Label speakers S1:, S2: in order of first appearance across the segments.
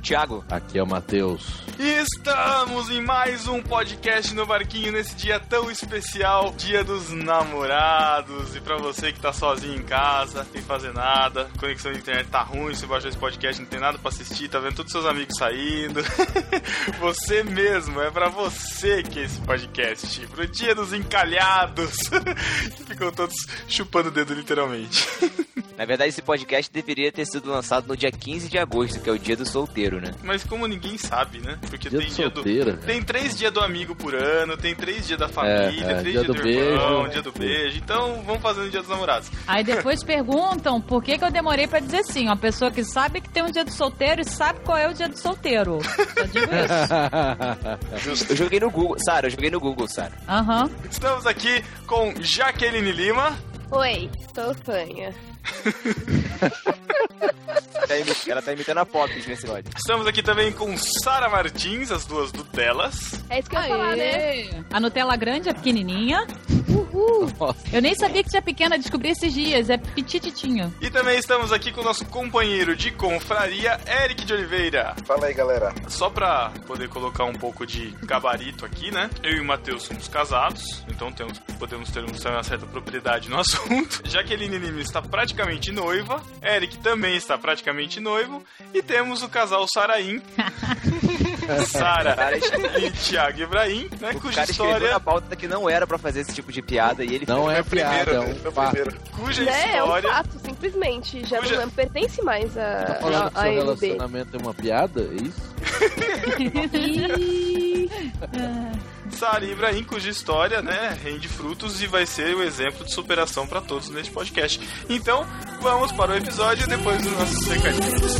S1: o
S2: Thiago.
S3: Aqui é o Matheus.
S1: Estamos em mais um podcast no Barquinho nesse dia tão especial, Dia dos Namorados. E pra você que tá sozinho em casa, sem fazer nada, conexão de internet tá ruim, você baixou esse podcast, não tem nada pra assistir, tá vendo todos seus amigos saindo. você mesmo, é pra você que é esse podcast. Pro Dia dos Encalhados. que ficam todos chupando o dedo literalmente.
S2: Na verdade, esse podcast deveria ter sido lançado no dia 15 de agosto, que é o dia do solteiro, né?
S1: Mas como ninguém sabe, né? Porque
S3: Dia
S1: tem
S3: do
S1: dia
S3: solteiro,
S1: do. Tem três dias do amigo por ano, tem três dias da família,
S3: É, é,
S1: três
S3: dia
S1: dias do,
S3: do
S1: irmão,
S3: beijo.
S1: dia do beijo. Então vamos fazendo o dia dos namorados.
S4: Aí depois perguntam por que, que eu demorei pra dizer sim. Uma pessoa que sabe que tem um dia do solteiro e sabe qual é o dia do solteiro. Só digo isso.
S2: Eu joguei no Google, Sara, eu joguei no Google, Sara.
S4: Aham.
S1: Estamos aqui com Jaqueline Lima.
S5: Oi, sou fanha.
S2: Tá Ela tá imitando a Pop nesse episódio.
S1: Estamos aqui também com Sara Martins, as duas do Delas.
S5: É isso que eu ia falar, né?
S4: A Nutella grande é pequenininha.
S5: Uhul.
S4: Eu nem sabia que tinha pequena, descobri esses dias. É petititinho.
S1: E também estamos aqui com o nosso companheiro de confraria, Eric de Oliveira.
S6: Fala aí, galera.
S1: Só pra poder colocar um pouco de gabarito aqui, né? Eu e o Matheus somos casados, então temos, podemos ter uma certa propriedade no assunto. Jaqueline Lima está praticamente noiva, Eric também está praticamente noivo, e temos o casal Saraim, Sara e Thiago Ibrahim, né?
S2: O
S1: Cuja
S2: cara escreveu
S1: história,
S2: na pauta que não era pra fazer esse tipo de piada e ele
S3: Não é piada, é
S6: Primeiro,
S3: um
S6: né?
S3: Fato.
S6: primeiro.
S1: cuja
S5: Né? É um
S1: história
S5: fato, simplesmente. Já
S1: Cuja-
S5: não pertence mais a,
S3: Tá falando que
S5: a, a
S3: seu
S5: MB.
S3: relacionamento é uma piada? É isso?
S1: Sara e Ibrahim, cuja história, né, rende frutos e vai ser o exemplo de superação para todos neste podcast. Então, vamos para o episódio depois dos nossos recadinhos.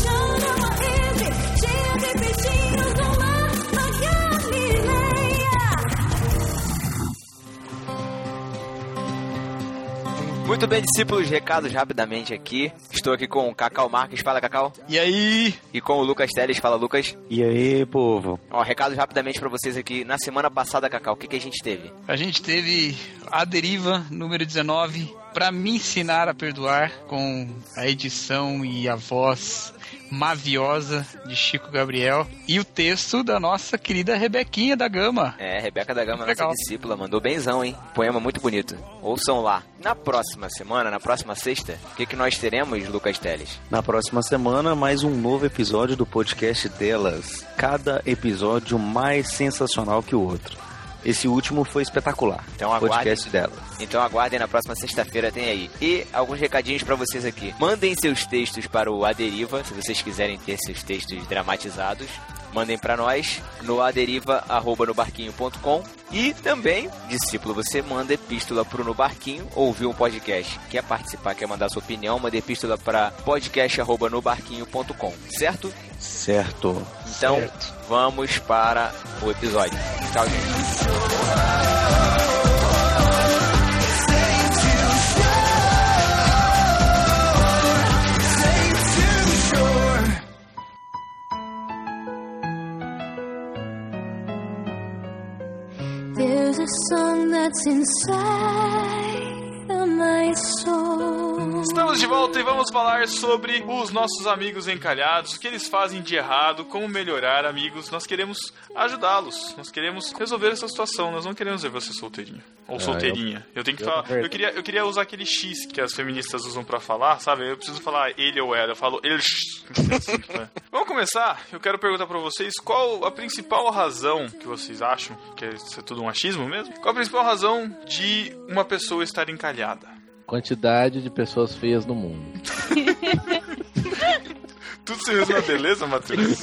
S2: Muito bem, discípulos, recados rapidamente aqui. Estou aqui com o Cacau Marques, fala Cacau.
S1: E aí?
S2: E com o Lucas Teles, fala Lucas.
S7: E aí, povo?
S2: Ó, recados rapidamente pra vocês aqui. Na semana passada, Cacau, o que, que a gente teve?
S8: A gente teve a deriva número 19 para me ensinar a perdoar com a edição e a voz maviosa de Chico Gabriel e o texto da nossa querida Rebequinha da Gama.
S2: É, Rebeca da Gama, nossa
S8: Legal.
S2: discípula, mandou benzão, hein? Poema muito bonito. Ouçam lá. Na próxima semana, na próxima sexta, o que, que nós teremos, Lucas Teles?
S7: Na próxima semana, mais um novo episódio do podcast delas. Cada episódio mais sensacional que o outro. Esse último foi espetacular.
S2: Então aguardem.
S7: podcast delas.
S2: Então aguardem na próxima sexta-feira, tem aí. E alguns recadinhos pra vocês aqui. Mandem seus textos para o Aderiva, se vocês quiserem ter seus textos dramatizados. Mandem pra nós no aderiva@nobarquinho.com e também, discípulo, você manda epístola pro No Barquinho, ouviu um podcast, quer participar, quer mandar sua opinião, manda epístola para podcast@nobarquinho.com, certo?
S7: Certo.
S2: Então, vamos para o episódio. Tchau, gente.
S9: That's inside of my soul.
S1: Estamos de volta e vamos falar sobre os nossos amigos encalhados, o que eles fazem de errado, como melhorar, amigos. Nós queremos ajudá-los, nós queremos resolver essa situação, nós não queremos ver você solteirinho ou
S3: Ah,
S1: solteirinha. Eu, tenho que
S3: eu
S1: falar, eu queria, eu queria usar aquele X que as feministas usam pra falar, sabe? Eu preciso falar ele ou ela, eu falo eles. Vamos começar. Eu quero perguntar pra vocês qual a principal razão que vocês acham que isso é tudo um achismo mesmo? Qual a principal razão de uma pessoa estar encalhada?
S3: Quantidade de pessoas feias no mundo.
S1: Tudo se resume a beleza, Matheus?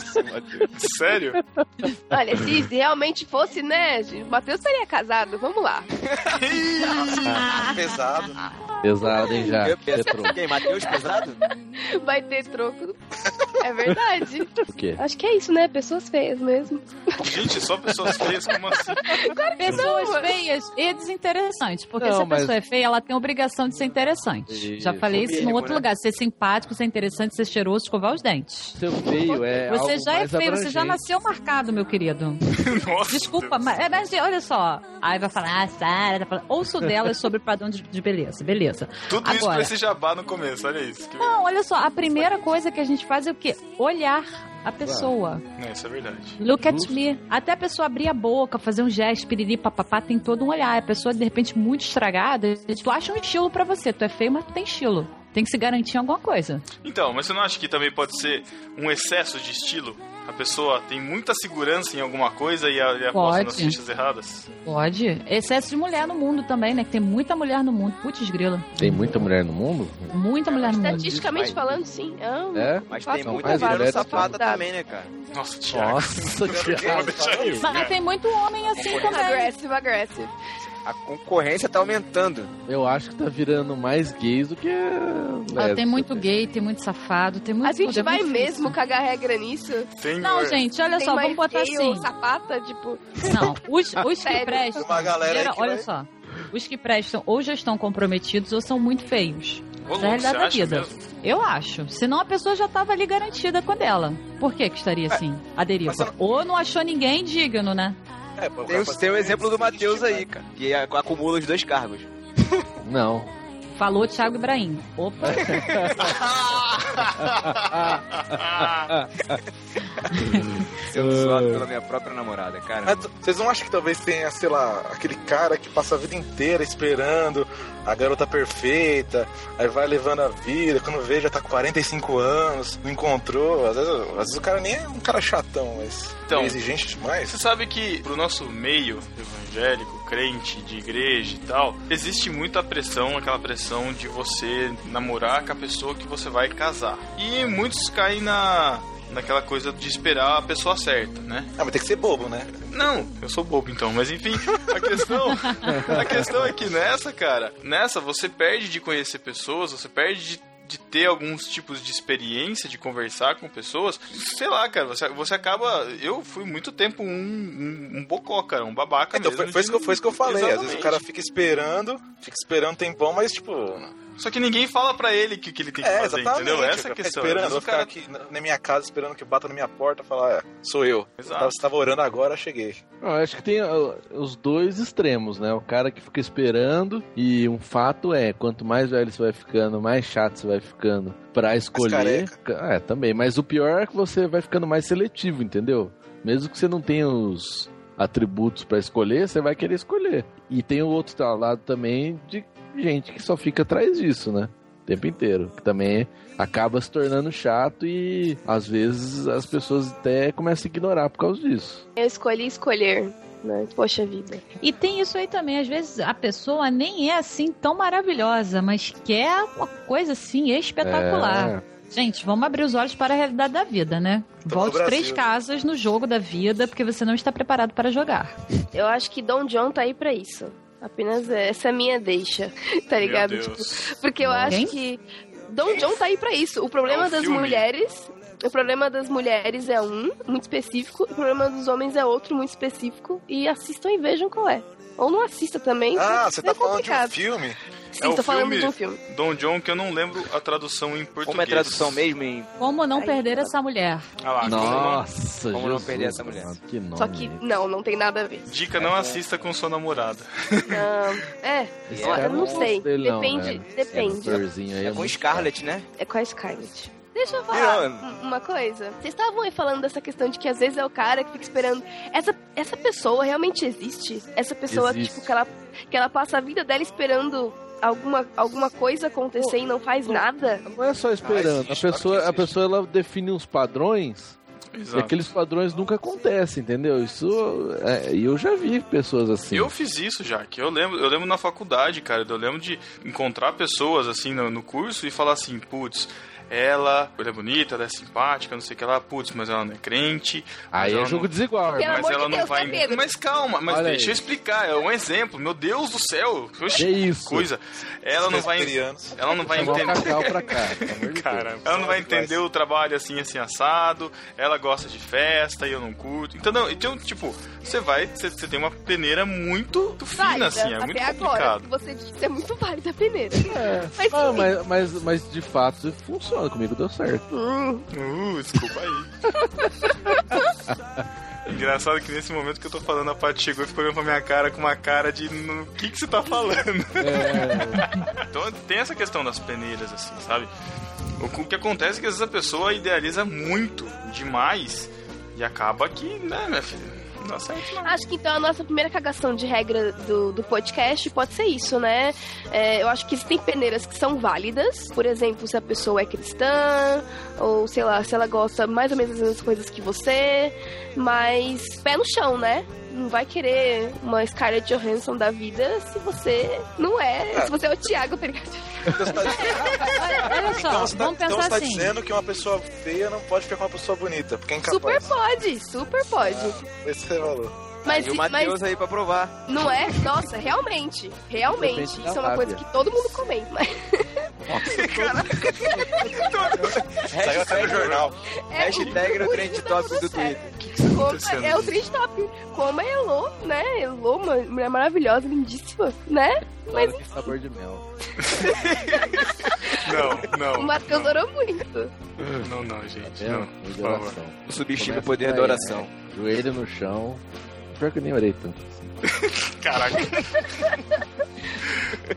S1: Sério?
S5: Olha, se realmente fosse, né, o Matheus estaria casado. Vamos lá.
S6: Pesado.
S3: Pesado, hein, já.
S2: Quem, Matheus Pesado?
S5: Vai ter troco. É verdade.
S3: O quê?
S5: Acho que é isso, né? Pessoas feias mesmo.
S1: Gente, só pessoas feias, como assim?
S4: Pessoas
S5: Não,
S4: feias e desinteressantes. Porque
S3: Não,
S4: se a
S3: mas-
S4: pessoa é feia, ela tem a obrigação de ser interessante.
S3: Isso.
S4: Já falei isso no outro
S2: né?
S4: lugar. Ser simpático, ser interessante, ser cheiroso, escovar os dentes.
S3: Seu feio é
S4: Você
S3: algo
S4: já é feio, você já
S3: abrangente.
S4: nasceu marcado, meu querido.
S1: Nossa.
S4: Desculpa, mas, é, mas olha só. Aí vai falar, ah, Sara, tá falando. Ouço delas sobre padrão de, de beleza. Beleza.
S1: Tudo isso pra
S4: Agora-
S1: esse jabá no começo, olha isso. Que...
S4: Não, olha só, a primeira coisa que a gente faz é o quê? Olhar a pessoa.
S1: Não, isso é verdade.
S4: Look at me. Até a pessoa abrir a boca, fazer um gesto, piriri, papapá, tem todo um olhar. A pessoa, de repente, muito estragada, tu acha um estilo pra você. Tu é feio, mas tu tem estilo. Tem que se garantir em alguma coisa.
S1: Então, mas você não acha que também pode ser um excesso de estilo? A pessoa tem muita segurança em alguma coisa e, a- e aposta nas fichas erradas?
S4: Pode. Excesso de mulher no mundo também, né? Que tem muita mulher no mundo. Putz, grila.
S3: Tem muita mulher no mundo?
S4: Muita mulher no mundo.
S5: Estatisticamente falando, sim. Ah,
S3: É?
S2: Mas tem muita
S3: mulheres
S2: safada também, né, cara?
S1: Nossa, Thiago.
S3: Nossa, Thiago.
S4: Mas tem muito homem assim também.
S5: Aggressive, aggressive.
S2: A concorrência tá aumentando.
S3: Eu acho que tá virando mais gays do que.
S4: Ah, tem muito
S3: né?
S4: gay, tem muito safado, tem muito
S5: A gente
S4: é
S5: vai mesmo cagar regra nisso?
S1: Tem,
S4: Não,
S1: é,
S4: gente, olha
S5: Tem
S4: só,
S5: mais
S4: vamos botar
S5: gay
S4: assim.
S5: ou sapata, tipo...
S4: Não, os, os que prestam.
S6: Uma galera aí
S4: geral-
S6: que
S4: olha
S6: vai-
S4: só. Os que prestam ou já estão comprometidos ou são muito feios.
S1: Ô,
S4: é realidade da vida.
S1: mesmo?
S4: Eu acho. Senão a pessoa já tava ali garantida com a dela. Por que que estaria assim? A deriva.
S6: eu
S4: Ou não achou ninguém digno, né?
S6: É, pô,
S2: Tem, o- tem o exemplo do Matheus aí, cara. Que acumula os dois cargos.
S3: Não.
S4: Falou Thiago Ibrahim. Opa.
S2: Sendo zoado pela minha própria namorada, cara.
S6: T- vocês não acham que talvez tenha, sei lá, aquele cara que passa a vida inteira esperando a garota perfeita, aí vai levando a vida, quando vê já tá com 45 anos, não encontrou, às vezes, às vezes o cara nem é um cara chatão, mas
S1: Então,
S6: é exigente demais.
S1: Você sabe que pro nosso meio evangélico, crente, de igreja e tal, existe muita pressão, aquela pressão de você namorar com a pessoa que você vai casar. E muitos caem na naquela coisa de esperar a pessoa certa, né?
S6: Ah, mas tem que ser bobo, né?
S1: Não, eu sou bobo então, mas enfim, a questão, a questão é que nessa, cara, nessa você perde de conhecer pessoas, você perde de, de ter alguns tipos de experiência, de conversar com pessoas. Sei lá, cara, você, você acaba. Eu fui muito tempo um, um, um bocó, cara, um babaca
S6: Então,
S1: mesmo.
S6: foi, foi isso que, eu- foi isso que eu falei. Às vezes o
S1: Exatamente.
S6: cara fica esperando, fica esperando um tempão, mas tipo.
S1: Só que ninguém fala pra ele o que, que ele tem que
S6: É,
S1: fazer,
S6: exatamente.
S1: entendeu? Essa é a questão.
S6: Esperando, vou
S1: o
S6: ficar
S1: cara-
S6: aqui na- minha casa esperando que bata na minha porta e falar, é, sou eu.
S1: Exato.
S6: Você tava orando agora, cheguei.
S3: Eu acho que tem os dois extremos, né? O cara que fica esperando e um fato é, quanto mais velho você vai ficando, mais chato você vai ficando pra escolher. É, também. Mas o pior é que você vai ficando mais seletivo, entendeu? Mesmo que você não tenha os atributos pra escolher, você vai querer escolher. E tem o outro lado também de gente que só fica atrás disso, né? O tempo inteiro. Que também acaba se tornando chato e às vezes as pessoas até começam a ignorar por causa disso.
S5: Eu escolhi escolher, né? Poxa vida.
S4: E tem isso aí também. Às vezes a pessoa nem é assim tão maravilhosa, mas quer uma coisa assim espetacular.
S3: É.
S4: Gente, vamos abrir os olhos para a realidade da vida, né? Volte três casas no jogo da vida, porque você não está preparado para jogar.
S5: Eu acho que Don John tá aí pra isso. Apenas essa é a minha deixa, tá ligado?
S1: Meu
S5: Tipo, porque eu acho
S4: Quem?
S5: que Don John tá aí pra isso. O problema
S1: É um
S5: das
S1: filme.
S5: mulheres. O problema das mulheres é um, muito específico. O problema dos homens é outro, muito específico. E assistam e vejam qual é. Ou não assista também.
S6: Ah,
S5: porque
S6: você
S5: é
S6: tá falando de um filme?
S5: Sim,
S1: É o
S5: tô falando um filme.
S1: Dom John, que eu não lembro a tradução em português.
S2: Como é tradução mesmo em
S4: Como não
S5: Aí,
S4: perder
S5: tá.
S4: essa mulher?
S1: Ah lá,
S3: Nossa,
S2: Como não
S3: Jesus,
S2: perder essa mulher?
S3: mano, Que nome.
S5: Só que não, não tem nada a ver.
S1: Dica, não assista com sua namorada.
S5: Não, é, eu, eu não sei.
S3: dele, não,
S5: Depende,
S3: velho.
S5: depende.
S3: Aí
S2: É com Scarlett, né?
S5: É com a Scarlett. Deixa eu falar
S2: Não,
S5: um- uma coisa. Vocês estavam aí falando dessa questão de que às vezes é o cara que fica esperando. Essa, essa pessoa realmente existe? Essa pessoa,
S3: Existe.
S5: tipo, que ela, que ela passa a vida dela esperando alguma, alguma coisa acontecer e não faz nada?
S3: Não é só esperando.
S6: Ah, existe,
S3: a pessoa,
S6: claro
S3: a pessoa ela define uns padrões e
S1: Exato.
S3: aqueles padrões nunca acontecem, entendeu? Isso é, e eu já vi pessoas assim.
S1: Eu fiz isso já, que eu lembro, eu lembro na faculdade, cara, eu lembro de encontrar pessoas assim no, no curso e falar assim, putz, ela, ela é bonita, ela é simpática, não sei o que lá, putz, mas ela não é crente.
S3: Aí é
S1: não-
S3: jogo desigual,
S5: Pelo
S3: irmão.
S1: Mas
S5: amor
S1: ela
S5: de
S1: não
S5: Deus,
S1: vai.
S5: Pedro?
S1: Mas calma, mas
S3: Olha
S1: deixa
S3: aí.
S1: eu explicar. É um exemplo. Meu Deus do céu. Oxi,
S3: Que isso?
S1: coisa. Ela não vai. Ela não vai entender.
S3: Pra cá,
S1: ela não vai entender o trabalho assim, assim, assado. Ela gosta de festa e eu não curto. Então, não, então tipo, você vai, você, você tem uma peneira muito fina,
S5: Válida,
S1: assim, é
S5: até
S1: muito
S5: agora.
S1: complicado.
S5: Você disse que é muito válida a peneira.
S3: É.
S5: Mas
S3: Ah, mas, mas, mas de fato funciona, comigo deu certo.
S5: Hum,
S1: Uh, desculpa aí. Engraçado que nesse momento que eu tô falando, a Paty chegou e ficou olhando pra minha cara com uma cara de "No- o que, que você tá falando? então tem essa questão das peneiras, assim, sabe? O que- o que acontece é que às vezes a pessoa idealiza muito, demais, e acaba que, né, minha filha,
S5: Acho que então a nossa primeira cagação de regra do, do podcast pode ser isso, né? É, eu acho que existem peneiras que são válidas. Por exemplo, se a pessoa é cristã, ou sei lá, se ela gosta mais ou menos das mesmas coisas que você. Mas pé no chão, né? Não vai querer uma Scarlett Johansson da vida se você não é. Se você é o Thiago, tá ligado?
S6: Então você tá,
S4: Olha, olha só,
S6: então você tá-
S4: vamos
S6: então
S4: pensar
S6: você tá
S4: assim.
S6: dizendo que uma pessoa feia não pode ficar com uma pessoa bonita, porque é
S5: Super
S6: incapaz.
S5: pode, super pode.
S6: Esse você falou.
S5: Mas,
S2: e o Matheus aí pra provar.
S5: não é? Nossa, realmente. Realmente. Isso é uma coisa que todo mundo comenta. Mas
S6: Saiu até no jornal.
S5: é
S2: Hashtag no trend
S5: tá
S2: top do. Twitter.
S5: Como-
S1: acontecendo,
S5: é o trend top. Como a Elo, né? Uma mulher maravilhosa, lindíssima, né? Mas
S3: que sabor de mel.
S1: Não, não.
S5: o Matheus orou muito.
S1: Não, não, gente,
S3: É,
S1: não, por favor.
S2: Não subestime
S3: Começa
S2: o poder da
S3: aí,
S2: oração.
S3: né? Joelho no chão. Pior que eu nem orei tanto.
S1: Caraca.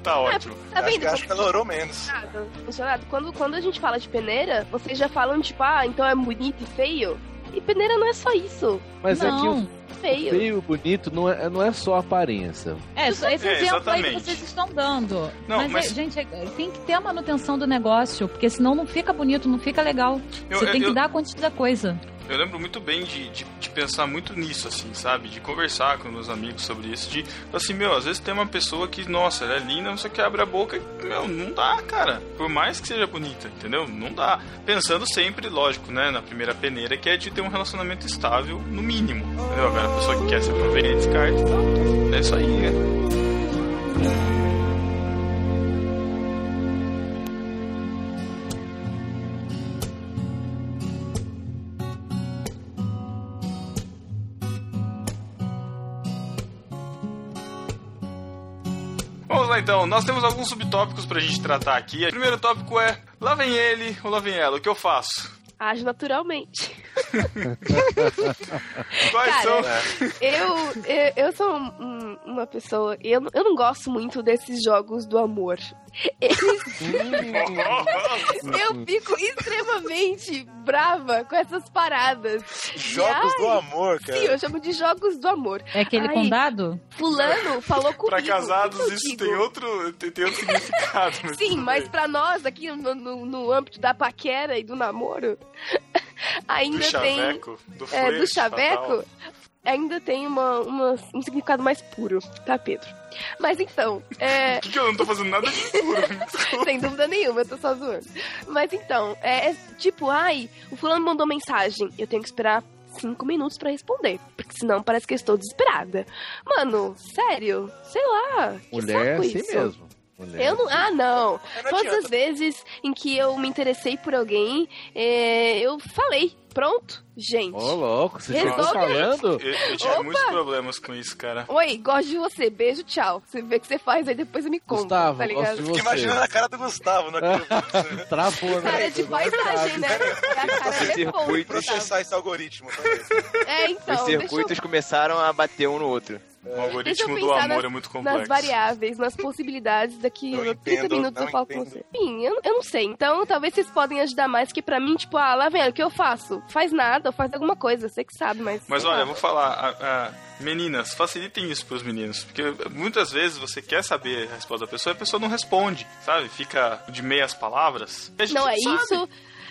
S1: tá ótimo.
S5: Tá
S6: Acho,
S5: vendo?
S6: que- acho que ela orou menos.
S5: Nada. Funcionado. Quando, quando a gente fala de peneira, vocês já falam, tipo, ah, então é bonito e feio. E peneira não é só isso.
S3: Mas é que
S4: Não.
S3: o
S5: Feio.
S3: feio e bonito não é, não é só aparência.
S4: É, só esse
S1: É,
S4: exemplo aí que
S1: exatamente.
S4: vocês estão dando.
S1: Não,
S4: mas,
S1: mas-
S4: é, gente, é- tem que ter a manutenção do negócio, porque senão não fica bonito, não fica legal.
S1: Eu-
S4: Você tem
S1: eu-
S4: que dar a quantidade da coisa.
S1: Eu lembro muito bem de, de, de pensar muito nisso, assim, sabe? De conversar com meus amigos sobre isso. De, assim, meu, às vezes tem uma pessoa que, nossa, ela é linda, você que abre a boca e, meu, não dá, cara. Por mais que seja bonita, entendeu? Não dá. Pensando sempre, lógico, né, na primeira peneira, que é de ter um relacionamento estável, no mínimo. Entendeu? Agora, a pessoa que quer se aproveitar, descarta e tal. É isso aí, né? Vamos lá então, nós temos alguns subtópicos pra gente tratar aqui. O primeiro tópico é: lá vem ele ou lá vem ela, o que eu faço?
S5: Age naturalmente.
S1: Quais
S5: Cara,
S1: são.
S5: Eu, eu, eu sou um- um- uma pessoa. Eu, eu não gosto muito desses jogos do amor. Eles, eu fico extremamente brava com essas paradas.
S6: Jogos
S5: Ai,
S6: do amor, cara.
S5: Sim, eu chamo de jogos do amor.
S4: É aquele
S5: Ai,
S4: condado?
S5: Fulano falou comigo.
S1: Pra casados, isso
S5: digo?
S1: tem outro, tem, tem outro significado. mas
S5: Sim, mas
S1: bem.
S5: pra nós aqui no, no, no âmbito da paquera e do namoro, ainda
S1: Do
S5: tem.
S1: chaveco, do
S5: É, do chaveco,
S1: fatal.
S5: ainda tem uma, uma- um significado mais puro, tá, Pedro? Mas então, é,
S1: Por que, que eu não tô fazendo nada de puro?
S5: sem dúvida nenhuma, eu tô só zoando. Mas então, é, é tipo, ai, o fulano mandou mensagem, eu tenho que esperar cinco minutos pra responder, porque senão parece que eu estou desesperada. Mano, sério, sei lá. que
S3: Mulher é assim
S5: isso.
S3: mesmo. Mulher.
S5: Eu não. Ah, não.
S6: É, não
S5: Todas
S6: adianta.
S5: as vezes em que eu me interessei por alguém, é, eu falei. Pronto, gente.
S3: Ô, louco, você ficou
S5: aí.
S3: falando?
S1: Eu, eu tive
S5: Opa!
S1: muitos problemas com isso, cara.
S5: Oi, gosto de você. Beijo, tchau. Você vê o que você faz aí, depois você me conta.
S3: Gustavo,
S5: tá ligado?
S3: gosto de você.
S6: imaginando a cara do Gustavo naquele
S3: Travou, né?
S5: Cara de paisagem, né? É a cara
S2: Esse
S5: de fome,
S2: circuito.
S6: processar esse algoritmo. também.
S5: É, então.
S2: Os
S5: deixa eu-
S2: circuitos começaram a bater um no outro.
S1: O
S5: Deixa eu
S1: algoritmo do amor
S5: nas,
S1: é muito
S5: nas
S1: complexo.
S5: variáveis, nas possibilidades. Daqui
S6: Não
S5: a 30
S6: entendo,
S5: minutos eu falo com
S6: entendo.
S5: você. Enfim, eu, eu não sei. Então, talvez vocês podem ajudar mais, que pra mim, tipo, ah, lá vem, o que eu faço? Faz nada, ou faz alguma coisa, você que sabe, mas.
S1: Mas olha, eu vou falar, a- a- meninas, facilitem isso pros meninos, porque muitas vezes você quer saber a resposta da pessoa e a pessoa não responde, sabe? Fica de meias palavras.
S5: Não, é
S1: sabe.
S5: isso.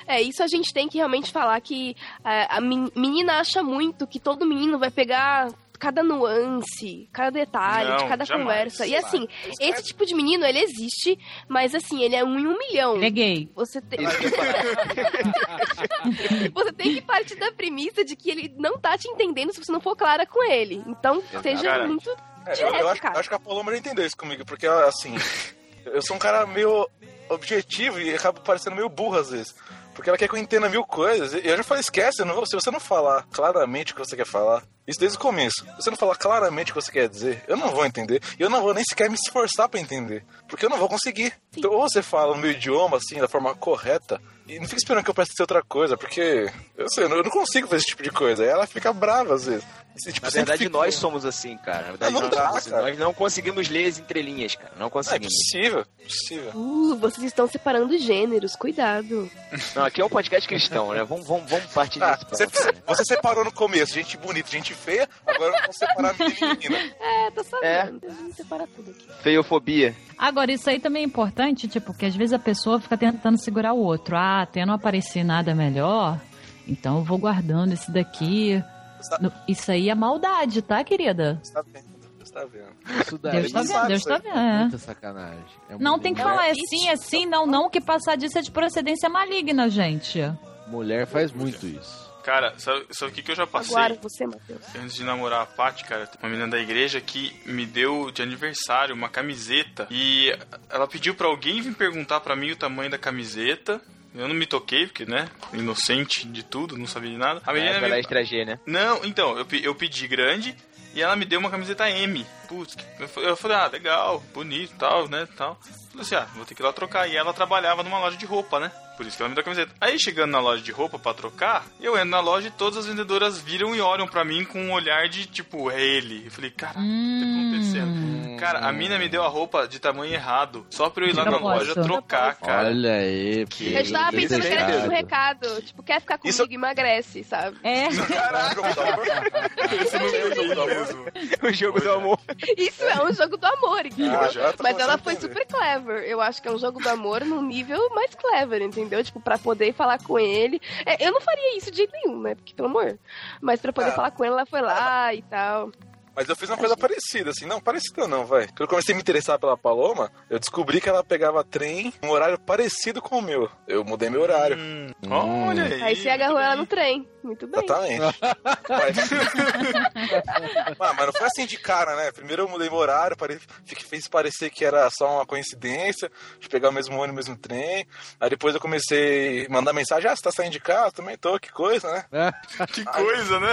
S5: É isso a gente tem que realmente falar que é, a men- menina acha muito que todo menino vai pegar cada nuance, cada detalhe
S1: Não,
S5: de cada
S1: jamais.
S5: conversa. E assim, esse tipo de menino, ele existe, mas assim, ele é um em um milhão.
S4: Ele é gay.
S5: Você tem... você tem que partir da premissa de que ele não tá te entendendo se você não for clara com ele. Então, seja
S1: Cara,
S5: muito
S6: É, eu,
S5: direto,
S6: eu acho, acho que a Paloma já entendeu isso comigo, porque assim, eu sou um cara meio objetivo e acabo parecendo meio burro às vezes. Porque ela quer que eu entenda mil coisas. E eu já falei, esquece, não se você não falar claramente o que você quer falar, isso desde o começo. Se você não falar claramente o que você quer dizer, eu não vou entender. E eu não vou nem sequer me esforçar pra entender. Porque eu não vou conseguir. Então, ou você fala no meu idioma, assim, da forma correta, e não fica esperando que eu preste outra coisa, porque eu sei, eu não consigo fazer esse tipo de coisa. Aí ela fica brava às vezes. Esse, tipo,
S2: Na verdade,
S6: fica-
S2: nós somos assim, cara. Na verdade,
S6: Não, não
S2: nós,
S6: dá,
S2: somos assim.
S6: cara.
S2: nós não conseguimos ler as entrelinhas, cara. Não
S6: Não, é
S2: conseguimos.
S6: possível, possível.
S5: Uh, vocês estão separando gêneros, cuidado.
S2: Não, aqui é um podcast cristão, né? Vamos, vamos, vamos partir
S6: Ah,
S2: disso.
S6: você, você separou no começo, gente bonita, gente feia, agora vamos separar menino e menina.
S5: É, tô sabendo.
S2: É.
S5: Vamos separar tudo aqui.
S2: Feiofobia.
S4: Agora, isso aí também é importante, tipo, que às vezes a pessoa fica tentando segurar o outro. Ah, até não aparecer nada melhor, então eu vou guardando esse daqui. No- Isso aí é maldade, tá, querida?
S6: Você tá vendo, você tá vendo.
S3: Isso daí
S4: Deus tá vendo, Deus tá vendo.
S3: é
S4: é.
S3: muita sacanagem. É
S4: Não tem que falar assim, assim, não, não, que passar disso é de procedência maligna, gente.
S3: Mulher faz muito isso.
S1: Cara, sabe, sabe o que, que eu já passei?
S5: Agora você, Matheus.
S1: Antes de namorar a Paty, cara, tem uma menina da igreja que me deu de aniversário uma camiseta e ela pediu pra alguém vir perguntar pra mim o tamanho da camiseta. Eu não me toquei, porque, né, inocente de tudo, não sabia de nada. A menina
S2: É,
S1: me...
S2: extra G, né?
S1: Não, então, eu, eu pedi grande e ela me deu uma camiseta M. Putz, eu falei, ah, legal, bonito, tal, né, tal. Falei assim, ah, vou ter que ir lá trocar. E ela trabalhava numa loja de roupa, né? Por isso que ela me deu a camiseta. Aí, chegando na loja de roupa pra trocar, eu entro na loja e todas as vendedoras viram e olham pra mim com um olhar de, tipo, é ele. Eu falei, caraca, o que tá acontecendo? Cara, a mina me deu a roupa de tamanho errado, só pra eu ir lá na loja trocar, cara.
S3: Olha aí,
S1: Que-
S5: Eu estava pensando que era tipo um recado. Tipo, quer ficar comigo,
S6: Isso-
S5: emagrece, sabe?
S4: É,
S6: Caraca, jogo do amor.
S1: Esse não
S6: Jogo
S1: veio
S6: do amor.
S2: O jogo do amor.
S5: Isso é um jogo do amor?
S6: Ah, tô
S5: Mas ela foi
S6: entender.
S5: super clever. Eu acho que é um jogo do amor num nível mais clever, entendeu? Tipo, pra poder falar com ele. É, eu não faria isso de jeito nenhum, né? Porque, pelo amor. Mas pra poder
S6: Ah.
S5: falar com ele, ela foi lá e tal.
S6: Mas eu fiz uma coisa parecida, assim, não, parecida não, vai. Quando eu comecei a me interessar pela Paloma, eu descobri que ela pegava trem um horário parecido com o meu. Eu mudei meu horário.
S1: Hum, olha aí.
S5: Aí você agarrou ela no trem. Muito bem.
S6: Exatamente. mas... Ah, mas não foi assim de cara, né? Primeiro eu mudei meu horário, pare... fique- fez parecer que era só uma coincidência de pegar o mesmo ônibus, o mesmo trem. Aí depois eu comecei a mandar mensagem: ah, você tá saindo de casa? Também tô, que coisa, né?
S1: Que coisa, né?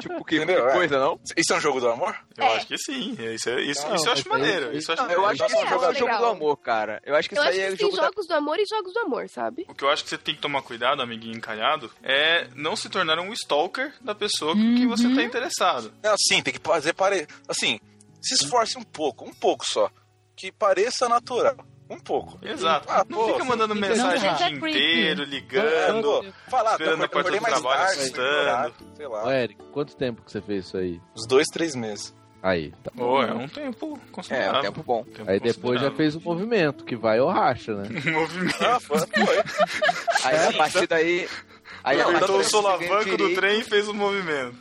S2: Tipo, que,
S6: Entendeu?
S2: que
S6: É.
S2: coisa, não?
S6: Isso é um jogo do amor?
S1: Eu acho que sim. Isso, é- isso,
S3: Não,
S1: isso eu acho maneiro. Isso eu acho
S2: Não, eu acho que
S5: É,
S2: isso é
S5: acho
S2: o jogo do amor, cara. Eu acho que
S5: Eu
S2: isso
S5: acho
S2: aí é
S5: que
S2: o
S5: tem
S2: jogo da...
S5: jogos do amor e jogos do amor, sabe?
S1: O que eu acho que você tem que tomar cuidado, amiguinho encalhado, é não se tornar um stalker da pessoa com que você tá interessado.
S6: Não, sim, tem que fazer pare... Assim, se esforce um pouco, um pouco só. Que pareça natural. Um pouco.
S1: Exato.
S6: Ah,
S1: não
S6: pô,
S1: fica mandando
S3: não
S1: mensagem o dia inteiro, ligando.
S6: Falar,
S1: Esperando a porta do trabalho,
S6: tarde,
S1: assustando.
S6: sei lá.
S3: Ô, Eric, quanto tempo que você fez isso aí?
S6: Uns dois, três meses.
S3: Aí, tá.
S1: Pô, é um tempo
S2: É,
S1: considerável.
S2: um tempo bom.
S1: Tempo
S3: Aí depois já fez o movimento, que vai ou racha, né?
S1: Movimento.
S6: Ah, foi, foi.
S2: Aí a partir daí... Aí a partir
S1: Apertou
S2: daí
S1: o solavanco do trem e fez o movimento.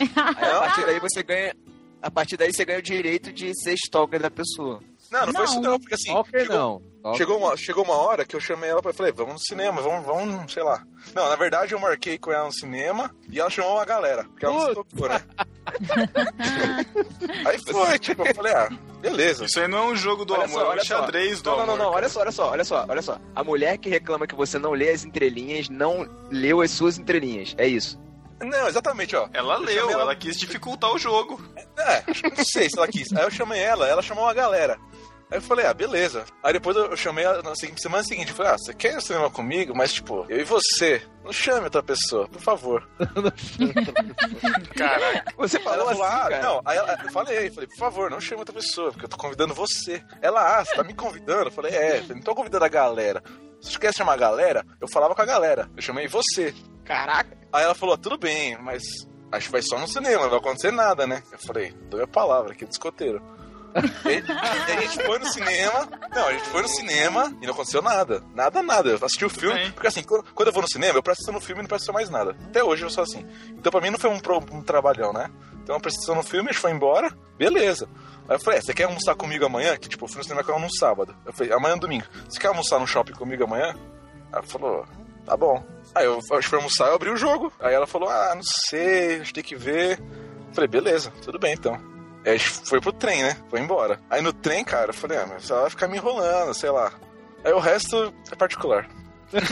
S2: Aí a partir daí você ganha... A partir daí você ganha o direito de ser stalker da pessoa.
S6: Não, não, foi isso
S4: Não.
S6: não, porque assim,
S3: Stalker
S6: chegou,
S3: não. Stalker-
S6: chegou, uma, chegou uma hora que eu chamei ela pra falei, vamos no cinema, vamos, vamos, sei lá. Não, na verdade eu marquei com ela no cinema e ela chamou uma galera, porque ela não se tocou, né? Aí foi, tipo, eu falei, ah, beleza.
S1: Isso aí não é um jogo do
S2: Olha
S1: amor,
S2: só,
S1: é um
S2: olha só.
S1: xadrez do
S2: Não, não,
S1: amor.
S2: não, não,
S1: cara.
S2: olha só, olha só, olha só, olha só. A mulher que reclama que você não lê as entrelinhas, não leu as suas entrelinhas. É isso.
S6: Não, exatamente, ó.
S1: Ela
S6: Eu
S1: leu,
S6: chamei
S1: ela quis dificultar o jogo.
S6: É, acho que não sei se ela quis. Aí eu chamei ela, ela chamou uma galera. Aí eu falei, ah, beleza. Aí depois eu chamei ela na semana seguinte. Eu falei, ah, você quer ir no cinema comigo? Mas, tipo, eu e você. Não chame outra pessoa, por favor.
S1: Caraca.
S2: Você falou
S6: ela
S2: assim,
S6: falou, ah,
S2: cara.
S6: não. Aí ela- eu falei, falei, por favor, não chame outra pessoa, porque eu tô convidando você. Ela, ah, você tá me convidando? Eu falei, é, eu não tô convidando a galera. Se você quer chamar a galera, eu falava com a galera. Eu chamei você.
S2: Caraca.
S6: Aí ela falou, tudo bem, mas acho que vai só no cinema, não vai acontecer nada, né? Eu falei, dou a palavra aqui do escoteiro. E a gente foi no cinema. Não, a gente foi no cinema e não aconteceu nada. Nada, nada. Eu assisti o filme. Porque assim, quando, quando eu vou no cinema, eu presto no filme e não presto mais nada. Até hoje eu sou assim. Então pra mim não foi um, um trabalhão, né? Então eu prestei no filme, a gente foi embora, beleza. Aí eu falei, é, você quer almoçar comigo amanhã? Que tipo, eu fui no cinema com ela num sábado. Eu falei, amanhã é domingo. Você quer almoçar no shopping comigo amanhã? Ela falou, tá bom. Aí eu, gente foi almoçar, eu abri o jogo. Aí ela falou, ah, não sei, a gente tem que ver. Eu falei, beleza, tudo bem então. Aí a gente foi pro trem, né? Foi embora. Aí no trem, cara, eu falei, ah, mas ela vai ficar me enrolando, sei lá. Aí o resto é particular.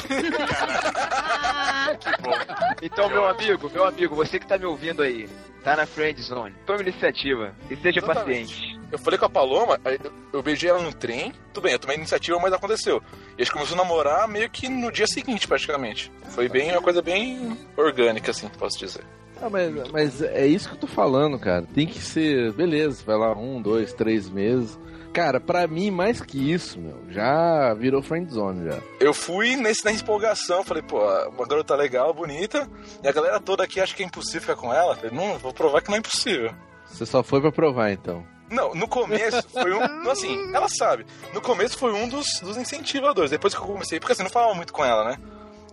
S2: Então, meu amigo, meu amigo, você que tá me ouvindo aí, tá na friend zone. Tome iniciativa e seja
S6: Exatamente.
S2: paciente.
S6: eu falei com a Paloma, aí eu- beijei ela no trem, tudo bem, eu tomei iniciativa, mas aconteceu. E a gente começou a namorar meio que no dia seguinte, praticamente. Foi bem uma coisa bem orgânica, assim, posso dizer.
S3: Ah, mas, mas é isso que eu tô falando, cara. Tem que ser. Beleza, vai lá um, dois, três meses. Cara, pra mim, mais que isso, meu, já virou friendzone já.
S6: Eu fui nesse, na empolgação, falei, pô, uma garota legal, bonita, e a galera toda aqui acha que é impossível ficar com ela. Falei, não, vou provar que não é impossível.
S3: Você só foi pra provar, então.
S6: Não, no começo foi um. não, Assim, ela sabe. No começo foi um dos, dos incentivadores. Depois que eu comecei. Porque assim, não falava muito com ela, né?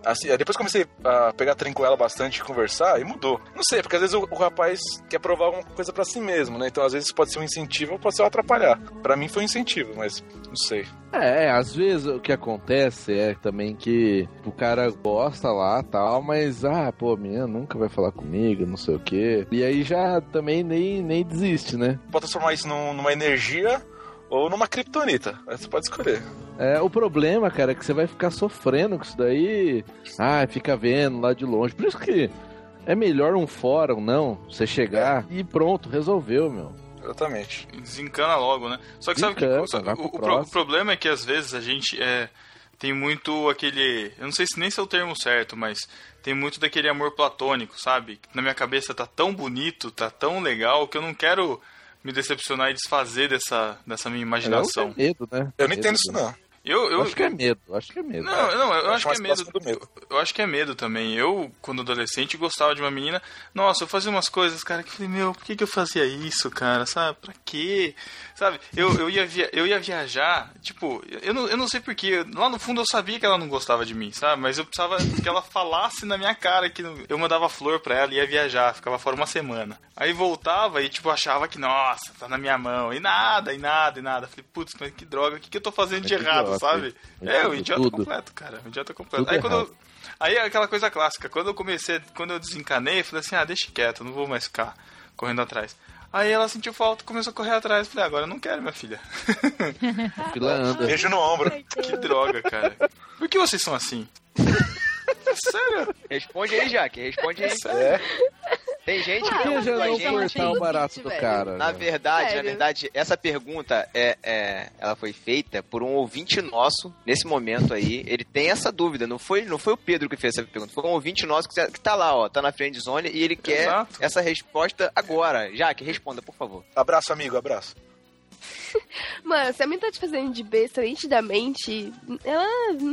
S6: Assim, depois comecei a pegar trem com ela bastante e conversar, e mudou. Não sei, porque às vezes o, o rapaz quer provar alguma coisa pra si mesmo, né? Então às vezes pode ser um incentivo ou pode ser um atrapalhar. Pra mim foi um incentivo, mas não sei.
S3: É, às vezes o que acontece é também que o cara gosta lá tal, mas ah, pô, a menina nunca vai falar comigo, não sei o quê. E aí já também nem, nem desiste, né?
S6: Pode transformar isso num- numa energia ou numa kriptonita. Aí Você pode escolher.
S3: É, o problema, cara, é que você vai ficar sofrendo com isso daí. Ah, fica vendo lá de longe. Por isso que é melhor um fórum, não. Você chegar e pronto, resolveu, meu.
S6: Exatamente.
S1: Desencana logo, né? Só que sabe que
S3: Desencana,
S1: só-
S3: vai
S1: o, o o problema é que às vezes a gente é, tem muito aquele. Eu não sei se nem se é o termo certo, mas tem muito daquele amor platônico, sabe? Na minha cabeça tá tão bonito, tá tão legal, que eu não quero me decepcionar e desfazer dessa, dessa minha imaginação.
S3: É medo, né?
S6: Eu não
S3: Medo
S6: entendo isso, não.
S1: Eu, eu,
S3: Acho que é medo, acho que é medo.
S1: Não, não, eu,
S6: Eu
S1: acho que é medo.
S6: medo.
S1: Eu acho que é medo também. Eu, quando adolescente, gostava de uma menina. Nossa, eu fazia umas coisas, cara, que eu falei, meu, por que, que eu fazia isso, cara? Sabe? Pra quê? Sabe? Eu, eu, ia, via, eu ia viajar, tipo, eu não, eu não sei porquê. Lá no fundo eu sabia que ela não gostava de mim, sabe? Mas eu precisava que ela falasse na minha cara que eu mandava flor pra ela e ia viajar, ficava fora uma semana. Aí voltava e, tipo, achava que, nossa, tá na minha mão. E nada, e nada, e nada. Falei, putz, mas que droga, o que, que eu tô fazendo de
S3: Mas que
S1: errado, sabe? É, o idiota
S3: tudo.
S1: completo, cara. O idiota completo.
S3: Tudo
S1: Aí quando eu, Aí é aquela coisa clássica, quando eu comecei, quando eu desencanei, eu falei assim, ah, deixa quieto, não vou mais ficar correndo atrás. Aí ela sentiu falta, começou a correr atrás. Falei, agora eu não quero, minha filha.
S3: Fila anda.
S6: Beijo no ombro.
S1: que droga, cara. Por que vocês são assim? Sério?
S2: Responde aí, Jaque, responde aí.
S6: É.
S2: Tem gente que
S3: Por que
S2: tem
S3: já não cortar o barato do
S5: velho.
S3: cara?
S2: Na verdade, na
S5: Sério?
S2: verdade, essa pergunta é, é, ela foi feita por um ouvinte nosso nesse momento aí. Ele tem essa dúvida. Não foi, não foi o Pedro que fez essa pergunta. Foi um ouvinte nosso que, que tá lá, ó, tá na friend zone e ele quer
S1: Exato.
S2: essa resposta agora. Jaque, responda, por favor.
S6: Abraço, amigo, abraço.
S5: Mano, se a menina tá te fazendo de besta nitidamente, ela.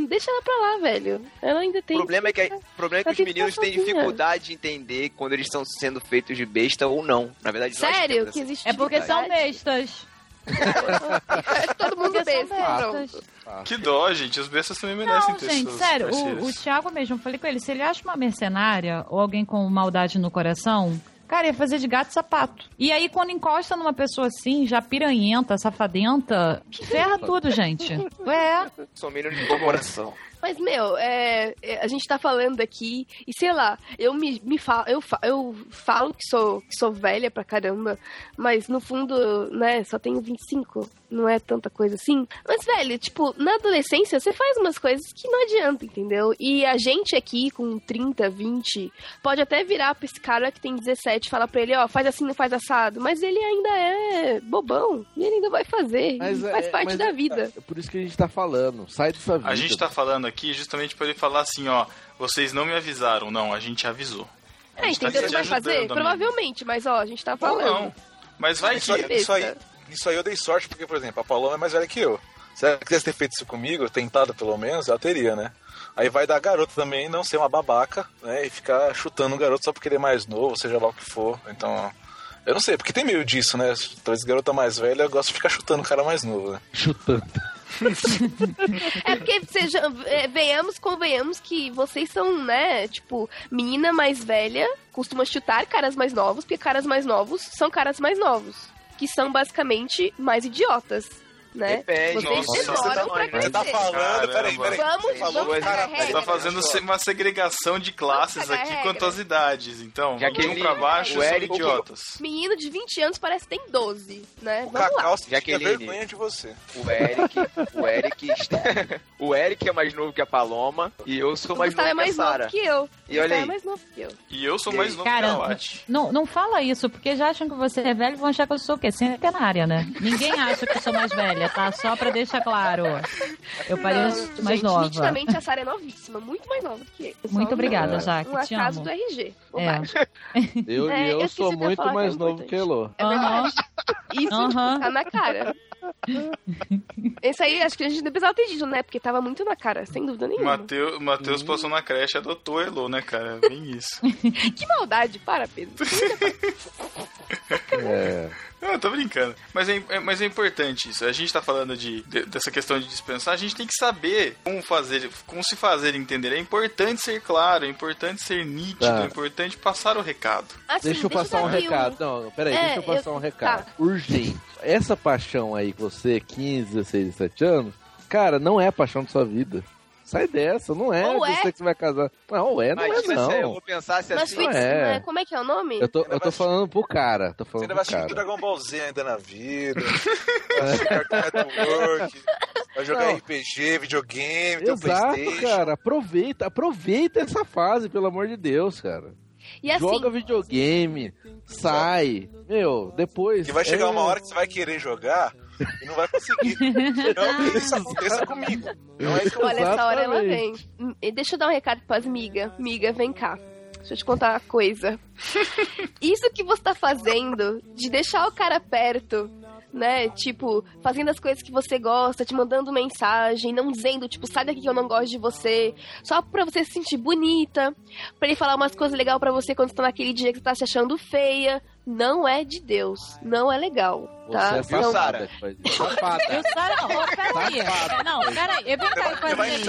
S5: Deixa ela pra lá, velho. Ela ainda
S2: O
S5: tem.
S2: problema é que, o problema é que
S5: Ela
S2: os
S5: que
S2: meninos têm dificuldade de entender quando eles estão sendo feitos de besta ou não. Na verdade,
S5: Sério? Que
S2: essa-
S5: existe
S4: É porque são bestas.
S5: Todo mundo besta. Pronto.
S1: Que dó, gente. Os bestas também merecem
S4: Não,
S1: ter
S4: gente,
S1: seus
S4: sério,
S1: parceiros.
S4: o, o Thiago mesmo, eu falei com ele, se ele acha uma mercenária ou alguém com maldade no coração, cara, ia fazer de gato e sapato. E aí, quando encosta numa pessoa assim, já piranhenta, safadenta, ferra tudo, gente. É,
S2: São meninos de bom coração.
S5: Mas, meu, é, é, a gente tá falando aqui, e sei lá, eu me, me falo, eu, fa- eu falo que sou, que sou velha pra caramba, mas no fundo, né, só tenho 25, não é tanta coisa assim. Mas, velho, tipo, na adolescência você faz umas coisas que não adianta, entendeu? E a gente aqui com 30, 20, pode até virar pra esse cara que tem 17 e falar pra ele, ó, faz assim, não faz assado, mas ele ainda é bobão, e ele ainda vai fazer,
S3: Mas
S5: e
S3: é-
S5: faz parte
S3: mas
S5: da
S3: é-
S5: vida.
S3: É por isso que a gente tá falando. Sai dessa vida.
S1: A gente tá falando aqui justamente pra ele falar assim, ó, vocês não me avisaram. Não, a gente avisou. A
S5: É,
S1: gente tá
S5: entendeu?
S1: te
S5: Você vai fazer?
S1: amigo.
S5: Provavelmente, mas ó, a gente tá
S1: Ou
S5: falando.
S1: não. Mas vai que...
S6: isso, aí, isso aí eu dei sorte, porque, por exemplo, a Paloma é mais velha que eu. Se ela quisesse ter feito isso comigo, tentado pelo menos, ela teria, né? Aí vai dar garoto também não ser uma babaca, né? E ficar chutando o garoto só porque ele é mais novo, seja lá o que for. Então, eu não sei, porque tem meio disso, né? Talvez garota mais velha gosta de ficar chutando o cara mais novo, né?
S3: Chutando.
S5: É porque seja, é, venhamos, convenhamos que vocês são, né, tipo, menina mais velha costuma chutar caras mais novos, porque caras mais novos são caras mais novos. Que são basicamente mais idiotas. Né?
S2: Depende.
S5: Vocês
S1: Nossa,
S5: demoram
S6: você tá,
S5: pra
S6: você tá falando, peraí, peraí.
S5: Vamos-
S6: Você falou
S5: vamos
S6: cara,
S1: Você tá
S5: regra.
S1: fazendo uma segregação de classes aqui
S5: regra.
S1: quanto às idades. Então,
S2: Já que
S1: um pra baixo
S2: o
S1: são
S2: Eric-
S1: idiotas.
S5: Menino de 20 anos parece que tem 12, né?
S6: O
S5: Vamos lá.
S6: Cacau tinha
S2: Jaqueline.
S6: vergonha de você.
S2: O Eric, o Eric, o Eric é mais novo que a Paloma e eu sou
S5: O
S2: mais novo
S5: é
S2: que a
S5: mais novo
S2: Sara.
S5: que eu.
S2: E olha
S5: Gustavo
S2: aí.
S5: é mais novo que eu.
S1: E eu sou
S2: E
S1: mais novo
S4: Cara,
S1: que a Lati.
S4: Não, não fala isso, porque já acham que você é velho e vão achar que eu sou o quê? Centenária, né? Ninguém acha que eu sou mais velha, tá? Só pra deixar claro. Eu pareço
S5: Não,
S4: mais
S5: gente,
S4: nova.
S5: Nitidamente a Sara é novíssima, muito mais nova do que eu.
S4: Muito obrigada,
S5: um-
S4: Jaque,
S5: Um acaso
S4: amo.
S5: do RG.
S4: É.
S3: Eu,
S5: É,
S3: eu
S5: eu
S3: sou muito
S5: é
S3: mais novo
S5: importante.
S3: que Elô.
S5: É verdade. Isso
S4: Aham.
S5: tá na cara. Esse aí, acho que a gente não precisava ter dito, né? Porque tava muito na cara, sem dúvida nenhuma.
S1: Mateus, Mateus passou na creche e adotou Elo, né, cara? É Bem isso.
S5: Que maldade, para, Pedro.
S3: É.
S1: Não, eu tô brincando. Mas é, é- mas é importante isso. A gente tá falando de, de- dessa questão de dispensar, a gente tem que saber como fazer, como se fazer entender. É importante ser claro, é importante ser nítido,
S3: Tá.
S1: é importante passar o recado.
S5: Assim,
S3: Deixa eu passar um recado. Não, peraí,
S5: É,
S3: deixa eu passar
S5: eu-
S3: um recado.
S5: tá.
S3: Urgente. Essa paixão aí que você, 15, 16, 17 anos, cara, não é a paixão de sua vida. Sai dessa, não é
S5: Ou
S3: você
S5: é.
S3: que você vai casar. Não, ou é, não é
S2: Imagina se eu
S3: não.
S2: vou pensar se
S5: Mas
S2: assim.
S3: É.
S5: né? Como é que é o nome?
S3: Eu tô,
S6: Ainda
S3: eu tô
S6: vai
S3: falando pro cara. Tô
S6: Você
S3: falando
S6: ainda
S3: pro
S6: vai assistir. Dragon Ball Z ainda na vida. vai assistir Cartoon Network. Vai jogar
S3: Não.
S6: RPG, videogame, tem um
S3: Exato,
S6: Playstation.
S3: cara. Aproveita, aproveita essa fase, pelo amor de Deus, cara.
S5: E assim,
S3: Joga videogame, sai. Meu, depois.
S6: E vai chegar
S3: é-
S6: uma hora que você vai querer jogar e não vai conseguir. Não que isso aconteça comigo. Não é que
S5: olha, essa hora ela vem. E Deixa eu dar um recado pras migas. Miga, vem cá. Deixa eu te contar uma coisa. Isso que você tá fazendo, de deixar o cara perto, né? Tipo, fazendo as coisas que você gosta, te mandando mensagem, não dizendo, tipo, sai daqui que eu não gosto de você. Só pra você se sentir bonita, pra ele falar umas coisas legais pra você quando você tá naquele dia que você tá se achando feia. Não é de Deus. Não é legal, tá?
S3: Você é safada. isso. Safada.
S4: Eu, Sara, oh, peraí. Não, peraí. Eu vem cá e
S6: vai,
S4: fazia
S6: você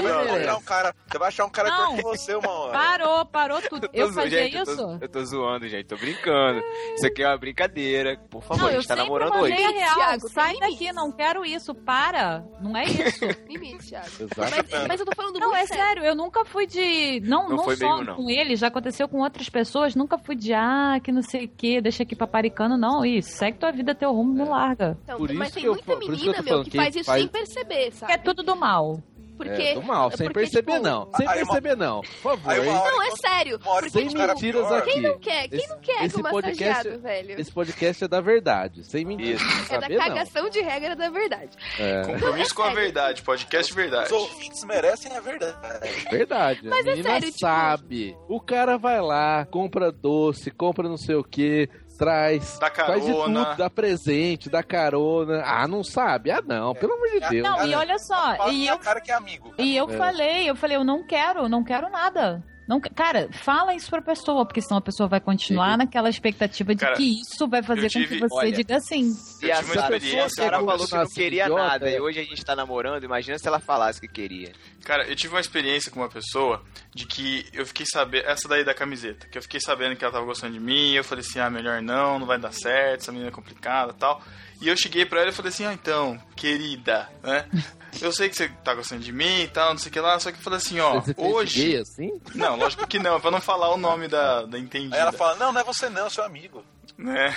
S4: isso.
S6: um cara, você vai achar um cara
S4: Não.
S6: que você uma hora.
S4: Parou, parou tudo. Eu
S2: tô zo-
S4: fazia
S2: gente, eu tô-
S4: isso?
S2: Eu tô, zoando, gente. Tô brincando. Isso aqui é uma brincadeira. Por favor,
S4: Não,
S2: a
S4: eu
S2: gente tá
S4: sempre
S2: namorando hoje.
S4: real.
S5: Thiago,
S4: Sai
S5: tem
S4: daqui, não quero isso. Para. Não é isso.
S5: Limite, Thiago. Mas, mas eu tô falando
S4: Não,
S5: muito
S4: é sério, eu nunca fui de. Não,
S2: Não
S4: não,
S2: foi
S4: só
S2: mesmo, não.
S4: com ele, já aconteceu com outras pessoas. Nunca fui de, ah, que não sei o que, deixa aqui paparicando. Não, isso, segue tua vida, teu rumo, me larga.
S5: Então,
S3: Por
S5: mas
S3: isso
S5: tem
S3: que eu
S5: muita
S3: fa- por isso que eu
S5: menina,
S3: tô
S5: meu,
S3: falando,
S5: que
S3: quem
S5: faz isso
S3: faz-
S5: sem perceber,
S4: Que
S5: sabe?
S4: é tudo do mal.
S5: Porque.
S3: É, do mal, sem
S5: porque,
S3: perceber
S5: tipo,
S3: não. Sem
S6: aí uma-
S3: perceber não. Por favor,
S5: Não, é
S6: que-
S5: sério.
S6: que
S5: Porque,
S3: Sem
S5: tipo,
S3: mentiras
S6: pior.
S3: aqui.
S5: quem não quer? Quem
S3: Esse-
S5: não quer
S3: esse
S5: com
S3: podcast-
S5: massageado, velho?
S3: Esse podcast é da verdade, sem mentiras.
S5: É da
S3: saber, não.
S5: cagação de regra da verdade.
S3: É,
S1: Compromisso com a verdade, podcast verdade.
S6: Os ouvintes merecem a verdade.
S3: verdade.
S5: Mas
S3: a
S5: é
S3: menina
S5: sério, tipo-
S3: sabe. O cara vai lá, compra doce, compra não sei o que, traz.
S1: Dá
S3: Faz de
S1: carona.
S3: tudo, dá presente, dá carona. Ah, não sabe? Ah, não, pelo amor de
S6: É.
S3: Deus.
S4: Não, e olha só, e
S6: pra
S4: eu,
S6: cara que é amigo.
S4: e eu
S3: É.
S4: falei, eu falei, eu não quero, não quero nada. Não, cara, fala isso pra pessoa, porque senão a pessoa vai continuar
S3: Sim.
S4: naquela expectativa de
S1: Cara,
S4: que isso vai fazer
S1: tive-
S4: com que você
S2: olha,
S4: diga sim.
S2: Se
S1: Eu
S2: a
S1: tive uma
S2: Sara,
S1: experiência
S2: se a Sara
S3: com-
S2: falou que não queria
S3: idiota,
S2: nada
S3: é.
S2: e hoje a gente tá namorando, imagina se ela falasse que queria.
S1: Cara, eu tive uma experiência com uma pessoa de que eu fiquei sabendo. Essa daí da camiseta, que eu fiquei sabendo que ela tava gostando de mim. Eu falei assim: ah, melhor não, não vai dar certo, essa menina é complicada e tal. E eu cheguei pra ela e falei assim: ah, então, querida, né? Eu sei que você tá gostando de mim e tal, não sei o que lá, só que eu falei assim: ó,
S3: Você
S1: hoje.
S3: gay assim?
S1: Não, lógico que não, pra não falar o nome da, da entendida.
S6: Aí ela fala, não, não é você não, é seu amigo.
S1: né?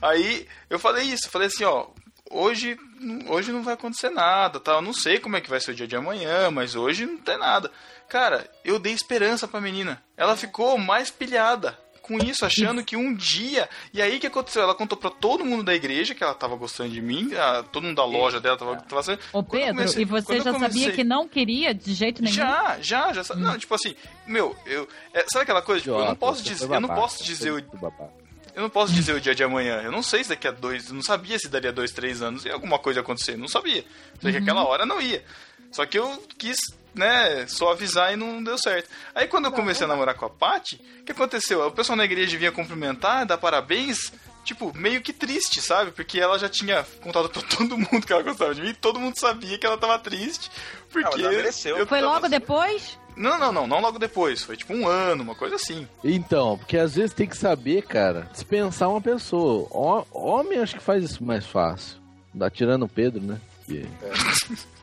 S1: Aí eu falei isso, falei assim, ó, hoje, hoje não vai acontecer nada, tá? Eu não sei como é que vai ser o dia de amanhã, mas hoje não tem nada. Cara, eu dei esperança pra menina. Ela ficou mais pilhada com isso, achando que um dia. E aí o que aconteceu? Ela contou pra todo mundo da igreja que ela tava gostando de mim, a- todo mundo da loja dela tava, tava sendo.
S4: Ô Pedro,
S1: comecei-
S4: e você já sabia
S1: comecei-
S4: que não queria de jeito nenhum?
S1: Já, já, já. sa- Não, tipo assim, meu, eu. é, sabe aquela coisa? Tipo, eu não posso
S3: você
S1: dizer. Eu não posso dizer o, eu não posso dizer o dia de amanhã. Eu não sei se daqui a dois. Eu não sabia se daria dois, três anos e alguma coisa acontecer. Não sabia. Sei que aquela hora não ia. Só que eu quis, né, só avisar e não deu certo. Aí quando eu comecei a namorar com a Paty, o que aconteceu? O pessoal na igreja vinha cumprimentar, dar parabéns. Tipo, meio que triste, sabe? Porque ela já tinha contado pra todo mundo que ela gostava de mim e todo mundo sabia que ela tava triste. Porque.
S6: mas ela mereceu.
S1: eu
S4: Foi
S1: tava-
S4: logo depois?
S1: Não, não, não, não logo depois. Foi tipo um ano, uma coisa assim.
S3: Então, porque às vezes tem que saber, cara, dispensar uma pessoa. Ho- Homem acho que faz isso mais fácil. Dá tirando o Pedro, né? aqui.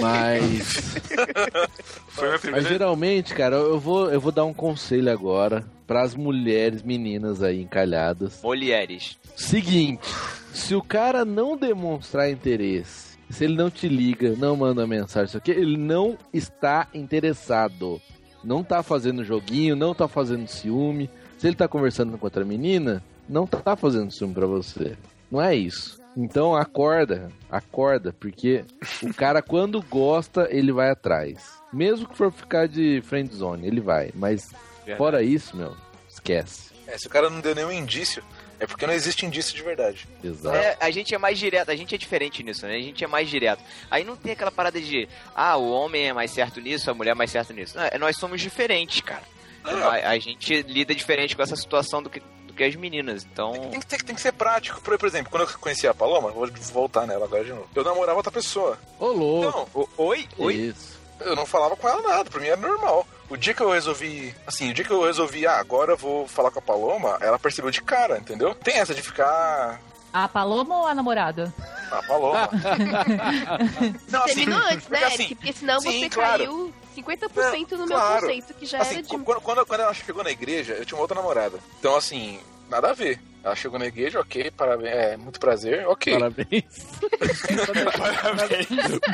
S3: Mas,
S1: Foi minha
S3: mas geralmente, cara, eu vou, eu vou dar um conselho agora pras mulheres, meninas aí encalhadas.
S2: Mulheres.
S3: Seguinte, se o cara não demonstrar interesse, se ele não te liga, não manda mensagem, isso aqui, ele não está interessado. Não tá fazendo joguinho, não tá fazendo ciúme. Se ele tá conversando com outra menina, não tá fazendo ciúme pra você. Não é isso. Então acorda, acorda, porque o cara quando gosta, ele vai atrás. Mesmo que for ficar de friend zone, ele vai. Mas fora isso, meu, esquece.
S6: É, se o cara não deu nenhum indício, é porque não existe indício de verdade.
S3: Exato.
S2: É, a gente é mais direto, a gente é diferente nisso, né? A gente é mais direto. Aí não tem aquela parada de, ah, o homem é mais certo nisso, a mulher é mais certo nisso. Não, é- nós somos diferentes, cara. A, a gente lida diferente com essa situação do que, do que as meninas. Então,
S6: Tem que, tem, que- tem que ser prático. Por, por exemplo, quando eu conheci a Paloma, vou voltar nela agora de novo. Eu namorava outra pessoa.
S3: Ô, louco.
S6: Então,
S2: o- oi, oi.
S3: isso.
S6: eu não falava com ela nada, pra mim era normal. O dia que eu resolvi, assim, o dia que eu resolvi, ah, agora eu vou falar com a Paloma, ela percebeu de cara, entendeu? Tem essa de ficar,
S4: A Paloma ou a namorada?
S6: ah, Paloma. não, assim,
S5: Terminou antes, né,
S6: porque, assim,
S5: Eric? Porque senão
S6: sim,
S5: você
S6: claro.
S5: caiu 50% no meu
S6: claro.
S5: conceito, que já
S6: assim,
S5: era de.
S6: quando, quando, quando ela chegou na igreja, eu tinha uma outra namorada. Então, assim, nada a ver. Ela chegou na igreja, ok, parabéns, é, muito prazer, ok.
S3: Parabéns.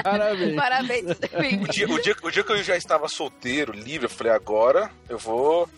S3: Parabéns.
S5: Parabéns.
S6: O dia, o, dia, o dia que eu já estava solteiro, livre, eu falei, agora eu vou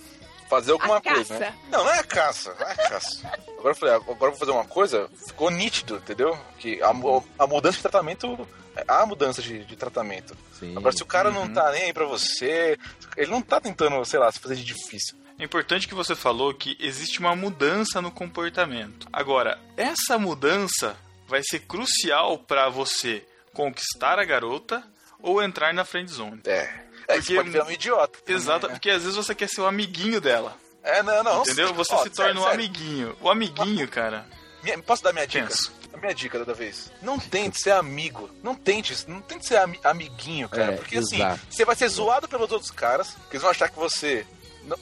S6: fazer alguma
S5: A
S6: coisa, né? Não, não é caça, não é caça. Agora eu falei, agora eu vou fazer uma coisa, ficou nítido, entendeu? Que a, a mudança de tratamento, há mudança de, de tratamento.
S3: Sim.
S6: Agora, se o cara
S1: Uhum.
S6: não tá nem aí pra você, ele não tá tentando, sei lá, se fazer de difícil.
S1: É importante que você falou que existe uma mudança no comportamento. Agora, essa mudança vai ser crucial pra você conquistar a garota ou entrar na friend zone.
S6: É. É,
S1: Porque-
S6: você pode virar um idiota. também,
S1: Exato,
S6: né?
S1: porque às vezes você quer ser o amiguinho dela,
S6: É, não, não.
S1: entendeu? Você
S6: Ó,
S1: se torna
S6: sério,
S1: um
S6: sério.
S1: amiguinho. O amiguinho, cara.
S6: Posso dar minha dica?
S1: Penso.
S6: Minha dica da vez. Não tente ser amigo. Não tente, não tente ser ami- amiguinho, cara.
S3: É,
S6: porque assim,
S3: exato.
S6: você vai ser zoado pelos outros caras, que eles vão achar que você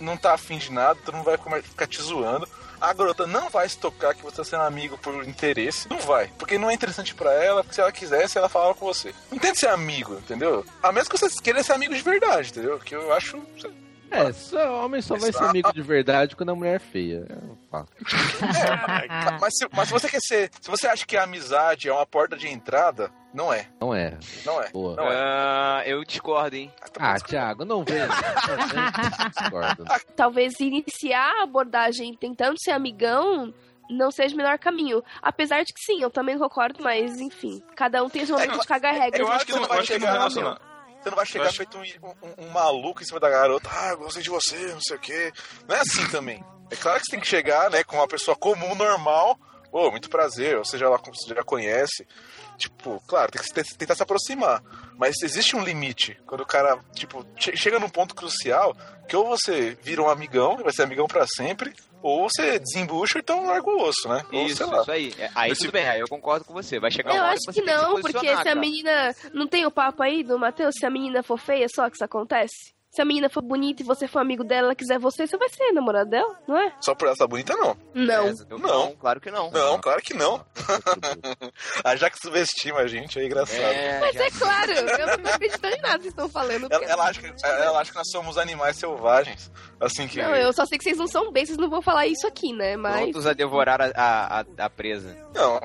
S6: não tá afim de nada, todo mundo vai ficar te zoando. A garota não vai se tocar que você tá sendo amigo por interesse. Não vai. Porque não é interessante pra ela, porque se ela quisesse, ela falava com você. Não tente ser amigo, entendeu? A menos que você queira ser amigo de verdade, entendeu? Que eu acho.
S3: É, só, homem só vai ser amigo de verdade quando a mulher é feia. É um fato.
S6: Ma- Mas se, mas se você quer ser. Se você acha que a amizade é uma porta de entrada, não é.
S3: Não é.
S6: Não é.
S3: Boa.
S6: Não é.
S2: Ah, eu discordo, hein?
S3: Ah, Thiago, não vem. Não vem. Discordo.
S5: Talvez iniciar a abordagem tentando ser amigão não seja o melhor caminho. Apesar de que sim, eu também concordo, mas enfim. Cada um tem seu momento de cagar regras.
S1: Eu acho que não,
S6: vai
S1: eu acho que não
S6: chegar,
S1: relaciona.
S6: Você não vai chegar
S1: acho-
S6: feito um, um- um maluco em cima da garota. Ah, eu gostei de você, não sei o quê. Não é assim também. É claro que você tem que chegar, né, com uma pessoa comum, normal. Ô, muito prazer, ou seja, lá você já conhece. Tipo, claro, tem que tentar se aproximar. Mas existe um limite. Quando o cara, tipo, che- chega num ponto crucial que ou você vira um amigão, vai ser amigão pra sempre, ou você desembucha ou então larga o osso, né? Ou
S2: Isso,
S6: sei lá.
S2: isso aí. É, Aí
S1: Esse-
S2: tudo bem, aí eu concordo com você. Vai chegar
S5: Eu
S2: uma hora
S5: que
S2: tem
S5: não, porque se a menina. Não tem o papo aí do Matheus? Se a menina for feia, só que isso acontece? Se a menina for bonita e você for amigo dela, ela quiser você, você vai ser namorado dela, não é?
S6: Só por ela estar bonita, não.
S5: Não.
S2: É, eu-
S6: Não.
S2: claro que não.
S6: Não, claro que não. a Jaque subestima a gente, é engraçado.
S2: É,
S5: Mas
S2: já-
S5: é claro, eu não tô acreditando em nada que vocês estão falando.
S6: Ela, ela acha que, ela acha que nós somos animais selvagens. Assim que.
S5: Não, eu só sei que vocês não são bem, vocês não vão falar isso aqui, né? Mas.
S2: prontos a devorar a, a, a- a presa.
S6: Não,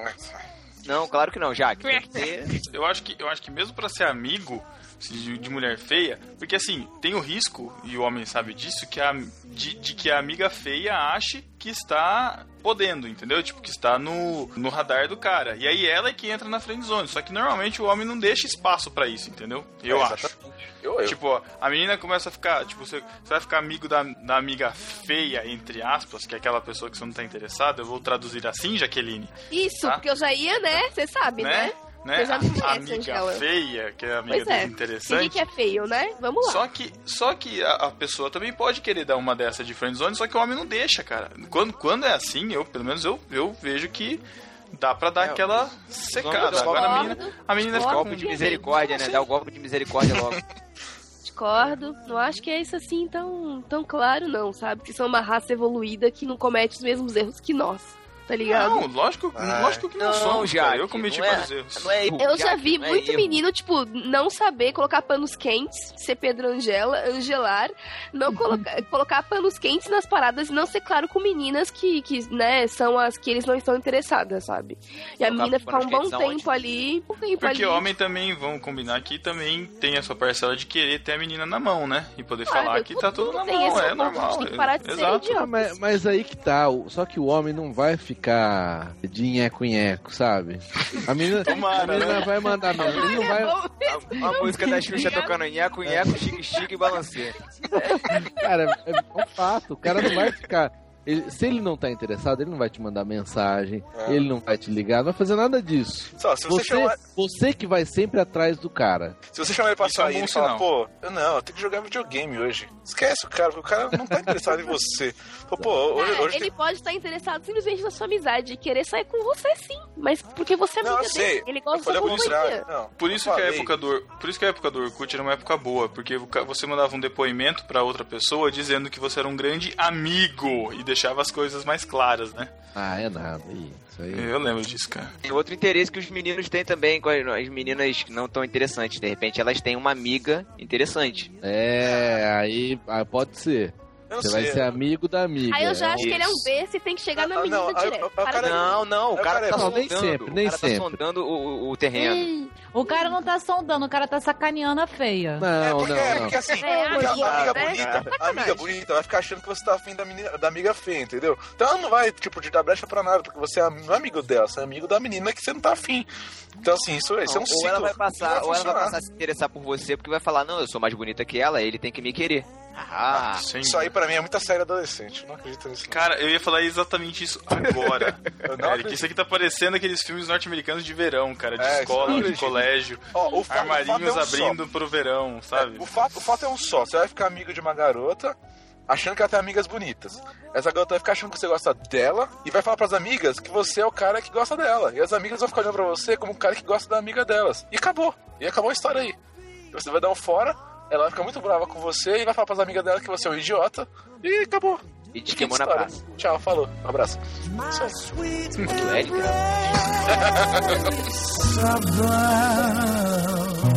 S2: Não, claro que não, Jaque. Ter-
S1: Eu acho que, eu acho que mesmo pra ser amigo de, de mulher feia, porque assim, tem o risco, e o homem sabe disso, que a, de, de que a amiga feia ache que está podendo, entendeu? Tipo, que está no, no radar do cara. E aí ela é que entra na friend zone. Só que normalmente o homem não deixa espaço pra isso, entendeu? Eu
S6: É,
S1: acho.
S6: exatamente. Eu, eu.
S1: Tipo, ó, a menina começa a ficar, tipo, você, você vai ficar amigo da, da amiga feia, entre aspas, que é aquela pessoa que você não tá interessado. Eu vou traduzir assim, Jaqueline,
S5: Isso,
S1: Tá.
S5: porque eu já ia, né? Você sabe, né?
S1: né? Né?
S5: Eu já me
S1: A amiga
S5: Angela.
S1: feia, que é a amiga
S5: Pois é.
S1: desinteressante.
S5: Ninguém que é feio, né? Vamos lá.
S1: Só que, só que a, a pessoa também pode querer dar uma dessa de friendzone, só que o homem não deixa, cara. Quando, quando é assim, eu, pelo menos eu, eu vejo que dá pra dar
S2: É,
S1: aquela secada. Agora a menina, a menina fica
S2: Golpe de misericórdia, né? Dá o golpe de misericórdia logo.
S5: Discordo. Não acho que é isso assim tão, tão claro, não, sabe? Que são uma raça evoluída que não comete os mesmos erros que nós. Tá ligado?
S1: Não, lógico,
S6: Ah,
S1: lógico que não,
S2: Não,
S1: somos,
S2: Jaque,
S1: cara. Eu cometi
S2: é-
S1: vários erros.
S2: É erro,
S5: Eu já
S2: Jaque,
S5: vi
S2: é
S5: muito
S2: erro.
S5: menino, tipo, não saber colocar panos quentes, ser Pedro Angela, angelar, não colocar, colocar panos quentes nas paradas e não ser claro com meninas que, que, né, são as que eles não estão interessadas, sabe? E a menina ficar um bom tempo ali, um tempo
S1: Porque
S5: ali.
S1: homem também, vamos combinar aqui, também tem a sua parcela de querer ter a menina na mão, né? E poder
S5: Claro,
S1: falar que tá tudo na mão, é normal.
S5: a gente tem que parar de ser
S1: Exato.
S3: Mas, mas aí que tá, só que o homem não vai ficar de nheco-nheco, sabe? A menina,
S1: Tomara,
S3: a menina
S1: né?
S3: vai mandar mesmo. Ele não vai.
S2: A, a música da Xuxa tocando nheco, nheco, chique, chique e balanceio.
S3: Cara, é um fato. O cara não vai ficar. Ele- se ele não tá interessado, ele não vai te mandar mensagem,
S6: É.
S3: ele não vai te ligar, não vai fazer nada disso.
S6: Só, se você,
S3: Você,
S6: chamar,
S3: você que vai sempre atrás do cara.
S6: se você chamar ele pra
S1: é
S6: sair e falar, pô, eu não, eu tenho que jogar videogame hoje. Esquece o cara, porque o cara não tá interessado em você. Pô, pô hoje,
S5: É,
S6: hoje
S5: ele pode estar interessado simplesmente na sua amizade e querer sair com você sim, mas porque você é
S6: Não,
S5: amiga dele, ele gosta companhia.
S6: Não,
S1: Por isso, que a época do, por isso que a época do Orkut era uma época boa, porque você mandava um depoimento pra outra pessoa dizendo que você era um grande amigo e deixava as coisas mais claras, né?
S3: Ah, é nada. Isso aí.
S1: Eu lembro disso, cara.
S2: Tem outro interesse que os meninos têm também, com as as meninas que não tão interessantes. De repente elas têm uma amiga interessante.
S3: É, aí, aí pode ser.
S6: Eu não
S3: Você
S6: sei.
S3: vai ser amigo da amiga.
S5: Aí eu já
S3: É
S5: acho que ele é um besta e tem que chegar
S6: Ah,
S5: na
S6: não,
S5: menina
S6: aí-
S5: direto.
S6: cara-
S2: Não, não, o
S6: É,
S2: cara
S6: cara,
S2: tá
S3: não, nem
S2: sondando.
S3: sempre, nem
S2: o cara
S3: sempre.
S2: tá sondando o, o- o terreno.
S5: Ei,
S4: O cara não tá sondando, o cara tá sacaneando a feia.
S6: É,
S3: Não,
S6: porque,
S3: não,
S6: é, porque assim,
S5: É,
S6: porque a
S5: amiga,
S6: amiga
S5: né?
S6: bonita, a amiga bonita vai ficar achando que você tá afim da, menina, da amiga feia, entendeu? Então ela não vai, tipo, te dar brecha pra nada, porque você é não é amigo dela, você é amigo da menina que você não tá afim. Então, assim, isso, isso é um
S2: ou
S6: ciclo.
S2: ela vai passar, ou ela vai passar a se interessar por você porque vai falar, não, eu sou mais bonita que ela, ele tem que me querer. Ah,
S1: Sem
S6: Isso aí pra mim é muita série adolescente, eu não acredito nisso. não.
S1: Cara, eu ia falar exatamente isso agora. Eric, isso aqui tá parecendo aqueles filmes norte-americanos de verão, cara, de
S6: É,
S1: escola, de
S6: acredito.
S1: Colégio.
S6: Ó, o fato,
S1: Armarinhos
S6: o fato é um só.
S1: abrindo pro verão, sabe?
S6: É, o, fato, o fato é um só. Você vai ficar amigo de uma garota achando que ela tem amigas bonitas. Essa garota vai ficar achando que você gosta dela e vai falar pras amigas que você é o cara que gosta dela. E as amigas vão ficar olhando pra você como o cara que gosta da amiga delas. E acabou. E acabou a história aí. Você vai dar um fora, ela vai ficar muito brava com você e vai falar pras amigas dela que você é um idiota. E acabou.
S2: E te queimou na praça.
S6: Tchau, falou. Um abraço.
S2: É, Eric?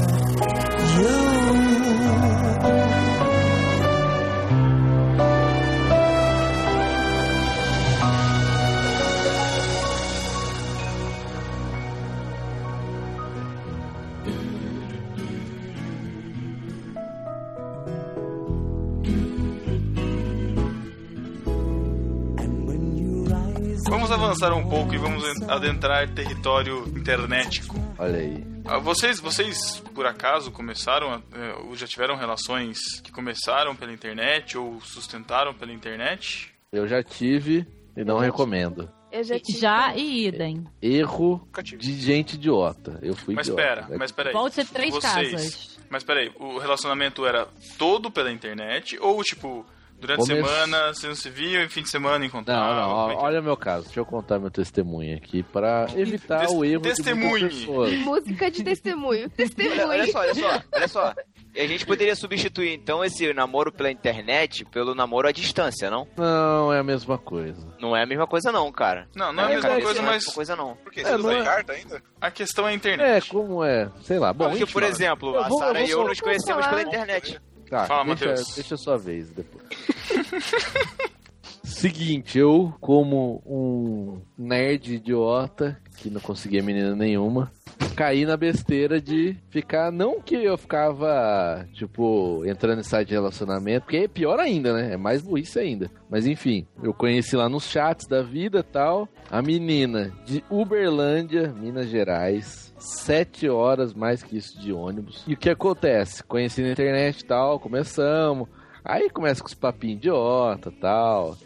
S1: Vamos avançar um pouco e vamos en- adentrar território internetico.
S3: Olha aí.
S1: Ah, Vocês, vocês por acaso começaram, a- eh, ou já tiveram relações que começaram pela internet ou sustentaram pela internet?
S3: Eu já tive e não recomendo.
S5: Eu já tive.
S4: Já e idem.
S3: Erro de gente idiota. Eu fui
S1: Mas
S3: idiota.
S1: pera,
S3: né?
S1: mas peraí.
S4: Volte três
S1: Vocês-
S4: casas.
S1: Mas peraí, o relacionamento era todo pela internet ou tipo durante a
S3: Come-
S1: semana vocês não se e fim de semana
S3: Não,
S1: encontravam?
S3: não,
S1: Como
S3: ó,
S1: é
S3: olha o meu caso. Deixa eu contar meu testemunho aqui pra evitar
S1: Tes-
S3: o erro
S1: testemunhe.
S3: de muitas pessoas.
S5: Música de testemunho.
S2: Olha,
S5: Testemunho.
S2: olha só, olha só, olha só. E a gente poderia substituir então esse namoro pela internet pelo namoro à distância, não?
S3: Não, é a mesma coisa.
S2: Não é a mesma coisa não, cara.
S1: Não, não é a
S2: Na minha
S1: mesma
S2: cabeça
S1: coisa,
S2: não é a
S1: mas
S2: mesma coisa não.
S6: Por quê?
S3: É,
S6: Você
S3: não
S6: usa
S3: é-
S6: carta ainda?
S1: a questão é a
S3: É,
S1: internet.
S3: como é? Sei lá. Bom,
S2: Porque, por exemplo,
S3: eu
S2: a Sara e eu nos conhecemos
S5: falar.
S2: pela internet.
S3: Tá,
S1: Fala,
S3: deixa,
S1: Matheus.
S3: deixa a sua vez depois. Seguinte, eu, como um nerd idiota, que não conseguia menina nenhuma, caí na besteira de ficar. Não que eu ficava, tipo, entrando em site de relacionamento, porque é pior ainda, né? É mais burrice ainda. Mas enfim, eu conheci lá nos chats da vida tal, a menina de Uberlândia, Minas Gerais. Sete horas mais que isso de ônibus. E o que acontece? Conheci na internet tal, começamos. Aí começa com os papinhos idiota tal.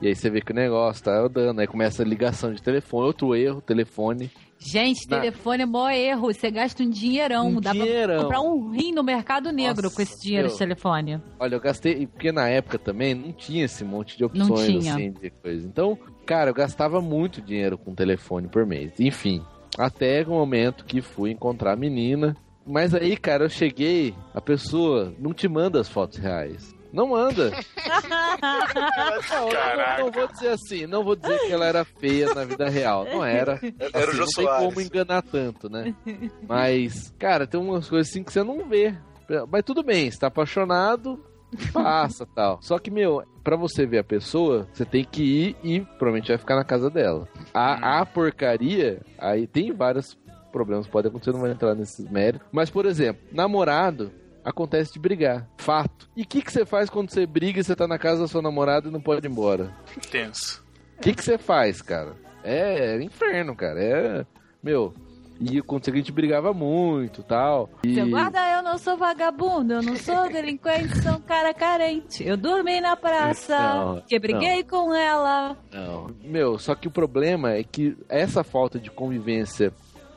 S3: E aí você vê que o negócio tá andando. Aí começa a ligação de telefone. Outro erro, telefone.
S4: Gente, telefone é maior erro. Você gasta um dinheirão.
S3: Um
S4: Dá
S3: dinheirão.
S4: pra comprar um rim no mercado negro
S3: Nossa,
S4: com esse dinheiro
S3: meu.
S4: de telefone.
S3: Olha, eu gastei. Porque na época também não tinha esse monte de opções assim de coisa. Então, cara, eu gastava muito dinheiro com telefone por mês. Enfim. Até o momento que fui encontrar a menina. Mas aí, cara, eu cheguei, a pessoa não te manda as fotos reais. Não anda. Não,
S1: Caraca.
S3: não, não vou dizer assim, não vou dizer que ela era feia na vida real. Não era.
S6: Era o
S3: Assim,
S6: Jô
S3: não tem
S6: Soares.
S3: como enganar tanto, né? Mas, cara, tem umas coisas assim que você não vê. Mas tudo bem, você tá apaixonado, passa tal. Só que, meu, pra você ver a pessoa, você tem que ir e provavelmente vai ficar na casa dela. A, a porcaria, aí tem vários problemas, pode acontecer, não vai entrar nesses méritos. Mas, por exemplo, namorado. Acontece de brigar. Fato. E o que, que você faz quando você briga e você tá na casa da sua namorada e não pode ir embora?
S1: Tenso.
S3: O que que você faz, cara? É, é inferno, cara. É. Meu. E aconteceu que a gente brigava muito tal. E...
S4: Seu guarda, eu não sou vagabundo, eu não sou delinquente, sou um cara carente. Eu dormi na praça,
S3: Não,
S4: que briguei com ela.
S3: Não. Meu, só que o problema é que essa falta de convivência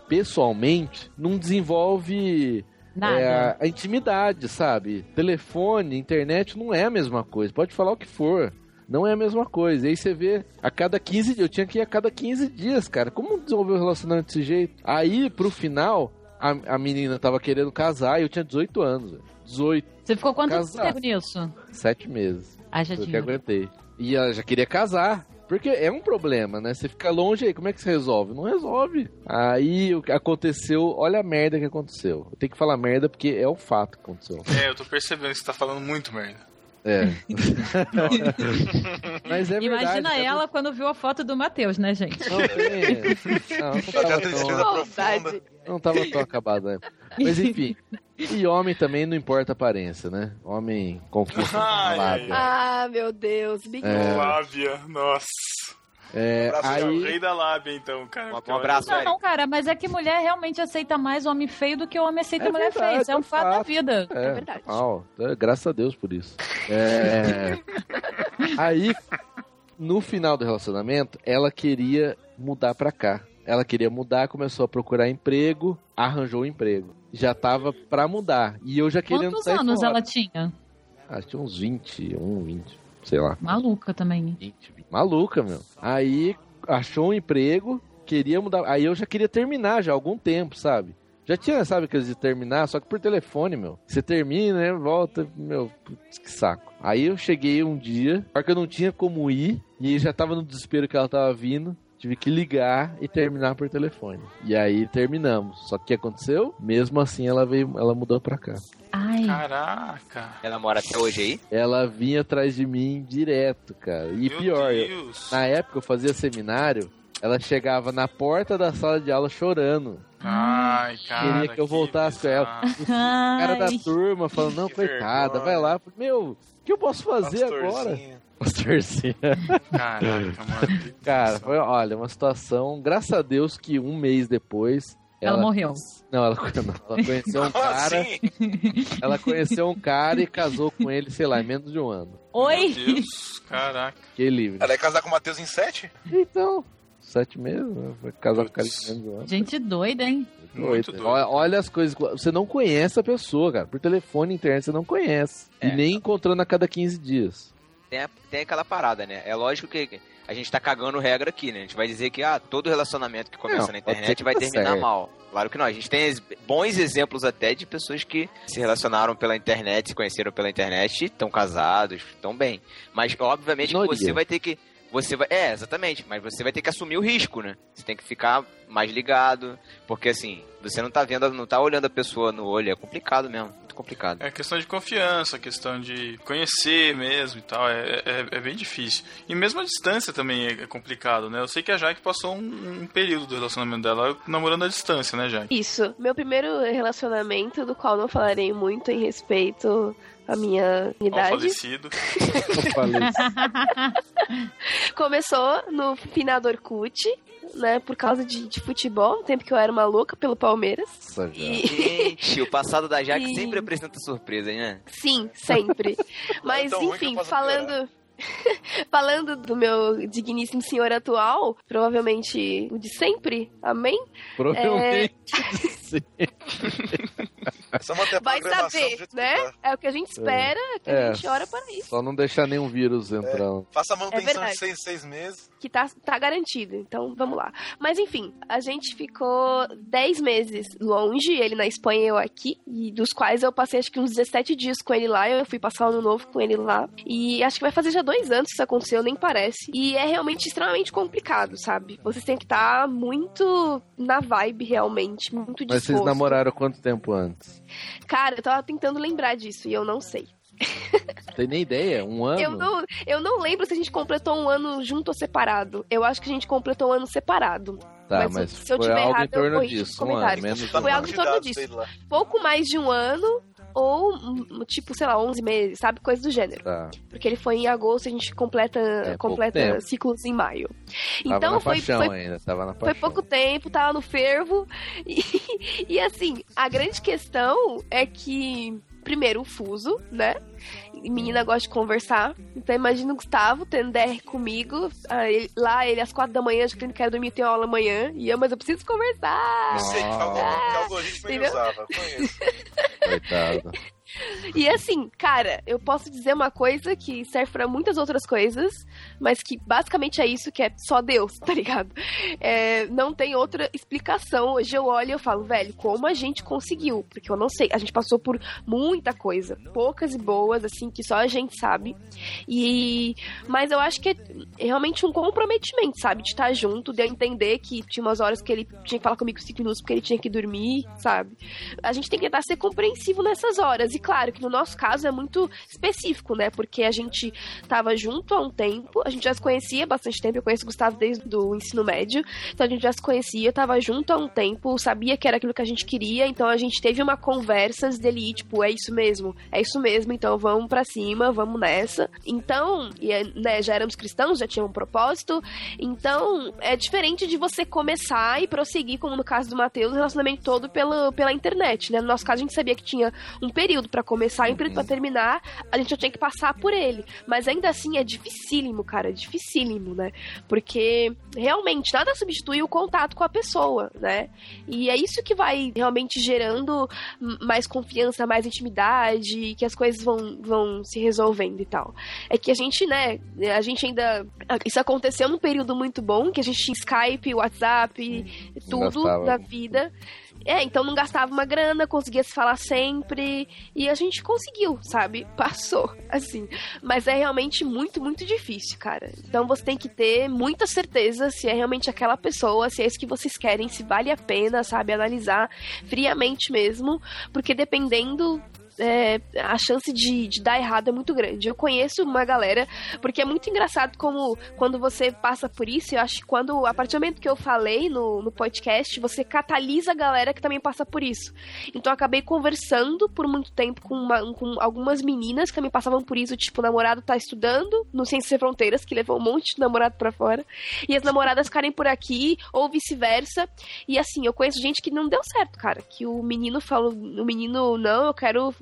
S3: pessoalmente não desenvolve
S4: Nada.
S3: é, a, intimidade, sabe? Telefone, internet não é a mesma coisa. Pode falar o que for. Não é a mesma coisa. E aí você vê, a cada 15 dias, eu tinha que ir a cada 15 dias, cara. Como desenvolver um relacionamento desse jeito? Aí, pro final, a, a menina tava querendo casar e eu tinha 18 anos. velho. 18,
S4: Você ficou quanto
S3: Casar.
S4: tempo nisso?
S3: 7 meses.
S4: Ah, já
S3: o que
S4: tinha.
S3: aguentei. E ela já queria casar. Porque é um problema, né? Você fica longe aí, como é que você resolve? Não resolve. Aí o que aconteceu, olha a merda que aconteceu. Eu tenho que falar merda porque é o fato que aconteceu.
S1: É, eu tô percebendo que você tá falando muito merda.
S3: É. Mas é verdade.
S4: Imagina
S3: é
S4: ela quando viu a foto do Matheus, né, gente?
S3: Não. Não, tava tão, não tava tão acabado, né? Mas enfim. E homem também não importa a aparência, né? Homem conquista
S1: Ai,
S3: a
S1: ai,
S3: lábia.
S5: Ah, meu Deus.
S3: É.
S1: Lábia, nossa.
S3: É,
S6: Abraço,
S1: É o
S3: aí,
S1: rei da lábia, então, cara.
S2: Um- um abraço,
S4: Não, não, cara, mas é que mulher realmente aceita mais homem feio do que homem aceita
S3: É
S4: mulher
S3: verdade,
S4: feia. Isso é um
S3: é
S4: fato da
S3: fato.
S4: vida.
S3: É,
S5: verdade.
S3: normal. É, graças a Deus por isso. É... Aí, no final do relacionamento, ela queria mudar pra cá. Ela queria mudar, começou a procurar emprego, arranjou um emprego. Já tava pra mudar. E eu já querendo
S4: Quantos anos
S3: fora.
S4: ela tinha?
S3: Ah, tinha uns 21, 20, sei lá.
S4: Maluca também.
S3: 20, 20. Maluca, meu. Aí achou um emprego, queria mudar. Aí eu já queria terminar já há algum tempo, sabe? Já tinha, sabe, aqueles de terminar, só que por telefone, meu. Você termina, né? Volta, meu, putz, que saco. Aí eu cheguei um dia, só que eu não tinha como ir, e já tava no desespero que ela tava vindo. Tive que ligar e terminar por telefone. E aí terminamos. Só que o que aconteceu? Mesmo assim, ela veio, ela mudou pra cá.
S4: Ai,
S1: Caraca.
S2: Ela mora até hoje aí?
S3: Ela vinha atrás de mim direto, cara. E
S1: Meu
S3: pior, eu-. Na época eu fazia seminário, ela chegava na porta da sala de aula chorando.
S1: Ai, cara.
S3: Queria que eu voltasse com ela. O cara da turma falando, não,
S6: Que
S3: coitada,
S6: vergonha.
S3: vai lá. Meu, o que eu posso fazer agora?
S6: Pastorzinho.
S1: Caraca, mano.
S3: Cara, foi, olha, uma situação, graças a Deus que um mês depois...
S4: ela, morreu.
S3: Não, ela, não, ela conheceu um cara,
S6: assim?
S3: ela conheceu um cara e casou com ele, sei lá, em menos de um ano.
S1: Meu
S4: Oi?
S1: Deus, caraca.
S3: Que livre.
S6: Ela ia casar com o Matheus em sete?
S3: Então, sete meses, né? Foi casar com o cara em menos de um ano.
S4: Gente doida, hein?
S1: Muito
S3: Doido.
S1: doido.
S3: Olha, olha as coisas. Você não conhece a pessoa, cara. Por telefone, internet, você não conhece.
S2: É.
S3: E nem encontrando a cada 15 dias.
S2: Tem, a- tem aquela parada, né? É lógico que a gente tá cagando regra aqui, né? A gente vai dizer que ah, todo relacionamento que começa
S3: Não,
S2: na internet vai
S3: tá
S2: terminar
S3: certo.
S2: mal. Claro que não. A gente tem bons exemplos até de pessoas que se relacionaram pela internet, se conheceram pela internet, estão casados, estão bem. Mas obviamente você vai ter que. Você vai. É, exatamente. Mas você vai ter que assumir o risco, né? Você tem que ficar mais ligado. Porque assim, você não tá vendo, não tá olhando a pessoa no olho. É complicado mesmo. Muito complicado.
S1: É questão de confiança, questão de conhecer mesmo e tal. É, é, é bem difícil. E mesmo a distância também é complicado, né? Eu sei que a Jaque passou um, um período do relacionamento dela namorando à distância, né, Jaque?
S5: Isso. Meu primeiro relacionamento, do qual não falarei muito em respeito à minha
S1: Ao
S5: idade,
S1: falecido.
S3: Eu falei isso.
S5: começou no finado Orkut, né? Por causa de, de futebol, no tempo que eu era uma louca pelo Palmeiras.
S3: Nossa.
S5: E,
S2: Gente, o passado da Jaque
S5: E-
S2: sempre apresenta surpresa, né?
S5: sim, sempre. Mas,
S6: tão ruim que
S5: enfim, falando. falando do meu digníssimo senhor atual, provavelmente o de sempre, amém?
S3: Provavelmente.
S6: É só manter a
S5: Vai saber, né?
S6: tá.
S5: É o que a gente espera, é que
S3: É.
S5: a gente ora para isso.
S3: Só não deixar nenhum vírus
S6: É.
S3: entrar.
S6: Faça a manutenção de seis, seis meses.
S5: que tá, tá garantido. Então, vamos lá. Mas enfim, a gente ficou 10 meses longe, ele na Espanha e eu aqui, e dos quais eu passei acho que uns 17 dias com ele lá, eu fui passar o ano novo com ele lá. E acho que vai fazer já dois anos que isso aconteceu, nem parece. E é realmente extremamente complicado, sabe? Vocês têm que estar muito na vibe, realmente, muito
S3: Mas
S5: disposto.
S3: vocês namoraram quanto tempo antes?
S5: Cara, eu tava tentando lembrar disso e eu não sei.
S3: Não tem nem ideia? Um ano?
S5: Eu não, eu não lembro se a gente completou um ano junto ou separado. Eu acho que a gente completou um ano separado.
S3: Tá,
S5: mas
S3: mas,
S5: se eu
S3: foi
S5: tiver
S3: algo
S5: errado,
S3: em torno
S5: eu corrijo
S3: disso. Um ano, menos
S6: Tá
S3: um
S5: Foi algo em torno
S6: dados
S5: disso. Pouco mais de um ano ou, hum, tipo, sei lá, 11 meses, sabe? Coisa do gênero.
S3: Tá.
S5: Porque ele foi em agosto, a gente completa,
S3: É,
S5: completa ciclos em maio.
S3: Tava
S5: Então foi, foi
S3: ainda,
S5: foi pouco tempo, tava no fervo. E, e assim, a grande questão é que, primeiro, o fuso, né? E Menina gosta de conversar. Então imagina o Gustavo tendo DR comigo. ah, ele- lá ele às quatro da manhã, já que ele não quer dormir, tem aula amanhã. E eu, mas eu preciso conversar.
S6: Eu sei que algoritmo, que algoritmo ele usava. Conheço.
S3: Coitado.
S5: E assim, cara, eu posso dizer uma coisa que serve pra muitas outras coisas, mas que basicamente é isso que é só Deus, tá ligado? É, não tem outra explicação. Hoje eu olho e eu falo, velho, como a gente conseguiu? Porque eu não sei, a gente passou por muita coisa, poucas e boas, assim, que só a gente sabe. E mas eu acho que é realmente um comprometimento, sabe, de estar junto, de eu entender que tinha umas horas que ele tinha que falar comigo cinco minutos porque ele tinha que dormir, sabe? a gente tem que tentar ser compreensivo nessas horas. E claro que no nosso caso é muito específico, né? Porque a gente tava junto há um tempo, a gente já se conhecia há bastante tempo, eu conheço o Gustavo desde o ensino médio, então a gente já se conhecia, tava junto há um tempo, sabia que era aquilo que a gente queria, então a gente teve uma conversa dele tipo, é isso mesmo, é isso mesmo, então vamos pra cima, vamos nessa. Então, né, já éramos cristãos, já tinha um propósito, então é diferente de você começar e prosseguir, como no caso do Matheus, o relacionamento todo pela, pela internet, né? No nosso caso, a gente sabia que tinha um período pra começar e um período pra terminar, a gente já tinha que passar por ele. Mas ainda assim é dificílimo, cara, é dificílimo, né? Porque realmente nada substitui o contato com a pessoa, né? E é isso que vai realmente gerando mais confiança, mais intimidade, que as coisas vão, vão se resolvendo e tal. É que a gente, né, a gente ainda. Isso aconteceu num período muito bom, que a gente tinha Skype, WhatsApp, tudo da vida. É, então não gastava uma grana, conseguia se falar sempre. E a gente conseguiu, sabe? Passou, assim. Mas é realmente muito, muito difícil, cara. Então você tem que ter muita certeza se é realmente aquela pessoa, se é isso que vocês querem, se vale a pena, sabe? Analisar friamente mesmo. Porque dependendo. É, a chance de, de dar errado é muito grande. Eu conheço uma galera, porque é muito engraçado como quando você passa por isso, eu acho que quando, a partir do momento que eu falei no, no podcast, você catalisa a galera que também passa por isso. Então eu acabei conversando por muito tempo com, uma- com algumas meninas que também passavam por isso, tipo, o namorado tá estudando no Ciências Sem Fronteiras, que levou um monte de namorado pra fora, e as namoradas ficarem por aqui, ou vice-versa. E assim, eu conheço gente que não deu certo, cara, que o menino falou, o menino, não, eu quero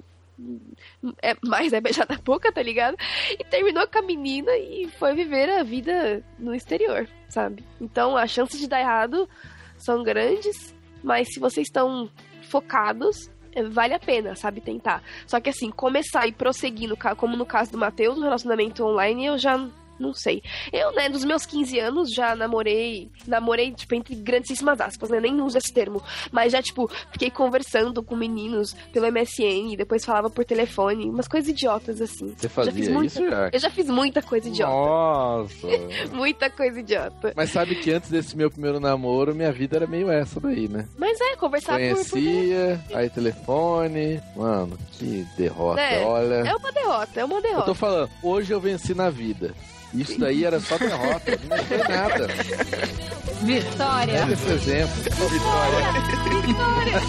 S5: é, mais é beijar na boca, tá ligado? E terminou com a menina e foi viver a vida no exterior, sabe? Então as chances de dar errado são grandes, mas se vocês estão focados, é, vale a pena, sabe? Tentar. Só que assim, começar e prosseguir, no, como no caso do Matheus, no relacionamento online, eu já não sei. Eu, né, dos meus 15 anos já namorei, namorei, tipo, entre grandíssimas aspas, né? Nem uso esse termo. Mas já, tipo, fiquei conversando com meninos pelo MSN, e depois falava por telefone, umas coisas idiotas, assim.
S3: Você
S5: já
S3: fazia
S5: fiz muita,
S3: isso, já?
S5: Eu já fiz muita coisa idiota.
S3: Nossa.
S5: Muita coisa idiota.
S3: Mas sabe que antes desse meu primeiro namoro, minha vida era meio essa daí, né?
S5: Mas é, conversar por, por
S3: Conhecia, aí telefone. Mano, que derrota.
S5: É,
S3: Olha.
S5: É uma derrota, é uma
S3: Eu
S5: derrota.
S3: tô falando, hoje eu venci na vida. Isso daí era só derrota, não foi nada.
S4: Vitória!
S3: Olha esse exemplo. Vitória.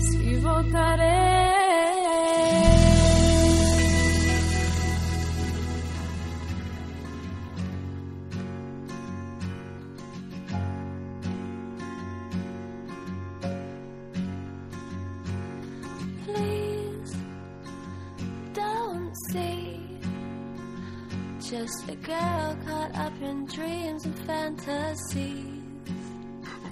S9: Se voltarei. Just a girl caught up in dreams and fantasies.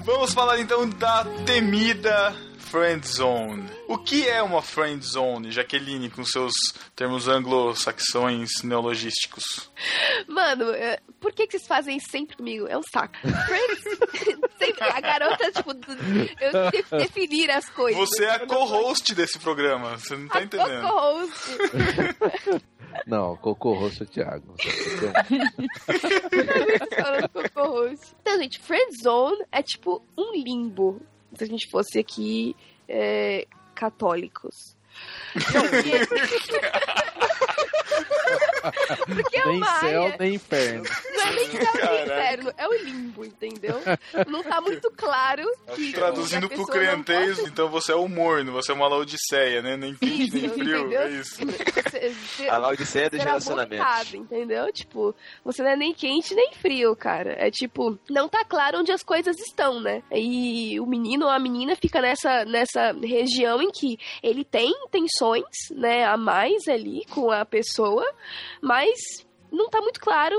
S1: Vamos falar então da temida Friend Zone. O que é uma Friend Zone, Jaqueline, com seus termos anglo-saxões neologísticos?
S5: Mano, é, por que, que vocês fazem isso sempre comigo? É um saco. Friends- sempre a garota, tipo, eu tenho que definir as coisas.
S1: Você é a co-host desse programa, você não tá
S5: a
S1: entendendo.
S5: co-host.
S3: Não, Cocorroço é o Thiago.
S5: Falando com co-host. Então, gente, friend zone é tipo um limbo. Se a gente fosse aqui é, católicos. Porque é
S3: nem
S5: uma
S3: céu,
S5: área...
S3: nem inferno.
S5: Não é nem céu nem inferno, é o limbo, entendeu? Não tá muito claro que.
S1: Traduzindo
S5: que
S1: pro crentez,
S5: pode-
S1: então você é o morno, você é uma laodiceia, né? Nem quente, nem
S5: Isso,
S1: frio,
S5: entendeu?
S1: é isso.
S5: Você-
S2: A Laodiceia dos
S5: ser
S2: relacionamentos.
S5: abortado, entendeu? Tipo, você não é nem quente nem frio, cara. É tipo, não tá claro onde as coisas estão, né? E o menino ou a menina fica nessa, nessa região em que ele tem intenções, né, a mais ali com a pessoa, mas não tá muito claro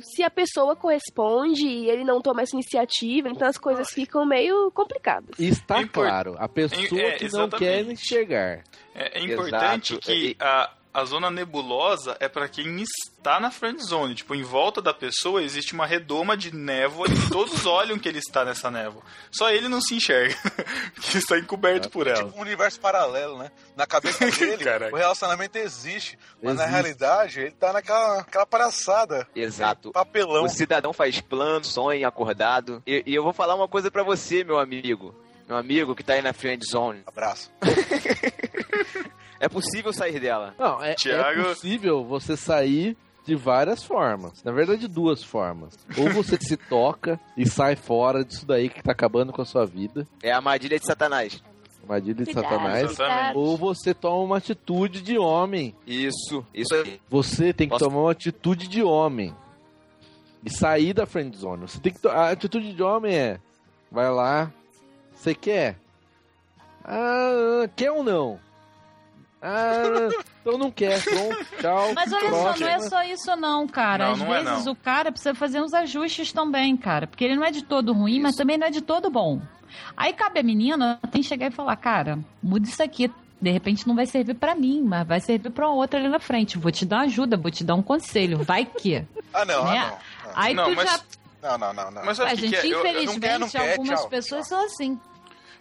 S5: se a pessoa corresponde e ele não toma essa iniciativa, então as coisas ficam meio complicadas.
S3: E está
S1: É impor-
S3: claro, a pessoa
S1: É,
S3: que não quer enxergar.
S1: É, é importante
S2: Exato.
S1: que a, a zona nebulosa é pra quem está na friend zone. Tipo, em volta da pessoa existe uma redoma de névoa e todos olham que ele está nessa névoa. Só ele não se enxerga, que está encoberto por ela.
S6: Tipo um universo paralelo, né? Na cabeça dele,
S1: Caraca.
S6: o relacionamento existe. Mas na
S3: Existe.
S6: realidade, ele tá naquela aquela palhaçada.
S2: Exato.
S6: Papelão.
S2: O cidadão faz plano, sonha acordado. E, e eu vou falar uma coisa pra você, meu amigo. Meu amigo que tá aí na friend zone.
S6: Abraço.
S2: É possível sair dela.
S3: Não, é, é
S1: Thiago-
S3: possível você sair de várias formas. Na verdade, duas formas. Ou você se toca e sai fora disso daí que tá acabando com a sua vida.
S2: É a armadilha de Satanás.
S3: Armadilha de
S5: Cuidado,
S3: Satanás.
S1: Exatamente.
S3: Ou você toma uma atitude de homem.
S2: Isso, isso aí.
S3: Você tem que
S2: Posso-
S3: tomar uma atitude de homem. E sair da friend zone. Você tem que to- a atitude de homem é vai lá, você quer? Ah, quer ou não? Ah, então não quer. Pronto, tchau.
S4: Mas olha só, não é só isso não, cara.
S1: Não,
S4: Às
S1: não é
S4: vezes
S1: não.
S4: o cara precisa fazer uns ajustes também, cara. Porque ele não é de todo ruim, mas também não é de todo bom. Aí cabe a menina tem que chegar e falar, cara, muda isso aqui. De repente não vai servir pra mim, mas vai servir pra outra ali na frente. Vou te dar ajuda, vou te dar um conselho. Vai que.
S6: Ah, não,
S4: Né?
S6: ah, não.
S4: Aí
S1: Não,
S4: tu
S1: mas-
S4: já.
S6: Não, não, não, não.
S1: Mas sabe
S4: A
S1: o que, que
S4: gente,
S1: é? Eu, eu,
S4: infelizmente,
S6: não quer, não quer,
S4: algumas
S6: tchau,
S4: pessoas
S6: tchau.
S4: são assim.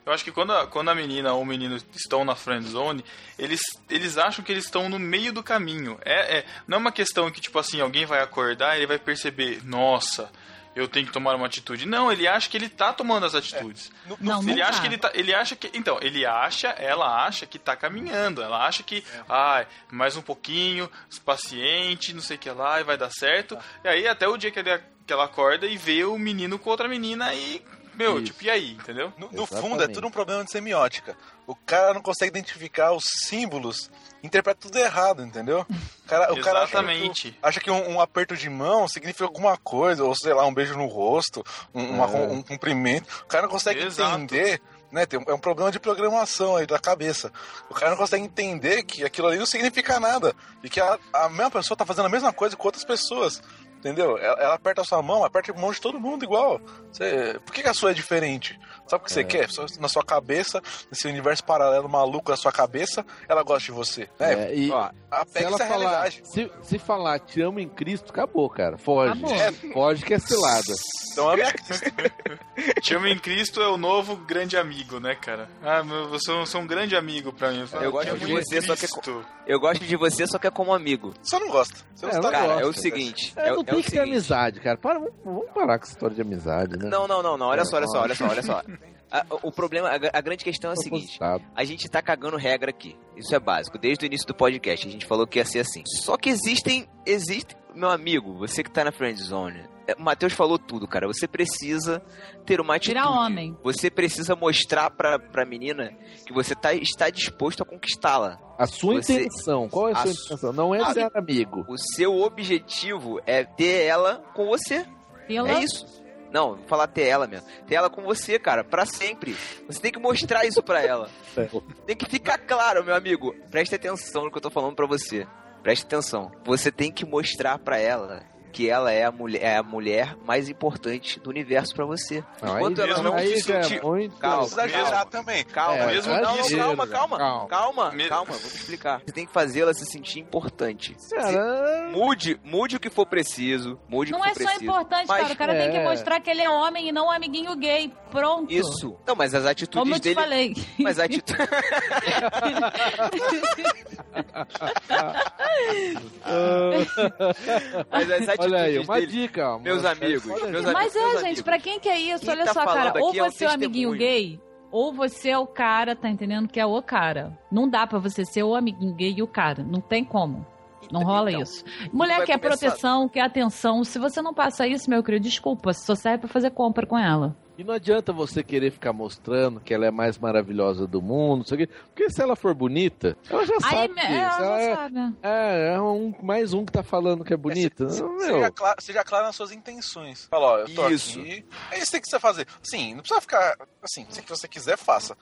S1: Eu acho que quando a, quando a menina ou o menino estão na friend zone, eles, eles acham que eles estão no meio do caminho. É, é, não é uma questão que, tipo assim, alguém vai acordar e ele vai perceber, nossa, eu tenho que tomar uma atitude. Não, ele acha que ele tá tomando as atitudes.
S6: No-
S4: Não,
S1: ele
S4: não
S1: acha
S4: tá.
S1: que ele tá. Ele acha que. Então, ele acha, ela acha que tá caminhando. Ela acha que, ai, mais um pouquinho, paciente, não sei o que lá, e vai dar certo. E aí até o dia que, ele, que ela acorda e vê o menino com outra menina e. Meu,
S3: Isso.
S1: tipo, e aí, entendeu?
S6: No, no fundo, é tudo um problema de semiótica. O cara não consegue identificar os símbolos, interpreta tudo errado, entendeu? O cara, o cara acha
S1: Exatamente.
S6: que, acha que um, um aperto de mão significa alguma coisa, ou sei lá, um beijo no rosto, um, uma-
S3: É.
S6: um cumprimento. O cara não consegue
S1: Exato.
S6: entender. Né, tem um- é um problema de programação aí da cabeça. O cara não consegue entender que aquilo ali não significa nada. E que a, a mesma pessoa tá fazendo a mesma coisa com outras pessoas. Entendeu? Ela, ela aperta a sua mão, aperta a mão de todo mundo igual. Você- por que, que a sua é diferente? Sabe o que você quer? Só- Na sua cabeça, nesse universo paralelo maluco da sua cabeça, ela gosta de você. Né?
S3: É, e
S2: Ó,
S3: se
S6: Apega
S3: ela
S6: essa
S3: falar,
S6: realidade.
S3: se, se falar te amo em Cristo, acabou, cara. Foge.
S4: Acabou.
S3: É, foge que é cilada.
S6: Então é
S1: Te amo em Cristo é o novo grande amigo, né, cara? Ah, meu, você é um, você é um grande amigo pra mim. falo,
S2: Eu
S1: "Te
S2: gosto de você, só que-
S1: Cristo."
S2: Eu gosto de você, só que é como amigo.
S6: Você não gosta. Você não
S3: É, eu
S6: está
S3: não
S2: Cara,
S3: gosto,
S2: é o seguinte.
S3: É,
S2: É,
S3: não
S2: é
S3: tem que ter amizade, cara. Para, vamos, vamos parar com essa história de amizade, né?
S2: Não, não, não, não. Olha só, olha só, olha só, olha só. A- o problema, a, a grande questão é a seguinte. A gente tá cagando regra aqui. Isso é básico. Desde o início do podcast a gente falou que ia ser assim. Só que existem, existe, meu amigo, você que tá na friend zone. é, O Matheus falou tudo, cara. Você precisa ter uma atitude.
S4: Virar homem.
S2: Você precisa mostrar pra, pra menina que você tá, está disposto a conquistá-la.
S3: A sua
S2: Você-
S3: intenção, qual é a sua
S2: su-
S3: intenção? Não é
S2: a-
S3: ser amigo.
S2: O seu objetivo é ter ela com você.
S4: Pela...
S2: É isso. Não, vou falar ter ela mesmo. Ter ela com você, cara, pra sempre. Você tem que mostrar isso pra ela. Tem que ficar claro, meu amigo. Preste atenção no que eu tô falando pra você. Preste atenção. Você tem que mostrar pra ela que ela é a mulher, é a mulher mais importante do universo pra você.
S3: Não,
S2: Enquanto
S3: aí,
S2: ela não
S3: aí é muito...
S2: Calma,
S6: Precisa exagerar também.
S2: Calma,
S3: É,
S2: mesmo
S3: é
S2: não, calma,
S3: já.
S2: calma,
S3: Calma.
S2: calma,
S1: Me-
S2: calma, vou te explicar. Você tem que fazê-la se sentir importante.
S3: Cara,
S2: Mude, mude o que for preciso, mude
S4: Não
S2: o que
S4: é
S2: for
S4: só
S2: preciso.
S4: importante,
S2: Mas-
S4: cara. O cara tem que
S3: É.
S4: mostrar que ele é homem e não um amiguinho gay. Pronto.
S2: Isso. Não, mas as atitudes
S4: Como eu te
S2: dele.
S4: falei.
S2: Mas a atitude. mas as atitudes
S3: olha aí, uma
S2: dele.
S3: dica.
S2: Meus amigos, meus
S3: aí.
S4: Mas
S2: meus
S4: é,
S2: amigos.
S4: gente, pra quem que é isso?
S2: Quem
S4: Olha
S2: tá
S4: só, cara. Ou
S2: é um
S4: você é o amiguinho gay, ou você é o cara, tá entendendo? Que é o cara. Não dá pra você ser o amiguinho gay e o cara. Não tem como. Não rola
S2: Então,
S4: isso. Mulher
S2: vai
S4: quer
S2: começar.
S4: proteção, quer atenção. Se você não passa isso, meu querido, desculpa. Só serve pra fazer compra com ela.
S3: E não adianta você querer ficar mostrando que ela é mais maravilhosa do mundo, não sei o quê. Porque se ela for bonita, ela já
S4: Aí,
S3: sabe disso.
S4: é, ela
S3: Ela
S4: já
S3: é,
S4: sabe.
S3: é, é um, mais um que tá falando que é bonita.
S6: Se-
S3: Não,
S6: se-. Seja claro, seja claro nas suas intenções. Fala, ó, eu tô
S2: Isso.
S6: aqui. É isso que você fazer. Sim, não precisa ficar. Assim, se você quiser, faça.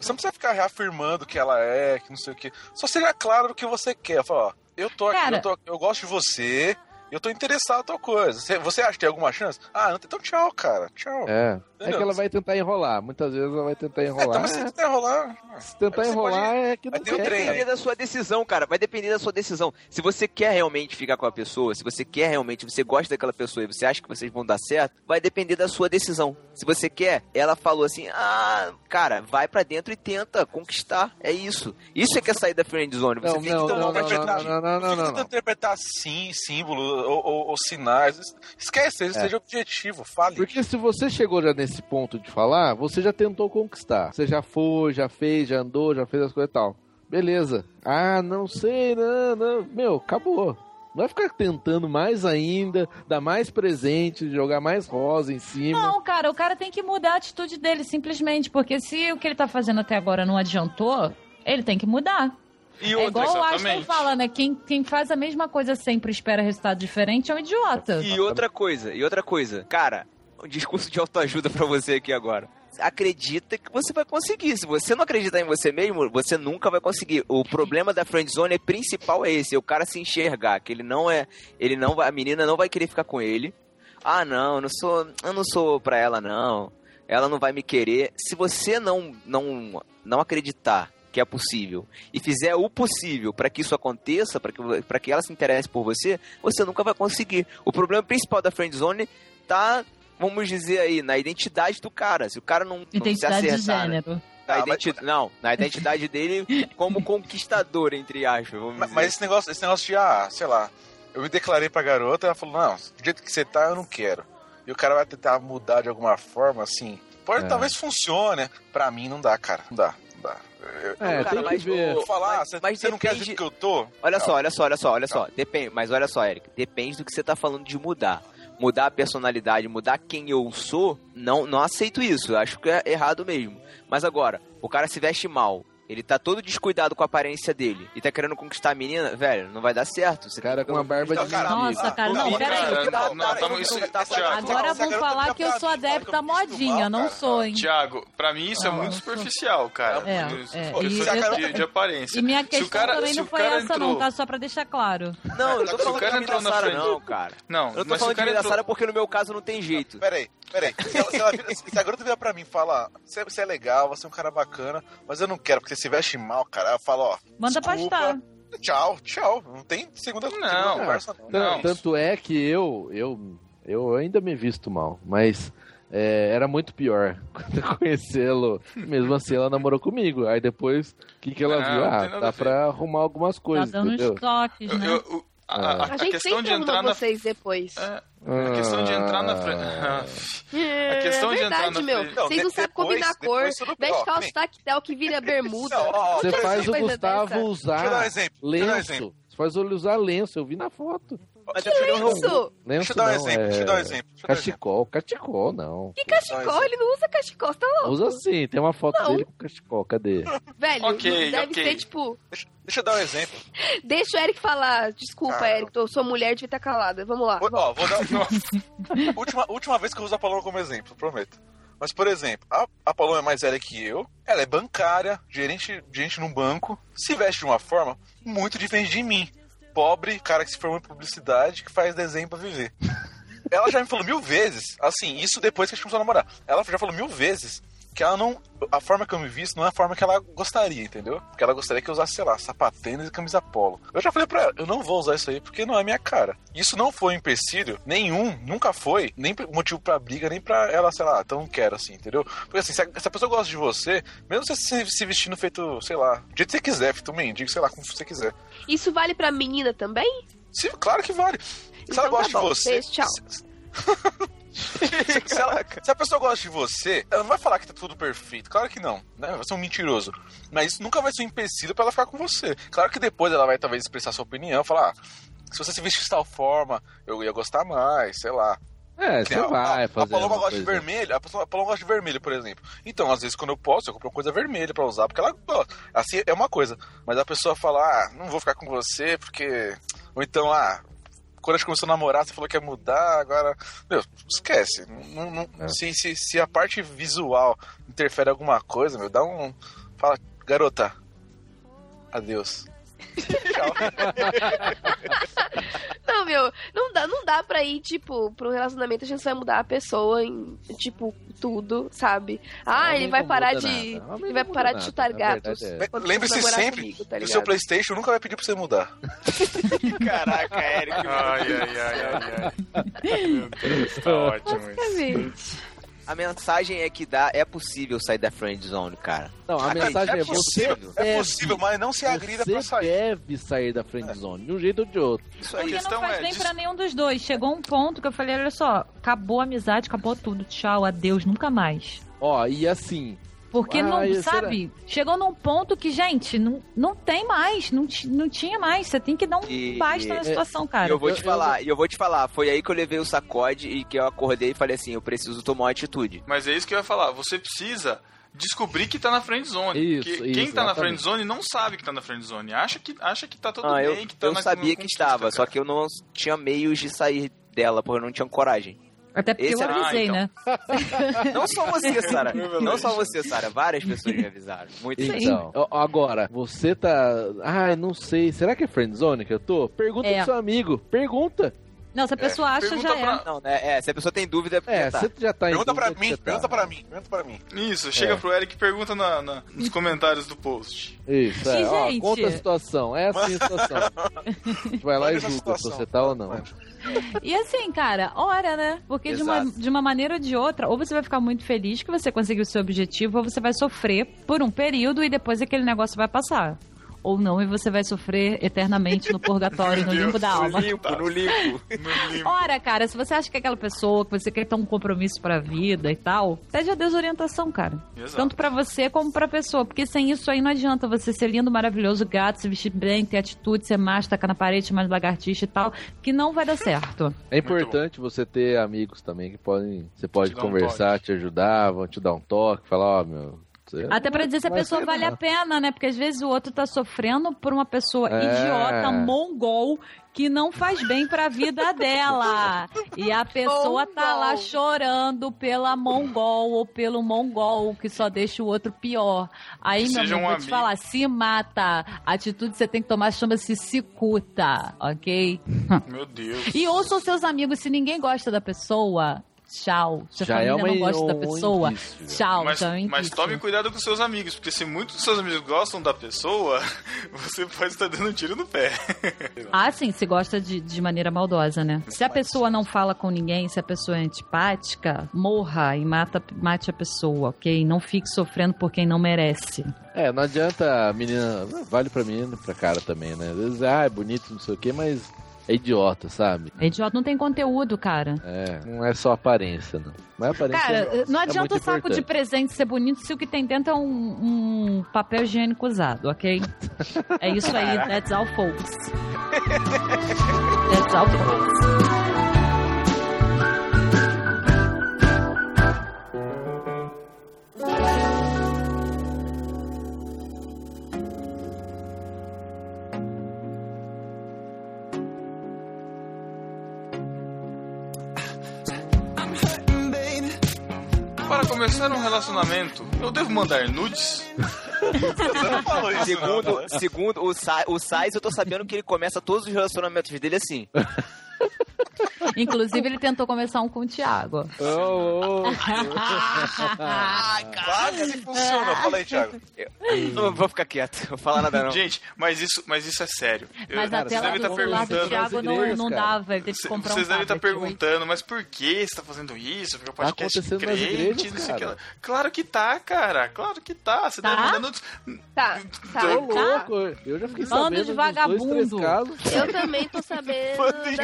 S6: Você não precisa ficar reafirmando que ela é, que não sei o que. Só seja claro o que você quer. Fala, ó, eu tô aqui,
S4: Cara-
S6: eu, tô- eu gosto de você. Eu tô interessado em tal coisa. Você, você acha que tem alguma chance? Ah, não tem. Então tchau, cara. Tchau.
S3: É. É que ela vai tentar enrolar. Muitas vezes ela vai tentar
S6: É,
S3: enrolar.
S6: então, mas se
S3: É,
S6: tentar enrolar.
S3: se tentar enrolar
S6: pode-
S3: é que
S6: vai
S3: não
S2: Vai
S3: quer.
S6: aí.
S2: depender da sua decisão, cara. Vai depender da sua decisão. Se você quer realmente ficar com a pessoa, se você quer realmente, você gosta daquela pessoa e você acha que vocês vão dar certo, vai depender da sua decisão. Se você quer, ela falou assim: ah, cara, vai pra dentro e tenta conquistar. É isso. Isso é que é sair da friend zone. Você
S3: Não,
S2: tem
S3: não,
S2: que
S3: não,
S2: tomar
S3: não,
S2: uma
S3: não,
S2: atitude.
S3: não, não, não,
S6: Fica
S3: não,
S6: tentando interpretar sim, símbolo ou, ou- ou sinais. Esquece,
S3: É.
S6: seja objetivo, fale.
S3: Porque se você chegou já nesse ponto de falar, você já tentou conquistar. Você já foi, já fez, já andou, já fez as coisas e tal. Beleza. Ah, não sei, não, não. Meu, acabou. Não vai ficar tentando mais ainda, dar mais presente, jogar mais rosa em cima.
S4: Não, cara, o cara tem que mudar a atitude dele, simplesmente. Porque se o que ele tá fazendo até agora não adiantou, ele tem que mudar.
S1: E
S4: é
S1: outra,
S4: igual o Ashton
S1: exatamente.
S4: fala, né? Quem, quem faz a mesma coisa sempre espera resultado diferente é um idiota.
S2: E outra coisa, e outra coisa. Cara, um discurso de autoajuda pra você aqui agora. Acredita que você vai conseguir. Se você não acreditar em você mesmo, você nunca vai conseguir. O problema da friend zone é principal é esse, é o cara se enxergar que ele não é, ele não vai, a menina não vai querer ficar com ele. Ah, não, eu não sou, eu não sou pra ela não. Ela não vai me querer. Se você não não não acreditar que é possível e fizer o possível para que isso aconteça, para que para que ela se interesse por você, você nunca vai conseguir. O problema principal da friend zone tá, vamos dizer aí, na identidade do cara. Se o cara não, não se
S4: Identidade de
S2: acertar, né?
S4: gênero.
S2: Na
S6: Ah, mas-
S2: identi- Não, na identidade dele como conquistador, entre aspas. Vamos
S6: Mas,
S2: dizer.
S6: mas esse negócio, esse negócio de, ah, sei lá, eu me declarei pra garota, ela falou, não, do jeito que você tá, eu não quero. E o cara vai tentar mudar de alguma forma, assim. Pode,
S3: É.
S6: talvez funcione. Pra mim, não dá, cara. Não dá, não dá. Eu,
S3: É,
S2: Cara,
S3: tem que
S2: mas
S3: ver.
S6: vou falar,
S2: mas-
S6: você,
S2: mas
S6: você não quer
S2: depende-
S6: dizer que eu tô?
S2: Olha
S6: Não.
S2: só, olha só, olha só, olha só. Depende, mas olha só, Eric. Depende do que você tá falando de mudar. Mudar a personalidade, mudar quem eu sou, não, não aceito isso. Eu acho que é errado mesmo. Mas agora, o cara se veste mal. Ele tá todo descuidado com a aparência dele e tá querendo conquistar a menina, velho, não vai dar certo. Você
S3: Cara
S2: que-
S3: com uma barba de
S6: Então, cara.
S4: Nossa, cara,
S6: Não,
S4: não,
S6: não,
S4: peraí. Agora vão falar que eu sou adepta
S6: que me sinto
S4: modinha, não sou, hein?
S1: Tiago, pra mim isso é muito superficial, cara.
S4: É,
S1: Isso-
S4: é, e
S1: é de, aparência.
S4: E minha questão também não
S1: o
S4: foi essa, não, tá? Só pra deixar claro.
S2: Não, eu tô falando
S1: frente-
S2: não, cara.
S1: Não,
S2: Eu tô falando
S1: entrou...
S2: Sara porque no meu caso não tem jeito.
S6: Peraí, peraí. Se, ela, se, ela vira- se a garota vier pra mim e fala, você, você é legal, você é um cara bacana, mas eu não quero, porque você se veste mal, cara. Ela fala, ó.
S4: Manda
S6: desculpa,
S4: pastar.
S6: Tchau, tchau. Não tem segunda, segunda
S1: Não.
S6: conversa, não.
S1: Não.
S3: Tanto é que eu, eu, eu ainda me visto mal, mas é, era muito pior quando eu conhecê-lo. Mesmo assim, ela namorou comigo. Aí depois, o que, que ela
S1: Não,
S3: viu? Ah, dá
S1: ver.
S3: pra arrumar algumas
S4: Tá
S3: coisas,
S4: dando
S3: entendeu?
S4: uns toques,
S1: Eu-
S4: né?
S1: eu- o- a, a-
S5: A,
S1: a
S5: gente
S1: questão
S5: sempre
S1: de entrar na
S5: vocês depois.
S1: É, a questão de entrar na frente.
S5: É,
S1: questão de entrar
S5: verdade,
S1: na
S5: meu.
S6: Não,
S5: Vocês não sabem combinar cor. Veste calça tactel que vira bermuda.
S6: Não, ó,
S3: Você faz o Gustavo
S5: dessa.
S3: usar
S6: um um
S3: lenço. Você faz ele usar lenço, eu vi na foto.
S2: Mas ele é
S5: Isso!
S6: Deixa eu dar um exemplo,
S3: é
S6: deixa eu dar um exemplo. Deixa eu dar um exemplo.
S3: Cachecol, cachecol não.
S5: Que cachecol? Ele não usa cachecol, tá louco?
S3: Usa sim, tem uma foto
S5: Não.
S3: dele com cachecol, cadê?
S5: Velho,
S1: Ok,
S5: deve
S1: ok.
S5: ser tipo.
S6: Deixa eu dar um exemplo.
S5: Deixa o Eric falar. Desculpa,
S6: Cara.
S5: Eric, eu sou mulher, devia estar calada. Vamos lá.
S6: Vou- Ó, vou dar. última, última vez que eu uso a Paloma como exemplo, prometo. Mas, por exemplo, a, a Paloma é mais velha que eu, ela é bancária, gerente, gerente num banco, se veste de uma forma muito diferente de mim. Pobre, cara que se formou em publicidade, que faz desenho pra viver. Ela já me falou mil vezes, assim, isso depois que a gente começou a namorar. Ela já falou mil vezes que ela não. A forma que eu me visto não é a forma que ela gostaria, entendeu? Porque ela gostaria que eu usasse, sei lá, sapatênis e camisa polo. Eu já falei pra ela, eu não vou usar isso aí porque não é minha cara. Isso não foi um empecilho nenhum, nunca foi, nem motivo pra briga, nem pra ela, sei lá, então quero, assim, entendeu? Porque assim, se a, se a pessoa gosta de você, mesmo você se, se vestindo feito, sei lá, do jeito que você quiser, feito um mendigo, sei lá, como você quiser.
S5: Isso vale pra menina também?
S6: Sim, claro que vale. Se ela
S5: Então tá
S6: gosta
S5: bom,
S6: de você.
S5: beijo, tchau.
S6: Se, se ela- se a pessoa gosta de você, ela não vai falar que tá tudo perfeito. Claro que não, né? Vai ser um mentiroso. Mas isso nunca vai ser um empecilho pra ela ficar com você. Claro que depois ela vai talvez expressar sua opinião, falar, ah, se você se vestir de tal forma, eu ia gostar mais, sei lá.
S3: É, você
S6: a-
S3: vai
S6: a,
S3: fazer.
S6: A Paloma gosta de
S3: coisa.
S6: vermelho, a pessoa- a Paloma gosta de vermelho, por exemplo. Então, às vezes, quando eu posso, eu compro uma coisa vermelha pra usar, porque ela gosta. Assim é uma coisa. Mas a pessoa fala, ah, não vou ficar com você, porque. Ou então, ah, quando a gente começou a namorar, você falou que ia mudar, agora. Meu, esquece. Não- não-
S3: É.
S6: se, se, se a parte visual interfere em alguma coisa, meu, dá um. Fala, garota. Adeus. Tchau.
S5: Não, meu, não dá, não dá pra ir, tipo, pro relacionamento a gente só vai mudar a pessoa em, tipo, tudo, sabe? Ah, ele vai parar de.
S3: nada.
S5: Ele vai parar de chutar gatos.
S3: é
S6: Lembre-se sempre
S5: comigo, tá
S6: que o seu Playstation nunca vai pedir pra você mudar.
S2: Caraca, Eric.
S1: Ai, ai, ai, ai, ai. Meu Deus, tá ótimo isso.
S2: A mensagem é que dá, é possível sair da friend zone, cara.
S3: Não, a mensagem é,
S2: é
S3: você
S2: possível.
S6: É
S3: deve,
S6: possível, mas não se agrida pra
S3: você
S6: sair.
S3: deve sair da friend zone, de um jeito ou de outro.
S2: Isso aí.
S4: Porque não faz
S1: é,
S4: bem
S1: dis-
S4: pra nenhum dos dois. Chegou um ponto que eu falei, olha só, acabou a amizade, acabou tudo. Tchau, adeus, nunca mais.
S3: Ó, e assim,
S4: Porque
S3: Ah,
S4: não, sabe, chegou num ponto que, gente, não, não tem mais, não, não tinha mais. Você tem que dar um
S2: E-
S4: basta na situação, cara.
S2: eu vou
S3: eu-
S2: te
S3: eu
S2: falar, e eu vou te falar, foi aí que eu levei o sacode e que eu acordei e falei assim, eu preciso tomar uma atitude.
S1: Mas é isso que eu ia falar. Você precisa descobrir que tá na friend zone.
S3: Isso, isso,
S1: quem tá na
S3: exatamente.
S1: friend zone não sabe que tá na friend zone. Acha que, acha que tá tudo
S2: Ah, eu,
S1: bem, que tá
S2: eu
S1: na
S2: sabia
S1: na
S2: que estava, só
S1: cara.
S2: que eu não tinha meios de sair dela, porque eu não tinha coragem.
S4: Até porque
S2: esse
S4: eu
S2: é-
S4: avisei,
S1: Ah,
S4: né?
S2: Não só você, Sara. Não só você, Sara. Várias pessoas me avisaram.
S4: Sim.
S3: Então, agora, você tá. Ah, não sei. Será que é friendzone que eu tô? Pergunta
S4: É.
S3: pro seu amigo. Pergunta.
S4: Não, se a pessoa acha,
S1: Pergunta
S4: já
S1: pra-
S4: é.
S2: Não, né? É, se a pessoa tem dúvida, é porque
S3: É,
S2: tá.
S3: você já tá em
S6: Pergunta pra
S3: dúvida,
S6: mim,
S3: tá.
S6: pergunta pra mim, pergunta pra mim.
S1: Isso, chega
S3: É.
S1: pro Eric e pergunta na, na- nos comentários do post.
S3: Isso, é. Ó,
S4: gente?
S3: conta a situação. É assim a situação. A gente vai lá e julga se você tá ou não.
S4: E assim, cara, ora, né? Porque de uma, de uma maneira ou de outra, ou você vai ficar muito feliz que você conseguiu o seu objetivo, ou você vai sofrer por um período e depois aquele negócio vai passar. Ou não, e você vai sofrer eternamente no purgatório, no limbo da
S1: Deus,
S4: alma.
S2: No limpo.
S1: No limbo.
S4: Ora, cara, se você acha que é aquela pessoa que você quer ter um compromisso pra vida e tal, pede a desorientação, cara.
S1: Exato.
S4: Tanto pra você como pra pessoa. Porque sem isso aí não adianta você ser lindo, maravilhoso, gato, se vestir bem, ter atitude, ser macho, tacar na parede, de lagartixa e tal, que não vai dar certo.
S3: É importante você ter amigos também que podem. Você pode
S1: Te um
S3: conversar,
S1: toque.
S3: te ajudar, vão te dar um toque, falar, ó, meu.
S4: Até pra dizer se a pessoa vale
S3: não.
S4: a pena, né? Porque às vezes o outro tá sofrendo por uma pessoa
S3: É.
S4: idiota, mongol, que não faz bem pra vida dela. E a pessoa tá lá chorando pela mongol ou pelo mongol, que só deixa o outro pior. Aí,
S1: Que
S4: meu amigo,
S1: um
S4: vou te
S1: amigo.
S4: falar, se mata. A atitude que você tem que tomar chama-se cicuta, ok?
S1: Meu Deus.
S4: E ouça os seus amigos, se ninguém gosta da pessoa, tchau. Se a
S3: Já
S4: família
S3: é uma-
S4: não gosta da pessoa,
S3: indício,
S4: tchau.
S1: Mas,
S4: é um
S1: mas tome cuidado com seus amigos, porque se muitos dos seus amigos gostam da pessoa, você pode estar dando um tiro no pé.
S4: Ah, sim, se gosta de, de maneira maldosa, né? Se a pessoa não fala com ninguém, se a pessoa é antipática, morra e mata, mate a pessoa, ok? Não fique sofrendo por quem não merece.
S3: É, não adianta a menina. Vale pra menina e pra cara também, né? Às vezes, ah, é bonito, não sei o quê, mas é idiota, sabe?
S4: É idiota, não tem conteúdo, cara.
S3: É, não é só aparência, não. Mas aparência
S4: Cara,
S3: é,
S4: não
S3: é
S4: adianta
S3: muito
S4: o saco de
S3: importante.
S4: presente ser bonito se o que tem dentro é um, um papel higiênico usado, ok? É isso aí, that's all, folks. That's all, folks.
S1: Para começar um relacionamento, eu devo mandar nudes?
S6: Isso,
S2: Segundo, segundo o, Sa o Sais, eu tô sabendo que ele começa todos os relacionamentos dele assim.
S4: Inclusive, ele tentou começar um com o Thiago.
S3: Ô, ô.
S6: Quase assim funciona. Fala aí, Thiago.
S2: Não vou ficar quieto, não vou falar nada não.
S1: Gente, mas isso, mas isso é sério. Eu-
S4: Mas
S3: cara,
S4: a
S1: vocês
S4: tela
S1: devem
S4: do
S1: estar
S4: do
S1: perguntando.
S4: Thiago não,
S3: igrejas,
S4: não dava. Ele teve que comprar
S1: Vocês
S4: um
S1: devem estar
S4: tablet.
S1: perguntando, mas por que você tá fazendo isso? Porque o podcast
S3: acontecendo nas
S1: crente,
S3: igrejas,
S1: não sei o que lá. Claro que tá, cara. Claro que tá. Você
S4: Tá?
S1: deve mandar nudes.
S5: Tá, tá.
S3: Ô,
S5: tá.
S3: louco, eu já fiquei
S4: Bando
S3: sabendo
S4: de
S3: dois,
S4: vagabundo.
S3: casos.
S5: Eu também tô sabendo
S2: Bando de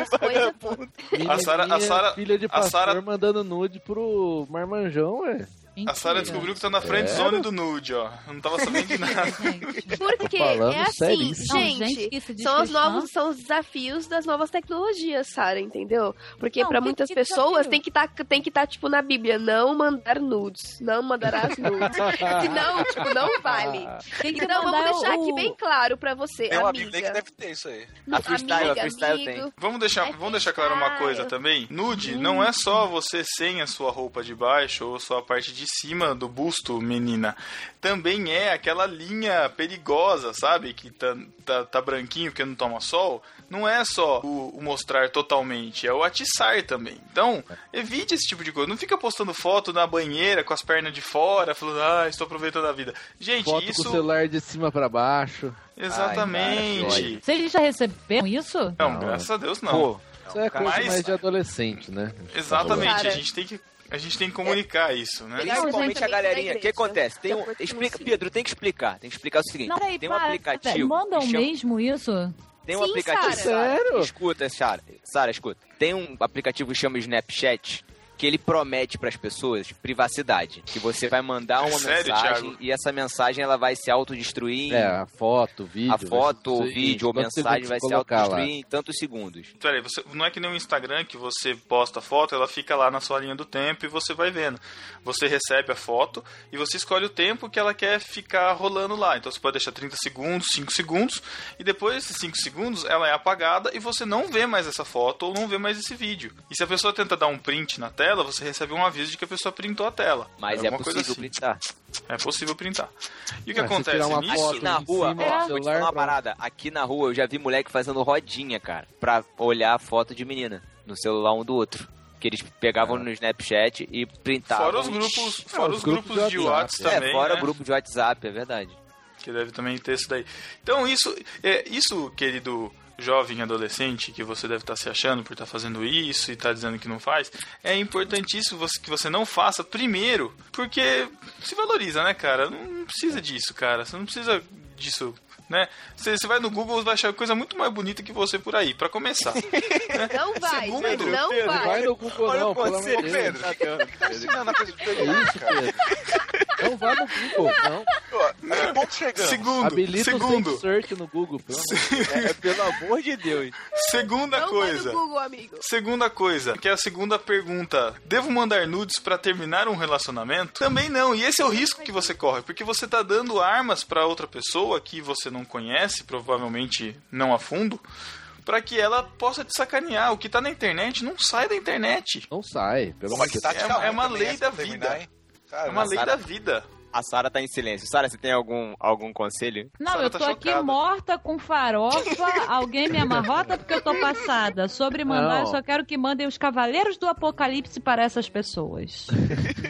S5: coisas.
S1: A Sara- a Sara-
S3: filha de
S1: a
S3: pastor,
S1: Sara-
S3: mandando nude pro marmanjão, ué.
S1: A Sara
S4: Mentira.
S1: descobriu que tá na friend
S3: É.
S1: zone do nude, ó. Eu não tava sabendo de nada.
S4: Gente.
S5: Porque é assim.
S4: Não,
S5: gente,
S4: gente que se diz
S5: são os novos, são os desafios das novas tecnologias, Sara, entendeu? Porque
S4: Não,
S5: pra
S4: que-
S5: muitas
S4: que
S5: pessoas
S4: desafio?
S5: tem que tá, tem que estar tipo na Bíblia, não mandar nudes, não mandarás nudes. Senão, tipo, não vale.
S4: Quem quer
S5: Então vamos
S4: mandar
S5: deixar
S4: o-
S5: aqui bem claro pra você,
S6: Tem uma
S5: amiga.
S6: Bíblia que deve ter isso aí.
S2: A freestyle,
S5: amiga,
S2: a freestyle
S5: amigo.
S1: Vamos deixar,
S5: É
S1: vamos deixar claro uma coisa também. Nude não é só você sem a sua roupa de baixo ou só a parte de cima do busto, menina. Também é aquela linha perigosa, sabe? Que tá, tá, tá branquinho porque não toma sol. Não é só o, o mostrar totalmente, é o atiçar também. Então, evite esse tipo de coisa. Não fica postando foto na banheira com as pernas de fora, falando, ah, estou aproveitando a vida. Gente,
S3: Foto com o
S1: isso.
S3: celular de cima pra baixo.
S1: Exatamente.
S4: Vocês já receberam isso?
S1: não,
S3: Não.
S1: graças a Deus não.
S2: Pô,
S3: Isso é coisa
S1: Mas-
S3: mais de adolescente, né?
S1: Exatamente, a gente tem que a gente tem que comunicar isso, né?
S2: Principalmente
S5: gente,
S2: a galerinha. O que
S5: igreja.
S2: acontece? Tem um, explica. Pedro, tem que explicar. Tem que explicar o seguinte:
S4: Não, peraí,
S2: tem um
S4: para,
S2: aplicativo.
S4: Mandam
S2: chama-
S4: mesmo isso?
S2: Tem um
S5: Sim,
S2: aplicativo.
S5: Sara.
S3: Sério?
S2: Escuta, Sara. Sara, escuta. Tem um aplicativo que chama Snapchat que ele promete pras pessoas privacidade. Que você vai mandar uma
S1: Sério,
S2: mensagem
S1: Thiago?
S2: e essa mensagem ela vai se autodestruir. em-
S3: É, a foto, o vídeo.
S2: a foto, o vídeo ou mensagem vai se
S3: colocar lá?
S2: autodestruir em tantos segundos.
S1: Peraí, você, não é que nem o Instagram que você posta a foto, ela fica lá na sua linha do tempo e você vai vendo. Você recebe a foto e você escolhe o tempo que ela quer ficar rolando lá. Então você pode deixar 30 segundos, 5 segundos, e depois desses 5 segundos ela é apagada e você não vê mais essa foto ou não vê mais esse vídeo. E se a pessoa tenta dar um print na tela, você recebe um aviso de que a pessoa printou a tela.
S2: Mas é
S1: coisa
S2: possível
S1: assim.
S2: printar.
S1: É possível printar. E o que
S3: se
S1: acontece nisso?
S3: foto
S2: Aqui na rua,
S3: cima
S2: ó, vou te falar uma parada. Aqui na rua eu já vi moleque fazendo rodinha, cara, pra olhar a foto de menina no celular um do outro. Que eles pegavam no Snapchat e printavam.
S1: Fora os grupos, fora
S3: os
S1: os
S3: grupos
S1: grupos
S3: de WhatsApp.
S1: WhatsApp
S2: É,
S1: também,
S2: fora
S1: né?
S2: grupo de WhatsApp, é verdade.
S1: que deve também ter isso daí. Então isso, é, isso querido jovem adolescente que você deve estar se achando por estar fazendo isso e estar dizendo que não faz, é importantíssimo você- que você não faça primeiro, porque se valoriza, né, cara? Não precisa disso, cara. Você não precisa disso. Né? Você, você vai no Google e vai achar coisa muito mais bonita que você por aí, pra começar.
S5: Não vai,
S1: Segundo,
S5: Pedro, não
S2: Pedro,
S5: vai.
S3: Vai no Google não, pelo amor de Deus.
S6: Pedro. Tá de
S3: É
S6: Pedro,
S3: isso,
S6: cara.
S3: Pedro. Não vá no Google, não.
S6: A que ponto chegamos?
S1: Segundo,
S3: Habilita
S1: segundo,
S3: o Search no Google, pelo amor de Deus.
S2: É, pelo amor de Deus.
S1: segunda
S5: Não
S1: coisa.
S5: vai no Google, amigo.
S1: Segunda coisa, que é a segunda pergunta. Devo mandar nudes pra terminar um relacionamento? Também não. E esse é o risco que você corre, porque você tá dando armas pra outra pessoa que você não conhece, provavelmente não a fundo, pra que ela possa te sacanear. O que tá na internet não sai da internet.
S3: Não sai, pelo amor de Deus.
S1: É- é uma lei da
S6: terminar,
S1: vida.
S6: hein? Cara,
S1: É uma lei da vida.
S2: A Sara tá em silêncio. Sara, você tem algum, algum conselho?
S4: Não,
S1: Sara
S4: eu
S1: tá
S4: tô aqui
S1: chocada.
S4: morta com farofa. Alguém me amarrota porque eu tô passada. Sobre mandar,
S3: Não.
S4: eu só quero que mandem os cavaleiros do apocalipse para essas pessoas.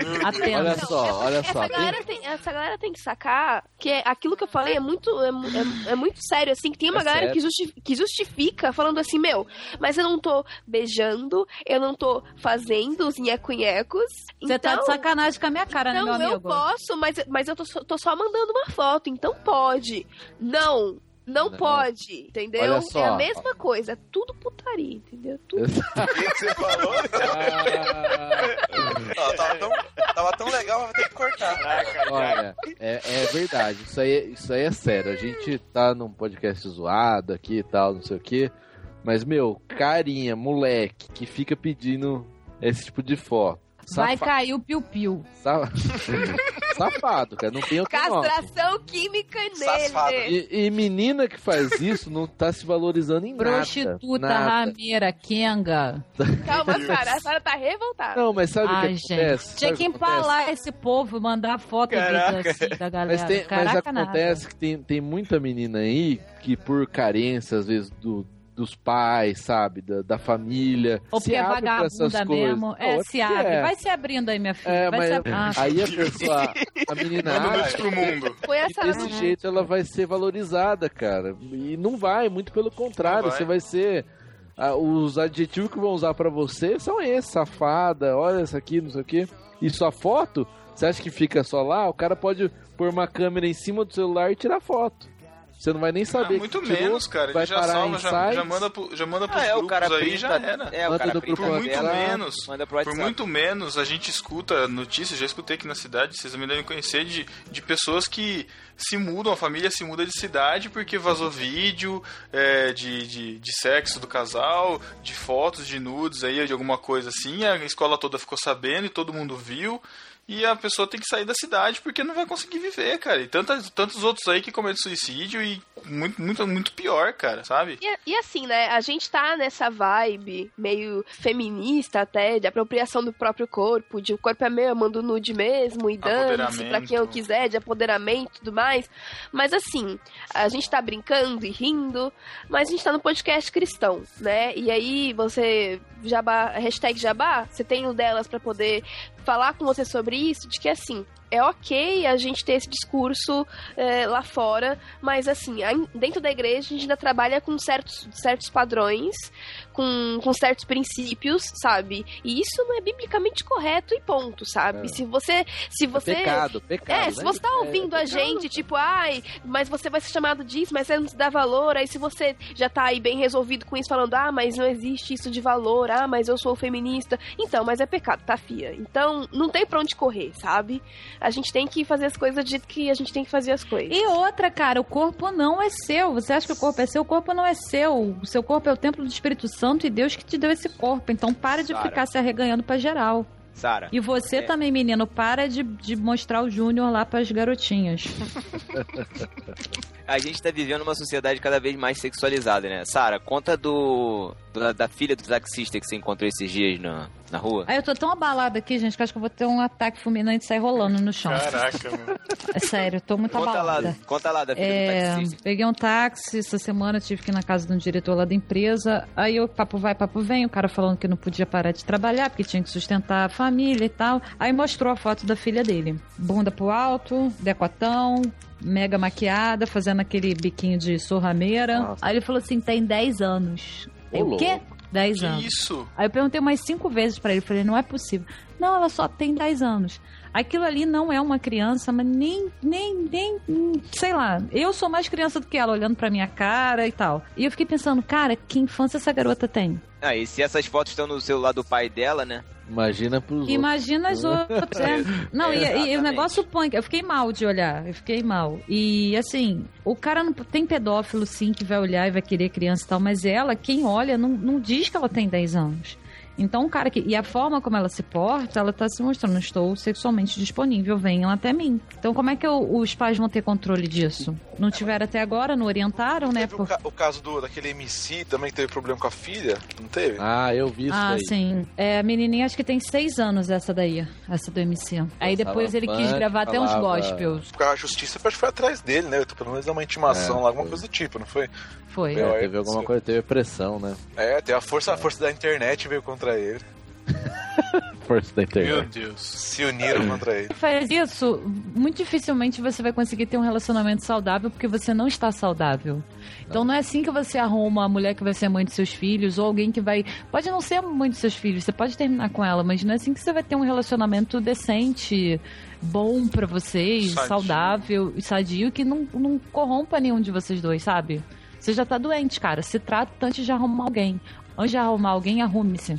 S3: Olha
S4: Apenas.
S3: só, olha
S5: essa
S3: só.
S5: Galera tem, essa galera tem que sacar que é- aquilo que eu falei é muito, é, é- é muito sério, assim, que tem uma
S3: É
S5: galera que, justi- que justifica falando assim, meu, mas eu não tô beijando, eu não tô fazendo os nheco-nhecos.
S4: Você tá de sacanagem com a minha cara, né,
S5: Então
S4: meu
S5: eu
S4: amigo?
S5: posso, mas, mas eu tô, só- tô só mandando uma foto, então pode. Não, não,
S3: Não.
S5: pode, entendeu?
S3: Só.
S5: É a mesma coisa, é tudo putaria, entendeu? Tudo.
S6: O que que você falou? Não, tava, tão, tava tão legal, mas ter que cortar.
S3: Olha, é, é verdade, isso aí, isso aí é sério. A gente tá num podcast zoado aqui e tal, não sei o quê. Mas, meu, carinha, moleque, que fica pedindo esse tipo de foto.
S4: Vai
S3: Safa-
S4: cair o piu-piu.
S3: sa- safado, cara. Não tem outro nome.
S5: Castração química
S6: Safado.
S5: nele.
S3: E, e menina que faz isso não tá se valorizando em
S4: Prostituta,
S3: nada. nada.
S4: rameira, Kenga.
S5: Calma, Sara. A Sara tá revoltada.
S3: Não, mas sabe o
S4: Ai,
S3: que
S4: gente.
S3: acontece?
S4: Tinha que empalar esse povo, mandar foto e vídeo assim da galera.
S3: Mas, tem, mas
S4: Caraca,
S3: acontece
S4: nada.
S3: que tem, tem muita menina aí que por carência, às vezes, do, dos pais, sabe? Da, da família.
S4: Ou
S3: se
S4: porque é
S3: abre pra essas
S4: vagabunda
S3: coisas.
S4: mesmo. É, se
S3: porque
S4: abre.
S3: é.
S4: Vai se abrindo aí, minha filha.
S3: É,
S4: vai
S3: mas
S4: se ab- Ah,
S3: aí a pessoa, a menina acha
S1: nudes pro mundo.
S5: Foi a
S3: que
S5: Sara.
S3: desse jeito ela vai ser valorizada, cara. E não vai, muito pelo contrário.
S1: Vai.
S3: Você vai ser. ah, os adjetivos que vão usar pra você são esses: safada, olha essa aqui, não sei o quê. E sua foto, você acha que fica só lá? O cara pode pôr uma câmera em cima do celular e tirar foto. Você não vai nem
S1: Ah,
S3: saber.
S1: muito
S3: que tirou,
S1: menos, cara. Ele
S3: vai
S1: já
S3: parar
S1: salva, já, já manda, pro, já manda pros
S2: Ah, é, o
S1: grupos
S2: cara
S1: aí,
S2: printa,
S1: já era.
S2: É, o
S3: Manda
S2: cara
S1: Por muito
S2: tela,
S1: menos,
S2: Manda pro
S1: por muito menos, a gente escuta notícias, já escutei aqui na cidade, vocês também devem conhecer, de, de pessoas que se mudam, a família se muda de cidade porque vazou vídeo é, de, de, de sexo do casal, de fotos, de nudes aí, de alguma coisa assim, a escola toda ficou sabendo e todo mundo viu. E a pessoa tem que sair da cidade porque não vai conseguir viver, cara. E tantas, tantos outros aí que cometem suicídio e muito, muito, muito pior, cara, sabe?
S5: E, e assim, né? A gente tá nessa vibe meio feminista até, de apropriação do próprio corpo, de o corpo é meu, eu mando nude mesmo, e dane-se pra quem eu quiser, de apoderamento e tudo mais. Mas assim, a gente tá brincando e rindo, mas a gente tá no podcast cristão, né? E aí você, jabá, hashtag jabá, você tem o delas pra poder falar com você sobre isso, de que assim, é ok a gente ter esse discurso é, lá fora, mas assim, dentro da igreja a gente ainda trabalha com certos, certos padrões, com, com certos princípios, sabe? E isso não é biblicamente correto e ponto, sabe?
S3: É.
S5: Se você. Se você.
S3: É pecado, pecado.
S5: É,
S3: né?
S5: se você tá ouvindo
S3: É
S5: a gente, tipo, ai, mas você vai ser chamado disso, mas você não se dá valor, aí se você já tá aí bem resolvido com isso, falando, ah, mas não existe isso de valor, ah, mas eu sou feminista. Então, mas é pecado, tá, fia? Então, não tem pra onde correr, sabe? A gente tem que fazer as coisas do jeito que a gente tem que fazer as coisas.
S4: E outra, cara, o corpo não é seu. Você acha que o corpo é seu? O corpo não é seu. O seu corpo é o templo do Espírito Santo e Deus que te deu esse corpo. Então para de
S2: Sara.
S4: ficar se arreganhando pra geral.
S2: Sara.
S4: E você
S2: É.
S4: também, menino, para de, de mostrar o Júnior lá pras garotinhas.
S2: A gente tá vivendo uma sociedade cada vez mais sexualizada, né? Sara, conta do. Da, da filha do taxista que você encontrou esses dias na, na rua.
S4: Aí eu tô tão abalada aqui, gente, que acho que eu vou ter um ataque fulminante e sair rolando no chão.
S1: Caraca, meu.
S4: É sério, eu tô muito
S2: Conta lá,
S4: abalada.
S2: conta lá da filha do
S4: É,
S2: taxista.
S4: peguei um táxi essa semana, tive que ir na casa de um diretor lá da empresa. Aí o papo vai, papo vem, o cara falando que não podia parar de trabalhar porque tinha que sustentar a família e tal. Aí mostrou a foto da filha dele. Bunda pro alto, decotão, mega maquiada, fazendo aquele biquinho de sorrameira.
S3: Nossa.
S4: Aí ele falou assim: tem 10 anos.
S3: Ô,
S4: Eu, o quê?
S3: louco.
S4: 10
S1: Que
S4: anos.
S1: isso?
S4: Aí eu perguntei umas cinco vezes pra ele, falei, não é possível. Não, ela só tem 10 anos. Aquilo ali não é uma criança, mas nem, nem, nem, sei lá. Eu sou mais criança do que ela, olhando pra minha cara e tal. E eu fiquei pensando, cara, que infância essa garota tem?
S2: Ah, e se essas fotos estão no celular do pai dela, né?
S3: Imagina pros outros.
S4: Imagina as outras. é. Não, e, e o negócio punk. Eu fiquei mal de olhar. Eu fiquei mal. E assim, o cara não. Tem pedófilo sim que vai olhar e vai querer criança e tal, mas ela, quem olha, não, não diz que ela tem 10 anos. Então, o cara que. E a forma como ela se porta, ela tá se mostrando, estou sexualmente disponível, venham até mim. Então, como é que eu- os pais vão ter controle disso? Não tiveram até agora, não orientaram, né?
S6: Teve o,
S4: Por...
S6: ca- o caso do, daquele MC também que teve problema com a filha, não teve?
S3: Ah, eu vi isso
S4: Ah,
S3: daí.
S4: sim. É, a menininha acho que tem seis anos essa daí, essa do MC. Aí depois ele quis gravar até uns gospels.
S6: Porque a justiça parece que foi atrás dele, né? Pelo menos deu uma intimação
S3: É,
S6: lá, alguma
S3: foi.
S6: coisa do tipo, não foi?
S4: Foi.
S6: Meu,
S3: É,
S6: é
S3: teve alguma coisa, teve pressão, né?
S6: É, tem a força, a força da internet veio contra ele.
S3: Força da
S1: Meu
S3: internet.
S1: Deus.
S6: Se uniram contra ele.
S4: faz isso, muito dificilmente você vai conseguir ter um relacionamento saudável porque você não está saudável. Então não é assim que você arruma a mulher que vai ser mãe dos seus filhos ou alguém que vai. Pode não ser a mãe dos seus filhos, você pode terminar com ela, mas não é assim que você vai ter um relacionamento decente, bom pra vocês,
S1: Sadio.
S4: saudável e sadio que não, não corrompa nenhum de vocês dois, sabe? Você já tá doente, cara. Se trata antes de arrumar alguém. Antes de arrumar alguém, arrume-se.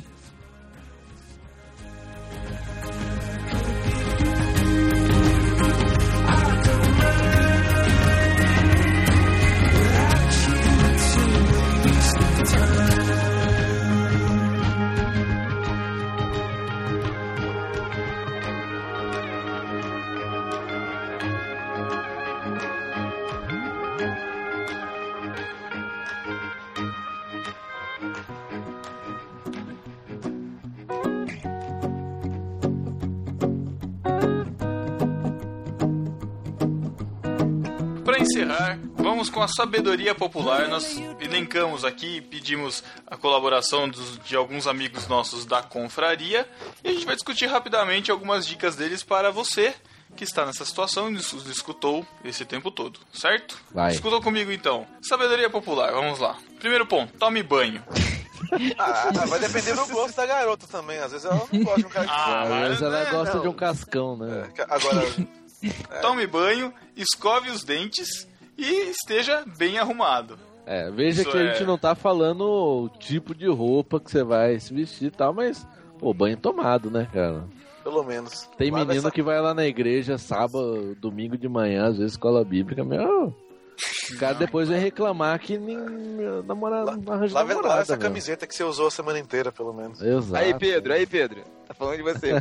S1: Encerrar, vamos com a sabedoria popular. Nós elencamos aqui, pedimos a colaboração dos- de alguns amigos nossos da confraria e a gente vai discutir rapidamente algumas dicas deles para você que está nessa situação e nos escutou esse tempo todo, certo?
S3: Vai.
S1: Escutou comigo então. Sabedoria popular, vamos lá. Primeiro ponto, tome banho.
S6: Ah, vai depender do gosto da garota também. Às vezes ela não gosta de um cara que
S1: Ah,
S3: Às
S1: mas,
S3: vezes ela
S1: né,
S3: gosta
S6: não.
S3: de um cascão, né?
S6: É, Agora,
S1: Tome banho, escove os dentes e esteja bem arrumado.
S3: É, veja
S1: Isso
S3: que a
S1: é-
S3: gente não tá falando o tipo de roupa que você vai se vestir e tal, mas, pô, banho tomado, né, cara?
S6: pelo menos.
S3: Tem menino
S6: nessa-
S3: que vai lá na igreja sábado, domingo de manhã, às vezes escola bíblica, meu. O cara depois vai reclamar que nem namorado não arranja namorada.
S6: essa
S3: meu.
S6: camiseta que você usou a semana inteira, pelo menos.
S3: Exato.
S2: Aí, Pedro, aí, Pedro. Tá falando de você.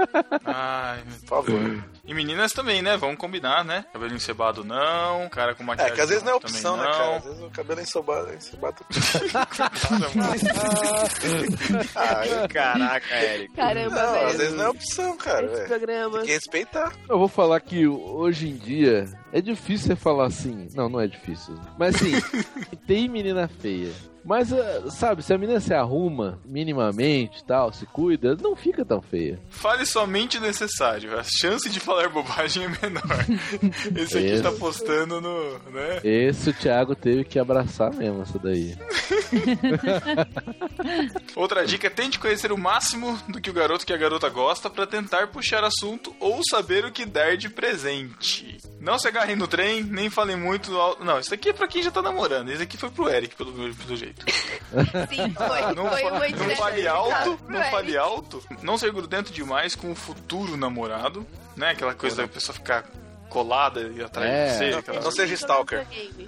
S1: Ai, meu
S6: Por favor.
S1: E meninas também, né? Vamos combinar, né? Cabelo encebado não, cara com
S6: É,
S1: maquiagem
S6: que às vezes não é opção, né,
S1: não.
S6: cara? Às vezes o cabelo encebado, encebado. ah,
S2: Caraca, Eric.
S5: Caramba,
S6: não,
S5: velho.
S6: às vezes não é opção, cara.
S5: Esse programa.
S6: Tem que respeitar.
S3: Eu vou falar que hoje em dia é difícil você falar assim. Não, não é difícil. Mas assim, tem menina feia. Mas, ah, sabe, se a menina se arruma minimamente e tal, se cuida, não fica tão feia.
S1: Fale somente o necessário. A chance de falar bobagem é menor. Esse aqui
S3: Isso.
S1: tá postando no. né?
S3: Esse o Thiago teve que abraçar mesmo, essa daí.
S1: Outra dica: tente conhecer o máximo do que o garoto que a garota gosta pra tentar puxar assunto ou saber o que dar de presente. Não se agarrem no trem, nem falem muito alto. Não, isso aqui é pra quem já tá namorando. Esse aqui foi pro Eric, pelo, pelo jeito.
S5: Sim, foi.
S1: Não,
S5: foi
S1: não fale alto, não fale alto. Não ser grudento demais com o futuro namorado, né? Aquela coisa da pessoa ficar colada e atrás
S3: É.
S1: de você.
S6: Não,
S1: aquela-
S6: não seja stalker.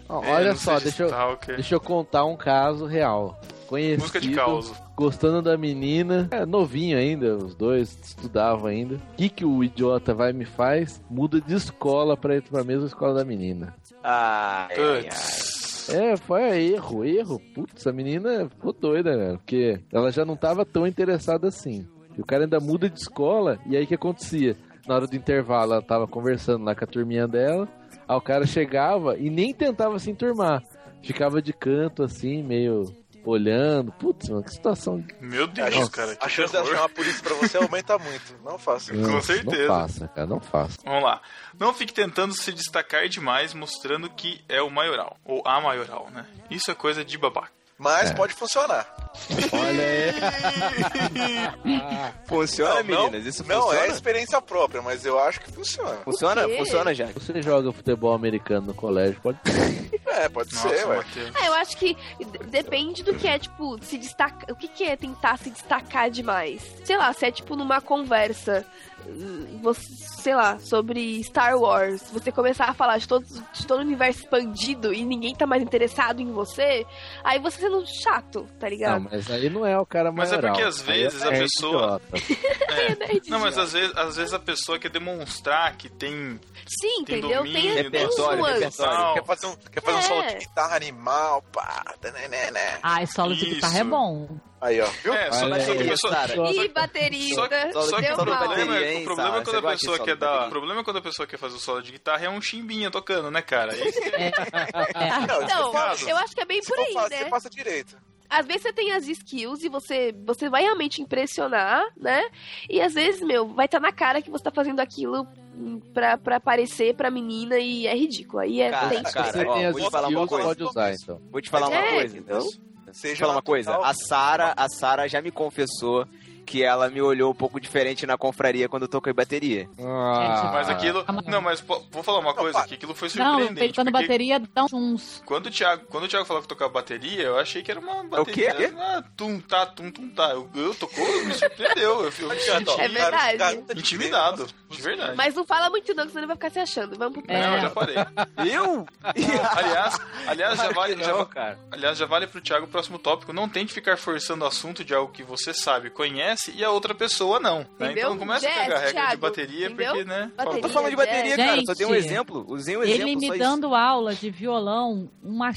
S3: Ó,
S1: É,
S3: olha
S1: não
S3: só, deixa eu, deixa eu contar um caso real. Conhecido,
S1: Música de causa.
S3: gostando da menina, é, novinho ainda, os dois estudavam ainda. O que, que o idiota vai me faz? Muda de escola pra ir pra mesma escola da menina.
S2: Ai, ai, ai.
S3: É, foi erro, erro. Putz, a menina ficou doida, né? Porque ela já não tava tão interessada assim. E o cara ainda muda de escola, e aí o que acontecia? Na hora do intervalo, ela tava conversando lá com a turminha dela, aí o cara chegava e nem tentava se enturmar. Ficava de canto, assim, meio olhando. Putz, mano, que situação.
S1: Meu Deus,
S6: Nossa,
S1: cara.
S6: A chance dela
S1: terror.
S6: chamar a polícia pra você aumenta muito. Não faça.
S3: Não,
S1: certeza.
S3: Não faça, cara, não faça.
S1: Vamos lá. Não fique tentando se destacar demais, mostrando que é o maioral. Ou a maioral, né? Isso é coisa de babaca.
S6: Mas
S3: É.
S6: pode funcionar.
S3: Olha aí.
S2: Funciona,
S6: não,
S2: meninas? Isso
S6: não
S2: funciona?
S6: é experiência própria, mas eu acho que funciona.
S2: Funciona? Funciona, já.
S3: Você joga futebol americano no colégio, pode
S6: É, pode
S1: Nossa,
S6: ser, ué.
S5: É, eu acho que depende do que é, tipo, se destacar. O que, que é tentar se destacar demais? Sei lá, se é tipo numa conversa, você, sei lá, sobre Star Wars, você começar a falar de todo, de todo o universo expandido e ninguém tá mais interessado em você, aí você sendo chato, tá
S3: Não,
S5: ligado?
S3: mas aí não é o cara
S1: Mas é porque às
S3: é
S1: vezes a
S3: nerd
S1: pessoa-. É. Não, mas às vezes, às vezes a pessoa quer demonstrar que tem.
S5: Sim,
S1: tem
S5: entendeu?
S1: domínio
S5: Tem,
S2: repertório, repertório.
S6: Quer fazer um, quer fazer um
S5: É.
S6: solo de guitarra animal, pá, né, né, né.
S4: Ai, solo de guitarra é bom.
S6: Aí, ó, viu?
S1: É, só, a pessoa.
S2: Sara.
S5: E baterista,
S1: Só que, só que
S5: deu
S1: o problema, é,
S2: hein,
S1: o problema é quando a pessoa quer dar. O problema é quando a pessoa quer fazer o solo de guitarra é um chimbinha tocando, né, cara? Que é-
S6: Não,
S5: Então, eu acho que é bem
S6: se
S5: por aí,
S6: fácil,
S5: né?
S6: você passa direito.
S5: às vezes você tem as skills e você, você vai realmente impressionar, né? E às vezes, meu, vai estar na cara que você tá fazendo aquilo pra, pra aparecer pra menina e é ridículo. Aí é
S2: Cara,
S5: tem.
S2: cara,
S3: Você
S2: ó,
S3: tem as
S2: vou te falar uma
S3: skills,
S2: coisa.
S3: pode usar, então.
S2: Vou te falar uma
S5: É,
S2: coisa.
S5: então.
S2: Vou
S6: Seja
S2: falar uma coisa. A Sara, a Sara já me confessou que ela me olhou um pouco diferente na confraria quando eu toquei bateria.
S3: Ah,
S1: Mas aquilo. Não, mas pô, vou falar uma coisa aqui. Aquilo foi
S4: Não,
S1: surpreendente.
S4: peitando
S1: porque
S4: bateria, dá uns.
S1: Quando o, Thiago, quando o Thiago falou que tocava bateria, eu achei que era uma bateria.
S2: quê?
S1: Ah, tum, tá, tum, tum, tá. Eu, eu tocou, me surpreendeu. Eu, eu senti
S5: É verdade.
S6: Garota de
S1: intimidado. De verdade.
S5: Mas não fala muito não, que senão ele vai ficar se achando. Vamos pro
S4: É.
S1: Não, eu já parei.
S2: Eu?
S1: Aliás, aliás, já vale, já,
S2: Não, cara.
S1: aliás, já vale pro Thiago o próximo tópico. Não tente ficar forçando o assunto de algo que você sabe, conhece e a outra pessoa não. Né? Então não começa a
S5: Jazz,
S1: pegar regra de
S5: Thiago,
S1: bateria,
S5: entendeu?
S1: porque, né?
S5: Bateria.
S2: Tô falando de bateria,
S4: Gente,
S2: cara. Só dei um exemplo. Usei um exemplo.
S4: Ele
S2: só
S4: me
S2: isso.
S4: dando aula de violão, uma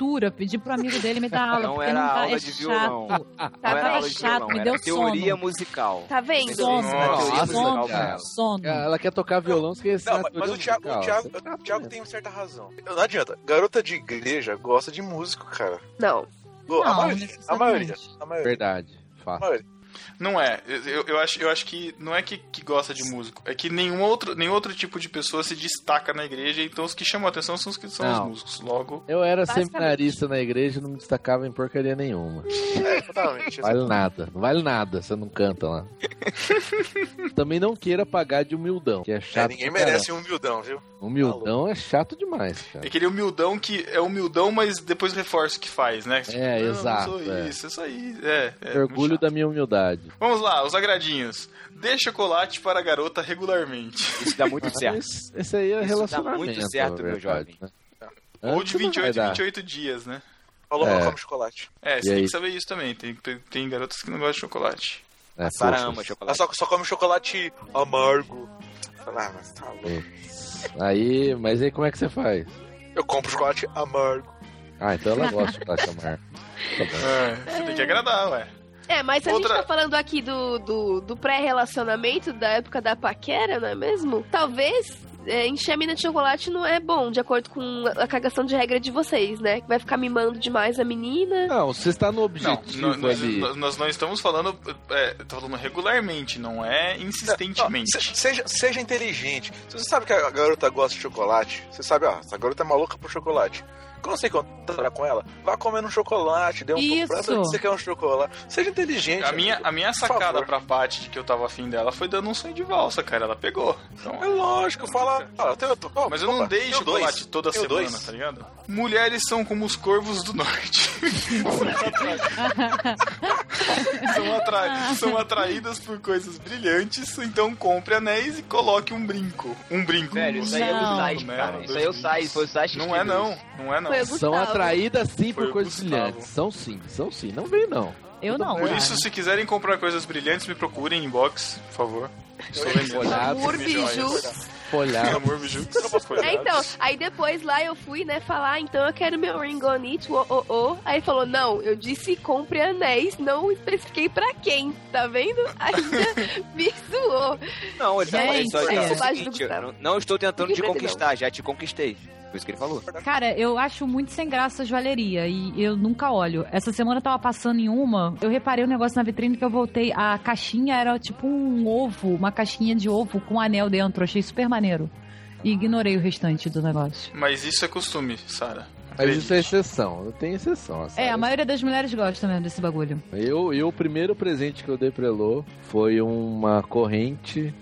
S4: leitura, pedi pro amigo dele me dar aula,
S2: Não
S4: porque
S2: era
S4: não tá,
S2: aula
S4: é
S2: de
S4: chato.
S2: violão.
S5: Tá
S2: Não era
S5: vendo?
S2: aula de
S4: chato,
S2: violão,
S4: me deu
S2: teoria
S4: sono.
S2: musical.
S5: Tá vendo?
S4: Sono,
S1: Nossa,
S2: teoria
S4: sono, sono.
S3: Ela quer tocar violão, você quer
S6: Não, mas, mas
S3: teoria
S6: o Thiago, o. Thiago,
S3: tá
S6: o Thiago tem certa razão. Não adianta. Garota de igreja gosta de músico, cara.
S5: Não.
S6: Go- a
S4: Não,
S6: maioria. A maioria. A maioria.
S3: Verdade,
S6: A
S3: fato.
S6: maioria.
S1: Não é. Eu, eu, acho, eu acho que não é que, que gosta de músico. É que nenhum outro, nenhum outro tipo de pessoa se destaca na igreja. Então os que chamam a atenção são os que são
S3: Não.
S1: os músicos. Logo.
S3: Eu era seminarista na igreja e não me destacava em porcaria nenhuma.
S6: É, exatamente.
S3: Vale nada, não vale nada, você não canta lá. Também não queira pagar de humildão, que é
S6: É,
S3: chato.
S6: ninguém
S3: pra
S6: merece um humildão, viu?
S3: Humildão é chato demais, cara.
S1: É aquele humildão que é humildão, mas depois reforça o que faz, né? Tipo,
S3: É,
S1: não,
S3: exato,
S1: Não sou
S3: é.
S1: isso, isso aí. É, é
S3: Orgulho da minha humildade.
S1: Vamos lá, os agradinhos. Dê chocolate para a garota regularmente.
S2: Isso dá muito certo.
S3: Esse, esse aí é
S2: Isso dá
S3: relacionamento.
S2: muito certo, meu jovem.
S3: né?
S1: Ou de
S3: Antes não
S1: 28
S3: vai
S1: em
S3: dar.
S1: 28 dias, né?
S6: Falou,
S3: É.
S6: come chocolate.
S1: É,
S3: E
S1: você tem
S3: aí?
S1: que saber isso também. Tem, tem garotas que não gostam de chocolate.
S3: É,
S2: A Sara
S3: poxa.
S2: ama
S6: Ela
S2: chocolate.
S6: só, só come chocolate amargo. Ah, mas tá louco.
S3: Aí, mas aí como é que você faz?
S6: Eu compro chocolate amargo.
S3: Ah, então ela gosta de chocolate amargo. Tá.
S1: É, você tem que agradar, ué.
S5: É, mas a
S1: Outra-
S5: gente tá falando aqui do, do, do pré-relacionamento, da época da paquera, não é mesmo? Talvez é, encher a mina de chocolate não é bom, de acordo com a cagação de regra de vocês, né? Que vai ficar mimando demais a menina.
S3: Não, você está no
S1: Não,
S3: objetivo
S1: nó- nós,
S3: ali.
S1: nós- nós não estamos falando. É, tô falando regularmente, não é insistentemente.
S6: Não, se- seja, seja inteligente. Se você sabe que a garota gosta de chocolate, você sabe, ó, essa garota é maluca por chocolate. Quando você encontrar com ela, vá comendo um chocolate, dê um pouco pra ela
S4: Isso.
S6: que você quer um chocolate. Seja inteligente.
S1: A minha,
S6: amigo.
S1: a minha sacada pra Paty de que eu tava afim dela foi dando um sonho de valsa, cara. Ela pegou. Então,
S6: É lógico, fala. eu tenho- ó,
S1: Mas eu não dei chocolate
S6: dois,
S1: toda semana,
S6: dois.
S1: tá ligado? Mulheres são como os corvos do norte. são, atra- são atraídas por coisas brilhantes, então compre anéis e coloque um brinco. Um brinco.
S2: Velho, isso aí é o site,
S1: Né?
S2: cara. Isso aí é o site, foi o site que
S1: Não é não,
S2: isso.
S1: não é não.
S5: Foi o
S3: São atraídas sim
S1: Foi
S3: por coisas
S1: Gustavo.
S3: brilhantes. São sim, são sim. Não vem não.
S4: Eu não,
S1: Por
S4: cara.
S1: isso, se quiserem comprar coisas brilhantes, me procurem inbox, por favor. Estou vendendo.
S3: Folhado.
S5: Amor,
S1: Joias.
S5: bijus.
S3: Folhado.
S1: Amor, biju.
S5: É, então, aí depois lá eu fui, né, falar, "Ah, então eu quero meu ring on it, oh, oh, oh. Aí ele falou, não, eu disse compre anéis, não especifiquei pra quem, tá vendo? Ainda me zoou.
S2: Não, ele tá
S4: Gente.
S5: do
S2: seguinte, eu
S5: Gustavo.
S2: não, não estou tentando te conquistar, já te conquistei. Foi isso que ele falou.
S4: Cara, eu acho muito sem graça a joalheria e eu nunca olho. Essa semana eu tava passando em uma, eu reparei um negócio na vitrine que eu voltei. A caixinha era tipo um ovo, uma caixinha de ovo com um anel dentro. Achei super maneiro. E ignorei o restante do negócio.
S1: Mas isso é costume, Sara.
S3: Mas isso é exceção. Tenho exceção.
S4: É, a
S3: sabe?
S4: maioria das mulheres gosta mesmo desse bagulho.
S3: Eu, eu, o primeiro presente que eu dei pra Elô foi uma corrente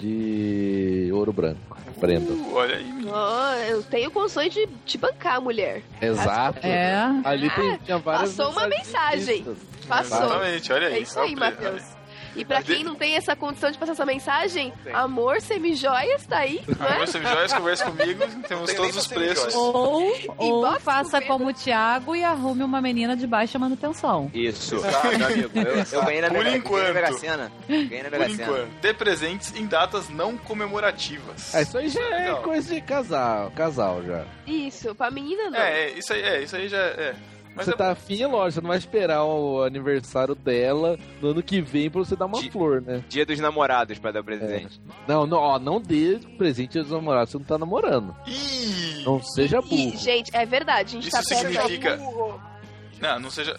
S3: de ouro branco. Prenda.
S1: Uh, olha aí, menino.
S5: Ó, eu tenho condições de te bancar, mulher.
S3: Exato.
S4: É.
S3: Ali tem, tinha várias
S5: passou uma mensagem. Passou.
S1: Exatamente, olha aí.
S5: É isso aí, Matheus. E pra
S1: Mas de-
S5: quem não tem essa condição de passar essa mensagem, amor, semijoias, tá aí, não é?
S1: Amor, você joias, conversa comigo, temos
S6: Tem
S1: todos os preços.
S6: semijoias.
S4: Ou, ou faça
S5: do
S4: como o Thiago e arrume uma menina de baixa manutenção.
S2: Isso. meu amigo, eu, eu ganhei na
S1: Por
S2: Mega,
S1: enquanto.
S2: ganhei na Mega Sena. Ganhei na
S1: Por
S2: Mega Sena.
S1: enquanto, dê presentes em datas não comemorativas.
S3: É, isso aí já é coisa de casal, casal já.
S5: Isso, pra menina não.
S1: É, é, isso aí, é, isso aí já é. Mas
S3: você
S1: é
S3: tá afim, é lógico, você não vai esperar o aniversário dela no ano que vem pra você dar uma
S2: De-
S3: flor, né?
S2: Dia dos namorados pra dar presente.
S3: Não, não, ó, não dê presente aos namorados, você não tá namorando.
S1: Ih!
S3: Não seja burro.
S5: gente, é verdade, a gente
S1: Isso
S5: tá perto
S1: significa-
S6: Burro.
S1: Não, não seja.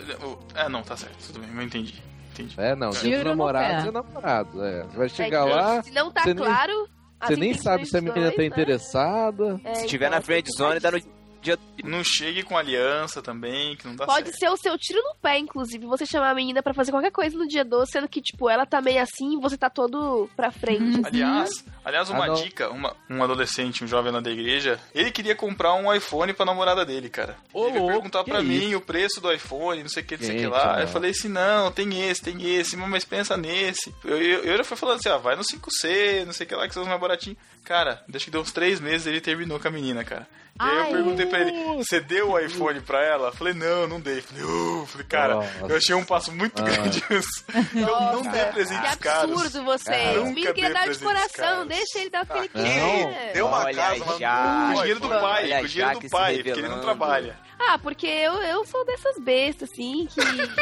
S1: É, não, tá certo, tudo bem, eu entendi. Entendi.
S3: É, não, dia dos namorados é namorado, é. Você vai
S5: É
S3: chegar
S5: que
S3: lá,
S5: Se não tá
S3: nem-
S5: claro. as
S3: você nem sabe se a
S5: dos
S3: menina tá
S5: né?
S3: interessada.
S5: É,
S2: Se tiver
S5: então,
S2: na friend zone, dá no dia.
S1: Não chegue com aliança também, que não dá
S5: Pode
S1: certo.
S5: ser o seu tiro no pé, inclusive, você chamar a menina pra fazer qualquer coisa no dia 12, sendo que, tipo, ela tá meio assim e você tá todo pra frente.
S4: Uhum.
S1: Aliás, aliás uma
S3: não.
S1: dica, uma- um adolescente, um jovem lá da igreja, ele queria comprar um iPhone pra namorada dele, cara.
S3: Ô,
S1: ele veio
S3: louco,
S1: perguntar pra mim
S3: isso?
S1: o preço do iPhone, não sei o que, não sei o que lá. Eu falei assim, não, tem esse, tem esse, mas pensa nesse. Eu, eu, eu já fui falando assim, ah, vai no 5C, não sei o que lá, que são os mais baratinhos. Cara, deixa que deu uns três meses ele terminou com a menina, cara. E aí eu perguntei pra ele, você deu o iPhone pra ela? Falei, não, não dei. Falei, uh, falei cara,
S3: Nossa.
S1: eu achei um passo muito
S3: Ah.
S1: grande isso. Não, não dê
S5: Que
S1: presentes caros.
S5: absurdo vocês.
S1: Ah,
S5: menino
S1: nunca
S5: queria
S1: dê
S5: dar de coração.
S1: caros.
S5: Deixa ele dar o que ele
S6: Não,
S5: quer.
S6: deu uma
S2: Olha
S6: casa.
S1: Com o dinheiro do pai, com o dinheiro do pai, porque ele não trabalha.
S5: Ah, porque eu, eu sou dessas bestas, assim, que.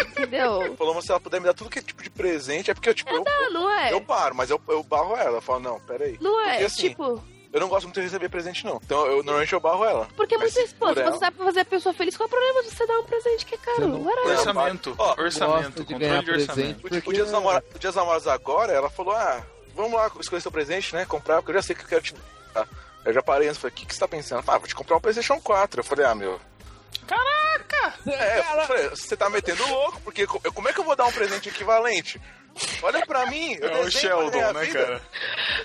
S5: Entendeu?
S6: Falou, mas se ela puder me dar tudo que é tipo de presente, é porque eu, tipo, eu,
S5: Ah, não é?
S6: eu paro, mas eu, eu barro ela. Eu falo, não, peraí.
S5: Não é?
S6: Porque, assim,
S5: tipo,
S6: Eu não gosto muito de receber presente, não. Então, eu normalmente eu barro ela.
S5: porque
S6: Mas se ela-
S5: você sabe fazer a pessoa feliz, qual é o problema de você dar um presente que é caro?
S3: Você não-.
S1: Orçamento,
S6: Ó,
S1: orçamento,
S3: de
S1: controle de orçamento.
S3: presente.
S6: O,
S3: Porque-
S6: o dia dos namorados, o dia dos namorados agora, ela falou, ah, vamos lá escolher seu presente, né? Comprar, porque eu já sei que eu quero te dar. Eu já parei antes, falei, o que, que você tá pensando? Ah, vou te comprar um Playstation 4. Eu falei, ah, meu...
S1: Caraca!
S6: É, eu falei, você tá metendo louco, porque como é que eu vou dar um presente equivalente? Olha pra mim, eu
S1: É o Sheldon, né,
S6: vida.
S1: cara?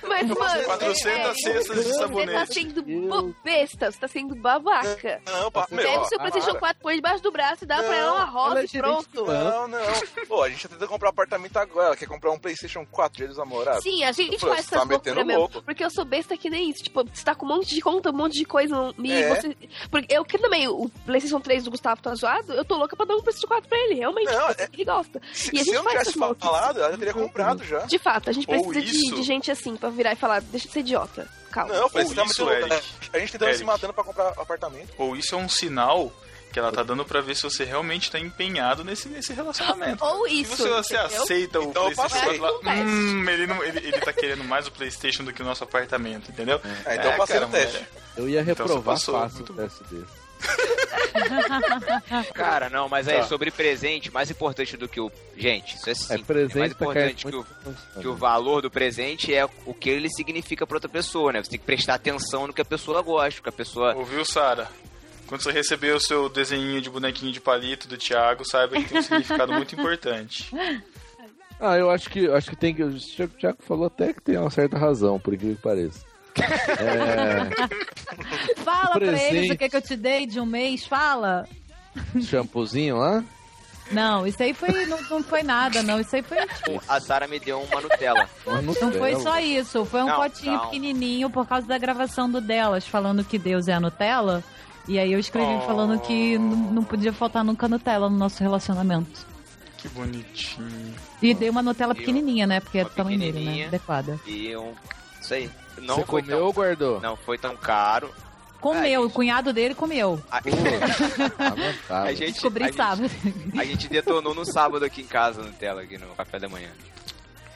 S5: Mas, mano.
S1: 400
S5: é,
S1: cestas de
S5: Você tá
S1: sabonete.
S5: sendo bo- besta, você tá sendo babaca.
S6: Não, pa- meu,
S5: Pega o seu PlayStation
S6: para.
S5: 4, põe debaixo do braço e dá pra ela uma
S6: Não,
S3: ela é
S5: e pronto.
S6: Não, não. Pô, a gente tá tentando comprar um apartamento agora. Ela quer comprar um PlayStation 4 dia dos namorados.
S5: Sim, a gente
S6: Pô,
S5: faz
S6: tá
S5: essas loucuras
S6: metendo
S5: mesmo.
S6: louco.
S5: Porque eu sou besta que nem isso. Tipo, você tá com um monte de conta, um monte de coisa. E
S6: É.
S5: você. Porque eu que também, o PlayStation 3 do Gustavo tá zoado, eu tô louca pra dar um PlayStation 4 pra ele. Realmente,
S6: Não, é-
S5: ele gosta.
S6: Se,
S5: E a
S6: se
S5: gente
S6: eu não tivesse falado, ela já teria comprado já.
S5: De fato, a gente precisa de,
S1: isso-
S5: de gente assim pra virar e falar, deixa de ser idiota. Calma.
S6: Não, eu
S1: Ou
S6: você tá
S1: isso,
S6: muito.
S1: Eric.
S6: A gente tentando se matando pra comprar apartamento.
S1: Ou isso é um sinal que ela tá dando pra ver se você realmente tá empenhado nesse, nesse relacionamento.
S5: Ou
S1: Se
S5: isso.
S1: você, você
S5: entendeu?
S1: aceita o
S6: Então eu
S1: PlayStation
S6: passei.
S1: 4 lá, hum, ele, não, ele, ele tá querendo mais o PlayStation do que o nosso apartamento, entendeu?
S6: É, então eu passei no
S1: cara,
S6: teste.
S3: Eu ia
S1: Então você
S3: reprovar
S1: passou,
S3: fácil o teste desse.
S2: Cara, não, mas aí
S6: Tá.
S2: sobre presente, mais importante do que o. Gente, isso é
S3: É
S2: simples.
S3: presente
S2: mais
S3: pra cair
S2: importante que o, que o valor do presente é o que ele significa pra outra pessoa, né? Você tem que prestar atenção no que a pessoa gosta, que a pessoa.
S1: Ouviu, Sara? Quando você receber o seu desenhinho de bonequinho de palito do Thiago, saiba que tem um significado muito importante.
S3: Ah, eu acho que acho que tem que. O Thiago falou até que tem uma certa razão, por incrível que pareça. É,
S4: Fala pra eles o que, que eu te dei de um mês, fala.
S3: shampoozinho lá?
S4: Não, isso aí foi, não, não foi nada, não. Isso aí foi, tipo,
S2: A Sara me deu uma Nutella.
S3: Uma
S4: não foi
S3: Nutella.
S4: só isso. Foi um
S2: Não,
S4: potinho
S2: não.
S4: pequenininho por causa da gravação do delas, falando que Deus é a Nutella. E aí eu escrevi
S1: Oh.
S4: falando que não, podia faltar nunca Nutella no nosso relacionamento.
S1: Que bonitinho.
S4: E dei uma Nutella pequenininha, né? Porque é
S2: uma
S4: do tamanho dele, né? Adequada.
S2: E um. Isso aí. Não
S3: Você
S2: foi
S3: comeu
S2: tão.
S3: ou guardou?
S2: Não foi tão caro.
S4: Comeu, o cunhado dele comeu.
S2: A, a gente,
S4: Descobri
S2: a gente-
S4: sábado.
S2: A gente detonou no sábado aqui em casa, Nutella, aqui no café da manhã.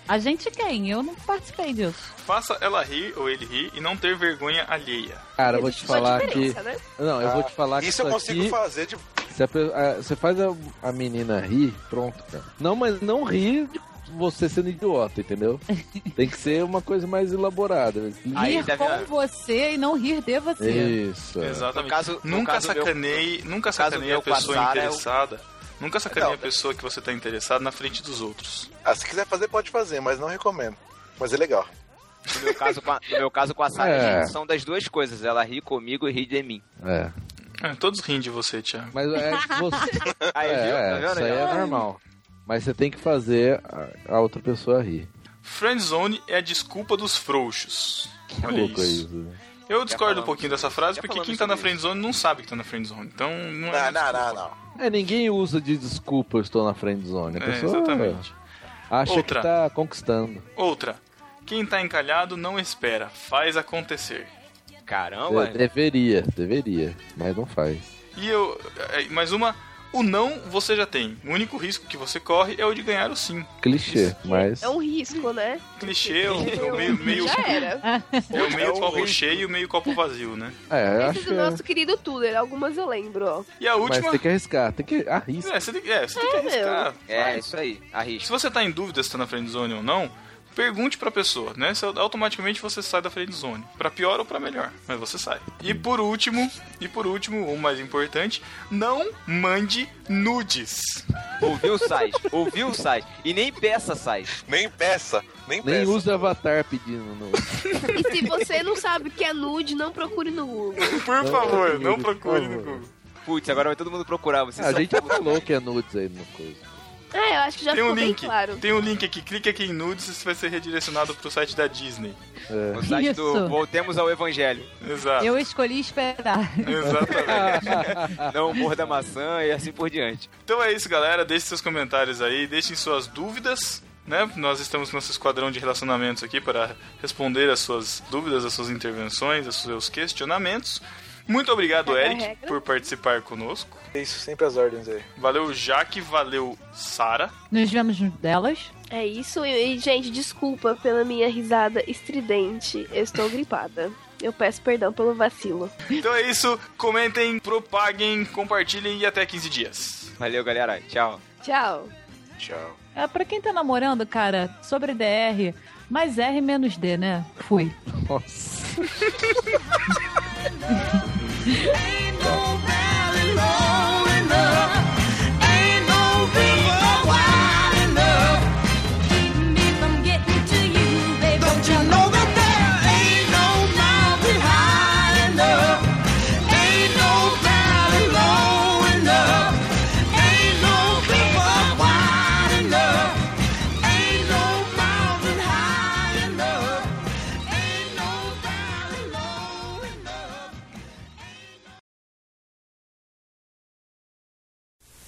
S4: A gente quem? Eu não participei disso.
S1: Faça ela rir ou ele rir e não ter vergonha alheia.
S3: Cara, eu vou te falar que.
S5: né?
S3: Não, eu vou te falar que
S6: Isso
S3: isso
S6: eu consigo
S3: aqui,
S6: fazer de.
S3: você faz a, a menina rir, pronto, cara. Não, mas não rir de você sendo idiota, entendeu? Tem que ser uma coisa mais elaborada.
S2: Aí,
S4: rir
S2: tá
S4: com você e não rir de você.
S3: Isso. é.
S1: Exatamente.
S2: No caso- no
S1: nunca
S2: caso meu-
S1: sacanei, nunca
S2: no caso
S1: sacanei
S2: meu
S1: a pessoa
S2: Sara, eu-
S1: interessada. Nunca sacanei
S6: Não,
S1: a pessoa que você tá interessado na frente dos outros.
S6: Ah, se quiser fazer, pode fazer, mas não recomendo. Mas é legal.
S2: No meu caso com a, no meu caso com a Sara,
S3: É.
S2: gente, são das duas coisas. Ela ri comigo e ri de mim.
S3: É.
S1: É, todos riem de você, Thiago.
S3: Mas é você.
S2: Aí,
S3: é,
S2: viu? Tá
S3: é,
S2: vendo?
S3: isso aí é normal. Mas você tem que fazer a, a outra pessoa rir.
S1: Friendzone é a desculpa dos frouxos. Olha
S3: Louco
S1: isso.
S3: isso. né?
S1: Eu discordo um pouquinho dessa frase, porque quem tá na friendzone não sabe que tá na friendzone. Então não é.
S6: Não, não, não, não.
S3: É, ninguém usa de desculpa eu estou na friend zone. A
S1: É,
S3: pessoa
S1: exatamente.
S3: acha
S1: Outra.
S3: que tá conquistando.
S1: Outra. Quem tá encalhado não espera, faz acontecer.
S2: Caramba,
S3: De- deveria, deveria, mas não faz.
S1: E eu. é, Mais uma. O não você já tem. O único risco que você corre é o de ganhar o sim.
S3: Clichê, mas.
S5: É um risco, né?
S1: Clichê, é o, é meio, meio,
S5: Já era.
S1: é o meio
S6: É
S1: copo
S6: risco.
S1: cheio e o meio copo vazio, né?
S3: É, eu
S5: Esse
S3: acho
S5: é do nosso querido Tuller, algumas eu lembro, ó.
S1: E a
S3: Mas
S1: última.
S3: tem que arriscar, tem que arriscar.
S1: É, você tem, é, você tem que
S5: É,
S1: arriscar.
S2: é
S1: Faz.
S2: isso aí.
S1: Se
S2: Arrisca.
S1: você tá em dúvida se tá na friendzone ou não, pergunte pra pessoa, né? Se automaticamente você sai da friendzone. Pra pior ou pra melhor, mas você sai. E por último, e por último, o mais importante, não mande nudes.
S2: Ouviu o site? Ouviu o site? E nem peça site.
S6: Nem peça, nem,
S3: Nem
S6: peça.
S3: usa avatar pedindo. No...
S5: E se você não sabe o que é nude, não procure no Google.
S1: Por favor, não procure no. Google.
S2: Putz, agora vai todo mundo procurar. Você
S3: Ah, a
S2: só-
S3: gente já falou que é nudes aí no coisa.
S5: É, eu acho que já
S1: Tem um link.
S5: claro.
S1: Tem um link aqui. Clique aqui em nudes e você vai ser redirecionado pro site da Disney.
S2: O site do
S4: Isso.
S2: Voltemos ao Evangelho.
S1: Exato.
S4: Eu escolhi esperar.
S1: Exatamente.
S2: Não morda maçã e assim por diante.
S1: Então é isso, galera. Deixe seus comentários aí, deixem suas dúvidas. Né? Nós estamos com nosso esquadrão de relacionamentos aqui para responder as suas dúvidas, as suas intervenções, os seus questionamentos. Muito obrigado,
S5: Regra,
S1: Eric,
S5: regra.
S1: por participar conosco.
S6: É isso, sempre as ordens aí.
S1: Valeu, Jaque. Valeu, Sara.
S4: Nos vemos delas.
S5: É isso. E, e, gente, desculpa pela minha risada estridente. Eu estou gripada. Eu peço perdão pelo vacilo.
S1: Então é isso. Comentem, propaguem, compartilhem e até 15 dias.
S2: Valeu, galera. Tchau.
S5: Tchau.
S6: Tchau.
S4: É, pra quem tá namorando, cara, sobre DR, mais R menos D, né? Fui.
S3: Nossa.
S9: so.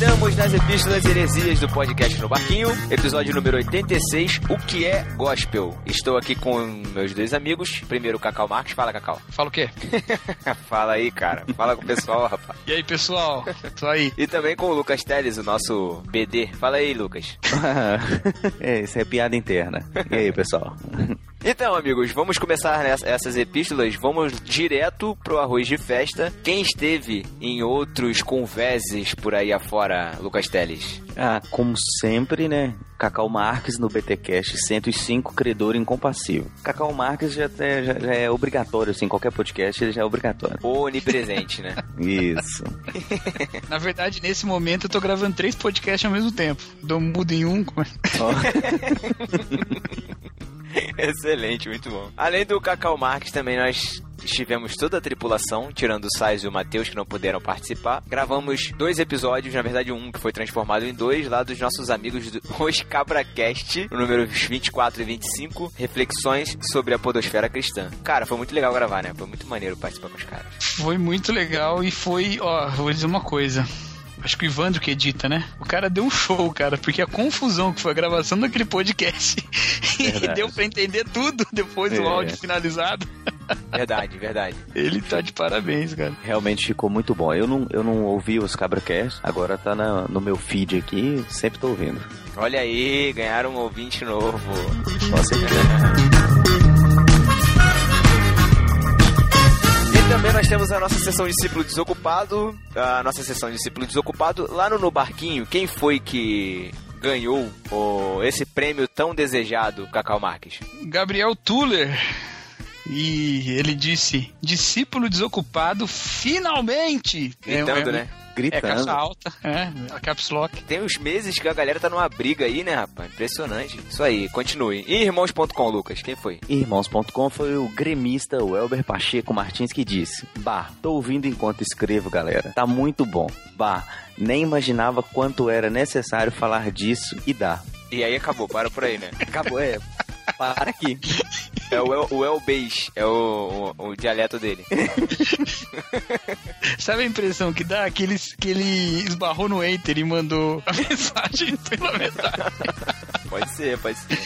S2: Estamos nas Epístolas Heresias do podcast no Barquinho, episódio número 86, O que é Gospel? Estou aqui com meus dois amigos. Primeiro o Cacau Marques. Fala, Cacau.
S8: Fala o quê?
S2: Fala aí, cara. Fala com o pessoal, rapaz.
S8: E aí, pessoal? Tô aí.
S2: E também com o Lucas Teles, o nosso BD. Fala aí, Lucas.
S7: é, isso é piada interna. E aí, pessoal?
S2: Então, amigos, vamos começar nessa- essas epístolas. Vamos direto pro arroz de festa. Quem esteve em outros conveses por aí afora, Lucas Teles?
S7: Ah, como sempre, né? Cacau Marques no BTcast 105, credor incompassível. Cacau Marques já, até- já- já é obrigatório, assim, qualquer podcast ele já é obrigatório.
S2: Onipresente, né?
S7: Isso.
S8: Na verdade, nesse momento eu tô gravando três podcasts ao mesmo tempo. Dou mudo em um.
S2: Excelente, muito bom. Além do Cacau Marques, também nós estivemos toda a tripulação, tirando o Sais e o Matheus, que não puderam participar. Gravamos dois episódios, na verdade um que foi transformado em dois, lá dos nossos amigos do Os CabraCast, o número 24 e 25, reflexões sobre a podosfera cristã. Cara, foi muito legal gravar, né? Foi muito maneiro participar com os caras.
S8: Foi muito legal e foi, ó, vou dizer uma coisa. Acho que o Ivandro que edita, né? O cara deu um show, cara, porque a confusão que foi a gravação daquele podcast e deu pra entender tudo depois do
S7: É.
S8: áudio finalizado.
S2: Verdade, verdade.
S8: Ele tá de parabéns, cara.
S7: Realmente ficou muito bom. Eu não, eu não ouvi os CabraCast, agora tá na- no meu feed aqui, sempre tô ouvindo.
S2: Olha aí, ganharam um ouvinte novo.
S7: Nossa,
S2: E também nós temos a nossa sessão de discípulo desocupado. A nossa sessão de discípulo desocupado lá no, no Barquinho. Quem foi que ganhou esse prêmio tão desejado, Cacau Marques?
S8: Gabriel Tuller. E ele disse: discípulo desocupado, finalmente!
S2: Gritando,
S8: é,
S2: né?
S8: É caixa
S7: Gritando.
S8: alta, é, a caps lock.
S2: Tem uns meses que a galera tá numa briga aí, né, rapaz? Impressionante. Isso aí, continue. E irmãos.com, Lucas, quem foi?
S7: Irmãos.com foi o gremista Welber Pacheco Martins que disse: Bah, tô ouvindo enquanto escrevo, galera. Tá muito bom. Bah, nem imaginava quanto era necessário falar disso e dá.
S2: E aí acabou, para por aí, né?
S7: Acabou, é. Para aqui.
S2: É o El, o El Beige, é o, o, o dialeto dele.
S8: Sabe a impressão que dá? Que ele, que ele esbarrou no Enter e mandou a mensagem pela metade.
S2: Pode ser, pode ser.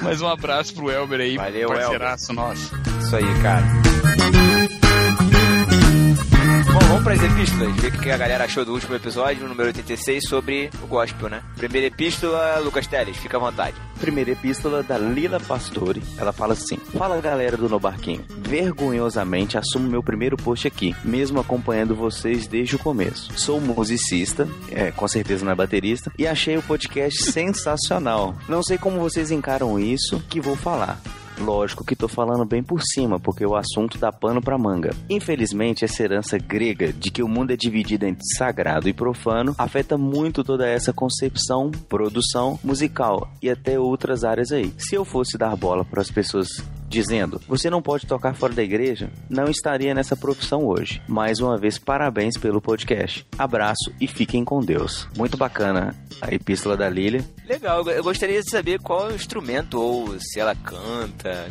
S8: Mas um abraço pro Elber aí,
S2: Valeu,
S8: parceiraço nosso.
S2: Isso aí, cara. Bom, vamos para as epístolas, ver o que a galera achou do último episódio, número 86, sobre o gospel, né? Primeira epístola, Lucas Teles, fica à vontade.
S7: Primeira epístola da Lila Pastore. Ela fala assim: Fala galera do No Barquinho. Vergonhosamente assumo meu primeiro post aqui, mesmo acompanhando vocês desde o começo. Sou musicista, é, com certeza não é baterista, e achei o podcast sensacional. Não sei como vocês encaram isso que vou falar. Lógico que tô falando bem por cima, porque o assunto dá pano pra manga. Infelizmente, essa herança grega de que o mundo é dividido entre sagrado e profano afeta muito toda essa concepção, produção musical e até outras áreas aí. Se eu fosse dar bola para as pessoas dizendo: Você não pode tocar fora da igreja, não estaria nessa profissão hoje. Mais uma vez, parabéns pelo podcast. Abraço e fiquem com Deus. Muito bacana a epístola da Lília.
S2: Legal, eu gostaria de saber qual instrumento ou se ela canta.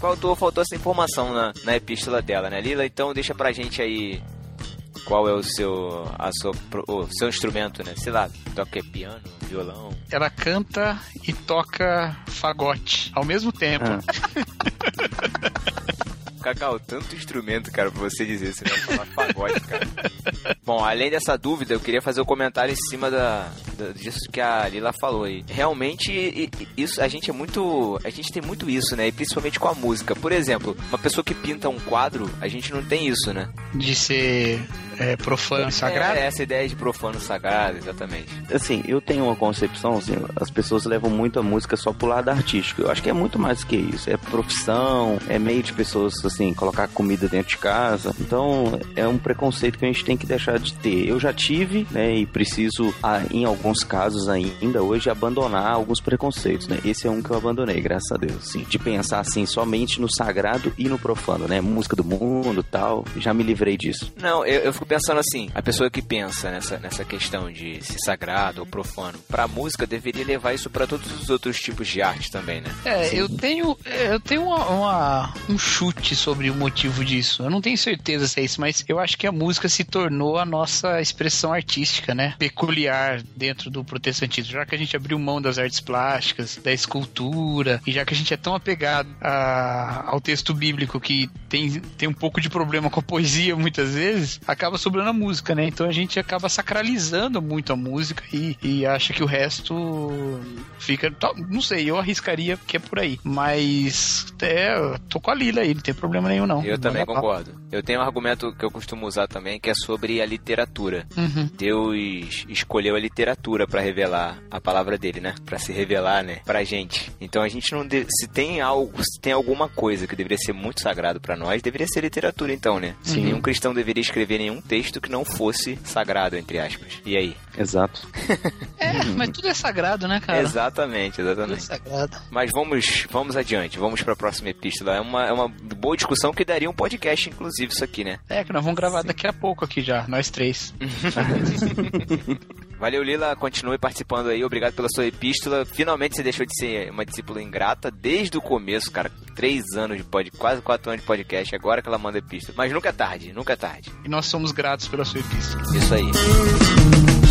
S2: Faltou, faltou essa informação na, na epístola dela, né, Lila? Então deixa pra gente aí qual é o seu, a sua, o seu instrumento, né? Sei lá, toca piano, violão.
S8: Ela canta e toca fagote ao mesmo tempo.
S2: Cacau, tanto instrumento, cara, pra você dizer, você vai falar fagote, cara. Bom, além dessa dúvida, eu queria fazer um comentário em cima da, da, disso que a Lila falou aí. Realmente, isso, a gente é muito. A gente tem muito isso, né? E principalmente com a música. Por exemplo, uma pessoa que pinta um quadro, a gente não tem isso, né?
S8: De ser é, profano sagrado?
S2: É, essa ideia de profano sagrado, exatamente.
S7: Assim, eu tenho uma concepção, assim, as pessoas levam muito a música só pro lado artístico. Eu acho que é muito mais que isso. É profissão, é meio de pessoas, assim, colocar comida dentro de casa. Então, é um preconceito que a gente tem que deixar de ter. Eu já tive, né, e preciso, em alguns casos ainda hoje, abandonar alguns preconceitos, né? Esse é um que eu abandonei, graças a Deus, assim, de pensar, assim, somente no sagrado e no profano, né? Música do mundo tal. Já me livrei disso.
S2: Não, eu, eu fico pensando assim, a pessoa que pensa nessa, nessa questão de se sagrado ou profano, pra música deveria levar isso para todos os outros tipos de arte também, né?
S8: É, Sim. eu tenho, eu tenho uma, uma, um chute sobre o motivo disso. Eu não tenho certeza se é isso, mas eu acho que a música se tornou a nossa expressão artística, né? Peculiar dentro do protestantismo. Já que a gente abriu mão das artes plásticas, da escultura, e já que a gente é tão apegado a, ao texto bíblico que tem, tem um pouco de problema com a poesia muitas vezes, acaba sobrando a música, né? Então a gente acaba sacralizando muito a música e, e acha que o resto fica. Não sei, eu arriscaria que é por aí. Mas é, tô com a Lila aí, não tem problema nenhum, não.
S2: Eu também concordo. Eu tenho um argumento que eu costumo usar também, que é sobre a literatura.
S8: Uhum.
S2: Deus escolheu a literatura para revelar a palavra dele, né? Para se revelar, né? Pra gente. Então a gente não. Se tem algo, se tem alguma coisa que deveria ser muito sagrado para nós, deveria ser literatura, então, né?
S7: Sim.
S2: Nenhum cristão deveria escrever nenhum texto que não fosse sagrado, entre aspas. E aí?
S7: Exato.
S8: é, mas tudo é sagrado, né, cara?
S2: Exatamente, exatamente.
S8: Tudo é sagrado.
S2: Mas vamos, vamos adiante, vamos para a próxima epístola. É uma, é uma boa discussão que daria um podcast, inclusive, isso aqui, né?
S8: É, que nós vamos gravar Sim. daqui a pouco aqui já, nós três.
S2: Valeu, Lila. Continue participando aí. Obrigado pela sua epístola. Finalmente você deixou de ser uma discípula ingrata desde o começo, cara. Três anos de podcast, quase quatro anos de podcast. Agora que ela manda epístola. Mas nunca é tarde, nunca é tarde.
S8: E nós somos gratos pela sua epístola.
S2: Isso aí.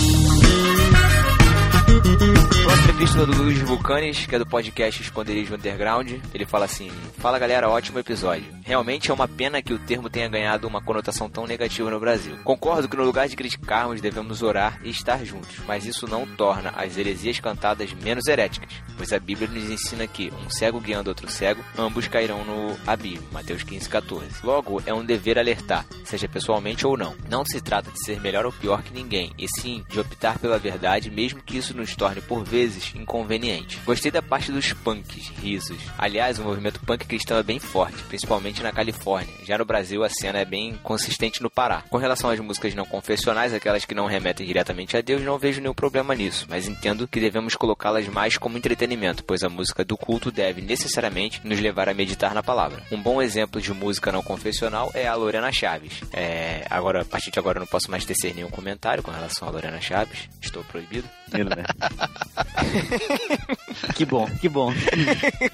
S2: Oh. Epístola do Luiz Vulcanes, que é do podcast Esconderijo Underground. Ele fala assim: Fala galera, ótimo episódio. Realmente é uma pena que o termo tenha ganhado uma conotação tão negativa no Brasil. Concordo que no lugar de criticarmos devemos orar e estar juntos, mas isso não torna as heresias cantadas menos heréticas, pois a Bíblia nos ensina que um cego guiando outro cego, ambos cairão no abismo. Mateus 15, 14. Logo, é um dever alertar, seja pessoalmente ou não. Não se trata de ser melhor ou pior que ninguém, e sim de optar pela verdade, mesmo que isso nos torne por vezes inconveniente. Gostei da parte dos punks, risos. Aliás, o movimento punk cristão é bem forte, principalmente na Califórnia. Já no Brasil, a cena é bem consistente no Pará. Com relação às músicas não confessionais, aquelas que não remetem diretamente a Deus, não vejo nenhum problema nisso, mas entendo que devemos colocá-las mais como entretenimento, pois a música do culto deve necessariamente nos levar a meditar na palavra. Um bom exemplo de música não confessional é a Lorena Chaves. É, agora, a partir de agora, eu não posso mais tecer nenhum comentário com relação a Lorena Chaves. Estou proibido.
S7: que bom, que bom.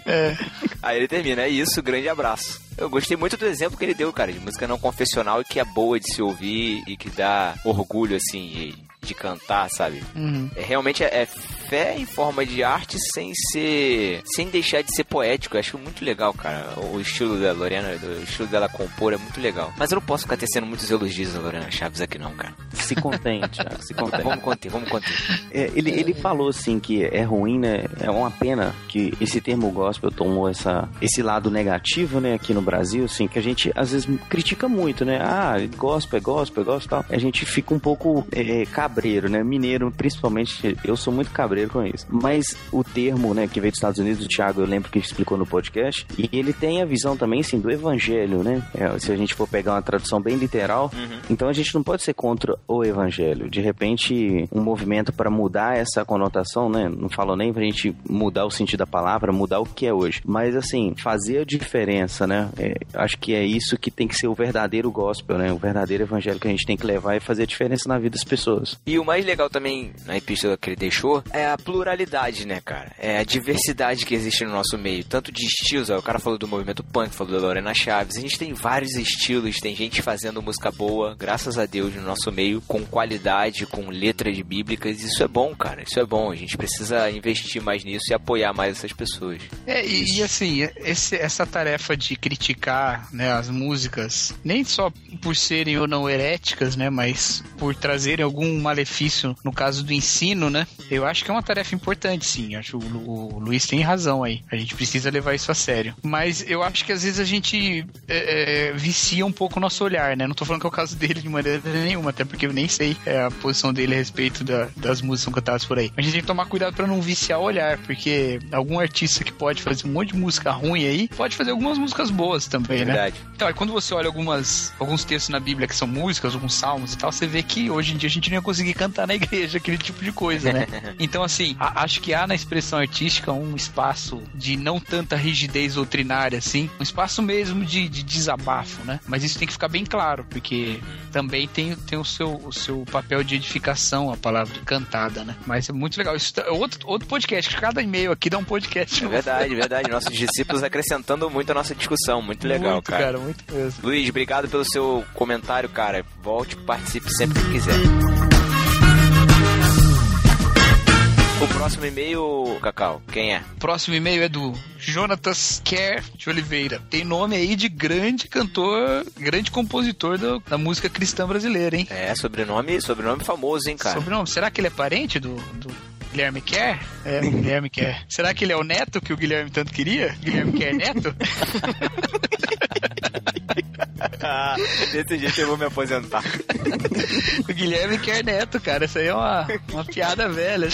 S2: É. Aí ele termina, é isso, grande abraço. Eu gostei muito do exemplo que ele deu, cara, de música não confessional e que é boa de se ouvir e que dá orgulho, assim, de cantar, sabe?
S8: Uhum.
S2: É, realmente é, é, fé em forma de arte sem ser. sem deixar de ser poético. Eu acho muito legal, cara. O estilo da Lorena, o estilo dela compor é muito legal. Mas eu não posso ficar tecendo muitos elogios da Lorena Chaves aqui, não, cara.
S7: Se contente, se contente.
S2: vamos conter, vamos conter.
S7: É, ele, ele falou assim que é ruim, né? É uma pena que esse termo gospel tomou essa, esse lado negativo, né, aqui no Brasil, assim, que a gente às vezes critica muito, né? Ah, gospel é gospel, é gospel tal. A gente fica um pouco é, cabreiro, né? Mineiro, principalmente, eu sou muito cabreiro com isso. Mas o termo, né, que veio dos Estados Unidos, o Thiago, eu lembro que explicou no podcast, e ele tem a visão também, sim, do evangelho, né? É, se a gente for pegar uma tradução bem literal, então a gente não pode ser contra o evangelho. De repente, um movimento para mudar essa conotação, né? Não falo nem pra gente mudar o sentido da palavra, mudar o que é hoje. Mas, assim, fazer a diferença, né? É, acho que é isso que tem que ser o verdadeiro gospel, né? O verdadeiro evangelho que a gente tem que levar e fazer a diferença na vida das pessoas.
S2: E o mais legal também na epístola que ele deixou é a pluralidade, né, cara? É a diversidade que existe no nosso meio. Tanto de estilos, ó, o cara falou do movimento punk, falou da Lorena Chaves. A gente tem vários estilos, tem gente fazendo música boa, graças a Deus, no nosso meio, com qualidade, com letras bíblicas. Isso é bom, cara. Isso é bom. A gente precisa investir mais nisso e apoiar mais essas pessoas.
S8: É, e, e assim, esse- essa tarefa de criticar né, as músicas, nem só por serem ou não heréticas, né, mas por trazerem algum malefício no caso do ensino, né, eu acho que é uma tarefa importante, sim. Acho que o, Lu- o Luiz tem razão aí. A gente precisa levar isso a sério. Mas eu acho que às vezes a gente é, é, vicia um pouco o nosso olhar, né? Não tô falando que é o caso dele de maneira nenhuma, até porque eu nem sei é, a posição dele a respeito da- das músicas que são cantadas por aí. A gente tem que tomar cuidado pra não viciar o olhar, porque algum artista que pode fazer um monte de música ruim aí, pode fazer algumas músicas boas também, né?
S2: Verdade.
S8: Então, aí quando você olha algumas, alguns textos na Bíblia que são músicas, alguns salmos e tal, você vê que hoje em dia a gente não ia conseguir cantar na igreja aquele tipo de coisa, né? Então, assim, a- acho que há na expressão artística um espaço de não tanta rigidez doutrinária, assim, um espaço mesmo de, de desabafo, né? Mas isso tem que ficar bem claro, porque também tem, tem o, seu, o seu papel de edificação, a palavra cantada, né? Mas é muito legal. Isso é outro, outro podcast, que cada e-mail aqui dá um podcast.
S2: É verdade, verdade. Nossos discípulos acrescentando muito a nossa discussão. Muito legal,
S8: Muito,
S2: cara.
S8: cara, muito mesmo.
S2: Luiz, obrigado pelo seu comentário, cara. Volte, participe sempre que quiser. O próximo e-mail, Cacau, quem é?
S8: Próximo e-mail é do Jonatas Kerr de Oliveira. Tem nome aí de grande cantor, grande compositor do- da música cristã brasileira, hein?
S2: É, sobrenome, sobrenome famoso, hein, cara?
S8: Sobrenome. Será que ele é parente do, do Guilherme Kerr? É, Guilherme Kerr. Será que ele é o neto que o Guilherme tanto queria? Guilherme Kerr neto?
S2: Desse jeito eu vou me aposentar.
S8: o Guilherme Kerr neto, cara. Isso aí é uma, uma piada velha.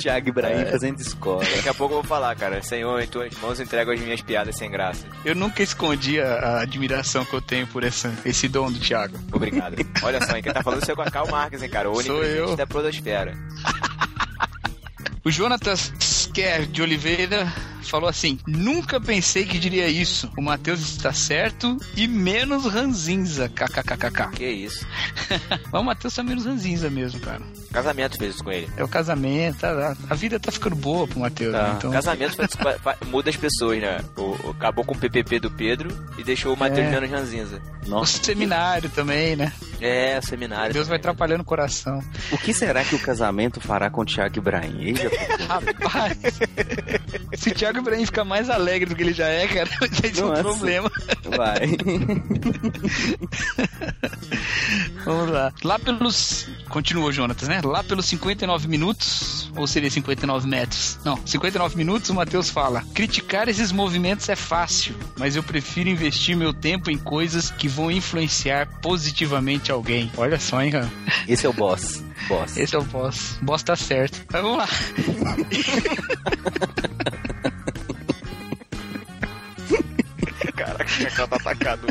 S7: Thiago Ibrahim fazendo escola.
S2: Daqui a pouco eu vou falar, cara. Senhor, em tuas mãos entrego as minhas piadas sem graça.
S8: Eu nunca escondi a, a admiração que eu tenho por essa, esse dom do Thiago.
S2: Obrigado. Olha só, hein, quem tá falando é o Cacau Marques, hein, cara. O
S8: Sou
S2: onipresente da Podosfera.
S8: O Jonatas Kerr de Oliveira falou assim: Nunca pensei que diria isso. O Matheus está certo e menos ranzinza. KKKKK.
S2: Que isso?
S8: Mas o Matheus tá menos ranzinza mesmo, cara.
S2: Casamento fez isso com ele.
S8: É o casamento, a, a vida tá ficando boa pro Matheus.
S2: Tá.
S8: né? Então,
S2: Casamento muda as pessoas, né? O, o- acabou com o PPP do Pedro e deixou o Matheus
S8: É.
S2: menos ranzinza.
S8: o seminário também, né?
S2: É, o seminário.
S8: Deus vai atrapalhando o coração.
S7: O que será que o casamento fará com o Thiago Ibrahim? Ele já
S8: Rapaz, se o Ibrahim ficar mais alegre do que ele já é, cara, vai ser um
S7: Nossa.
S8: problema.
S7: vai.
S8: Vamos lá. Lá pelos. Continuou, Jonatas, né? Lá pelos 59 minutos, ou seria 59 metros? Não, 59 minutos, o Matheus fala: criticar esses movimentos é fácil, mas eu prefiro investir meu tempo em coisas que vão influenciar positivamente alguém. Olha só, hein, cara.
S7: Esse é o boss. Boss.
S8: Esse é o boss. Boss tá certo. Mas vamos lá.
S2: Cacau tá atacado.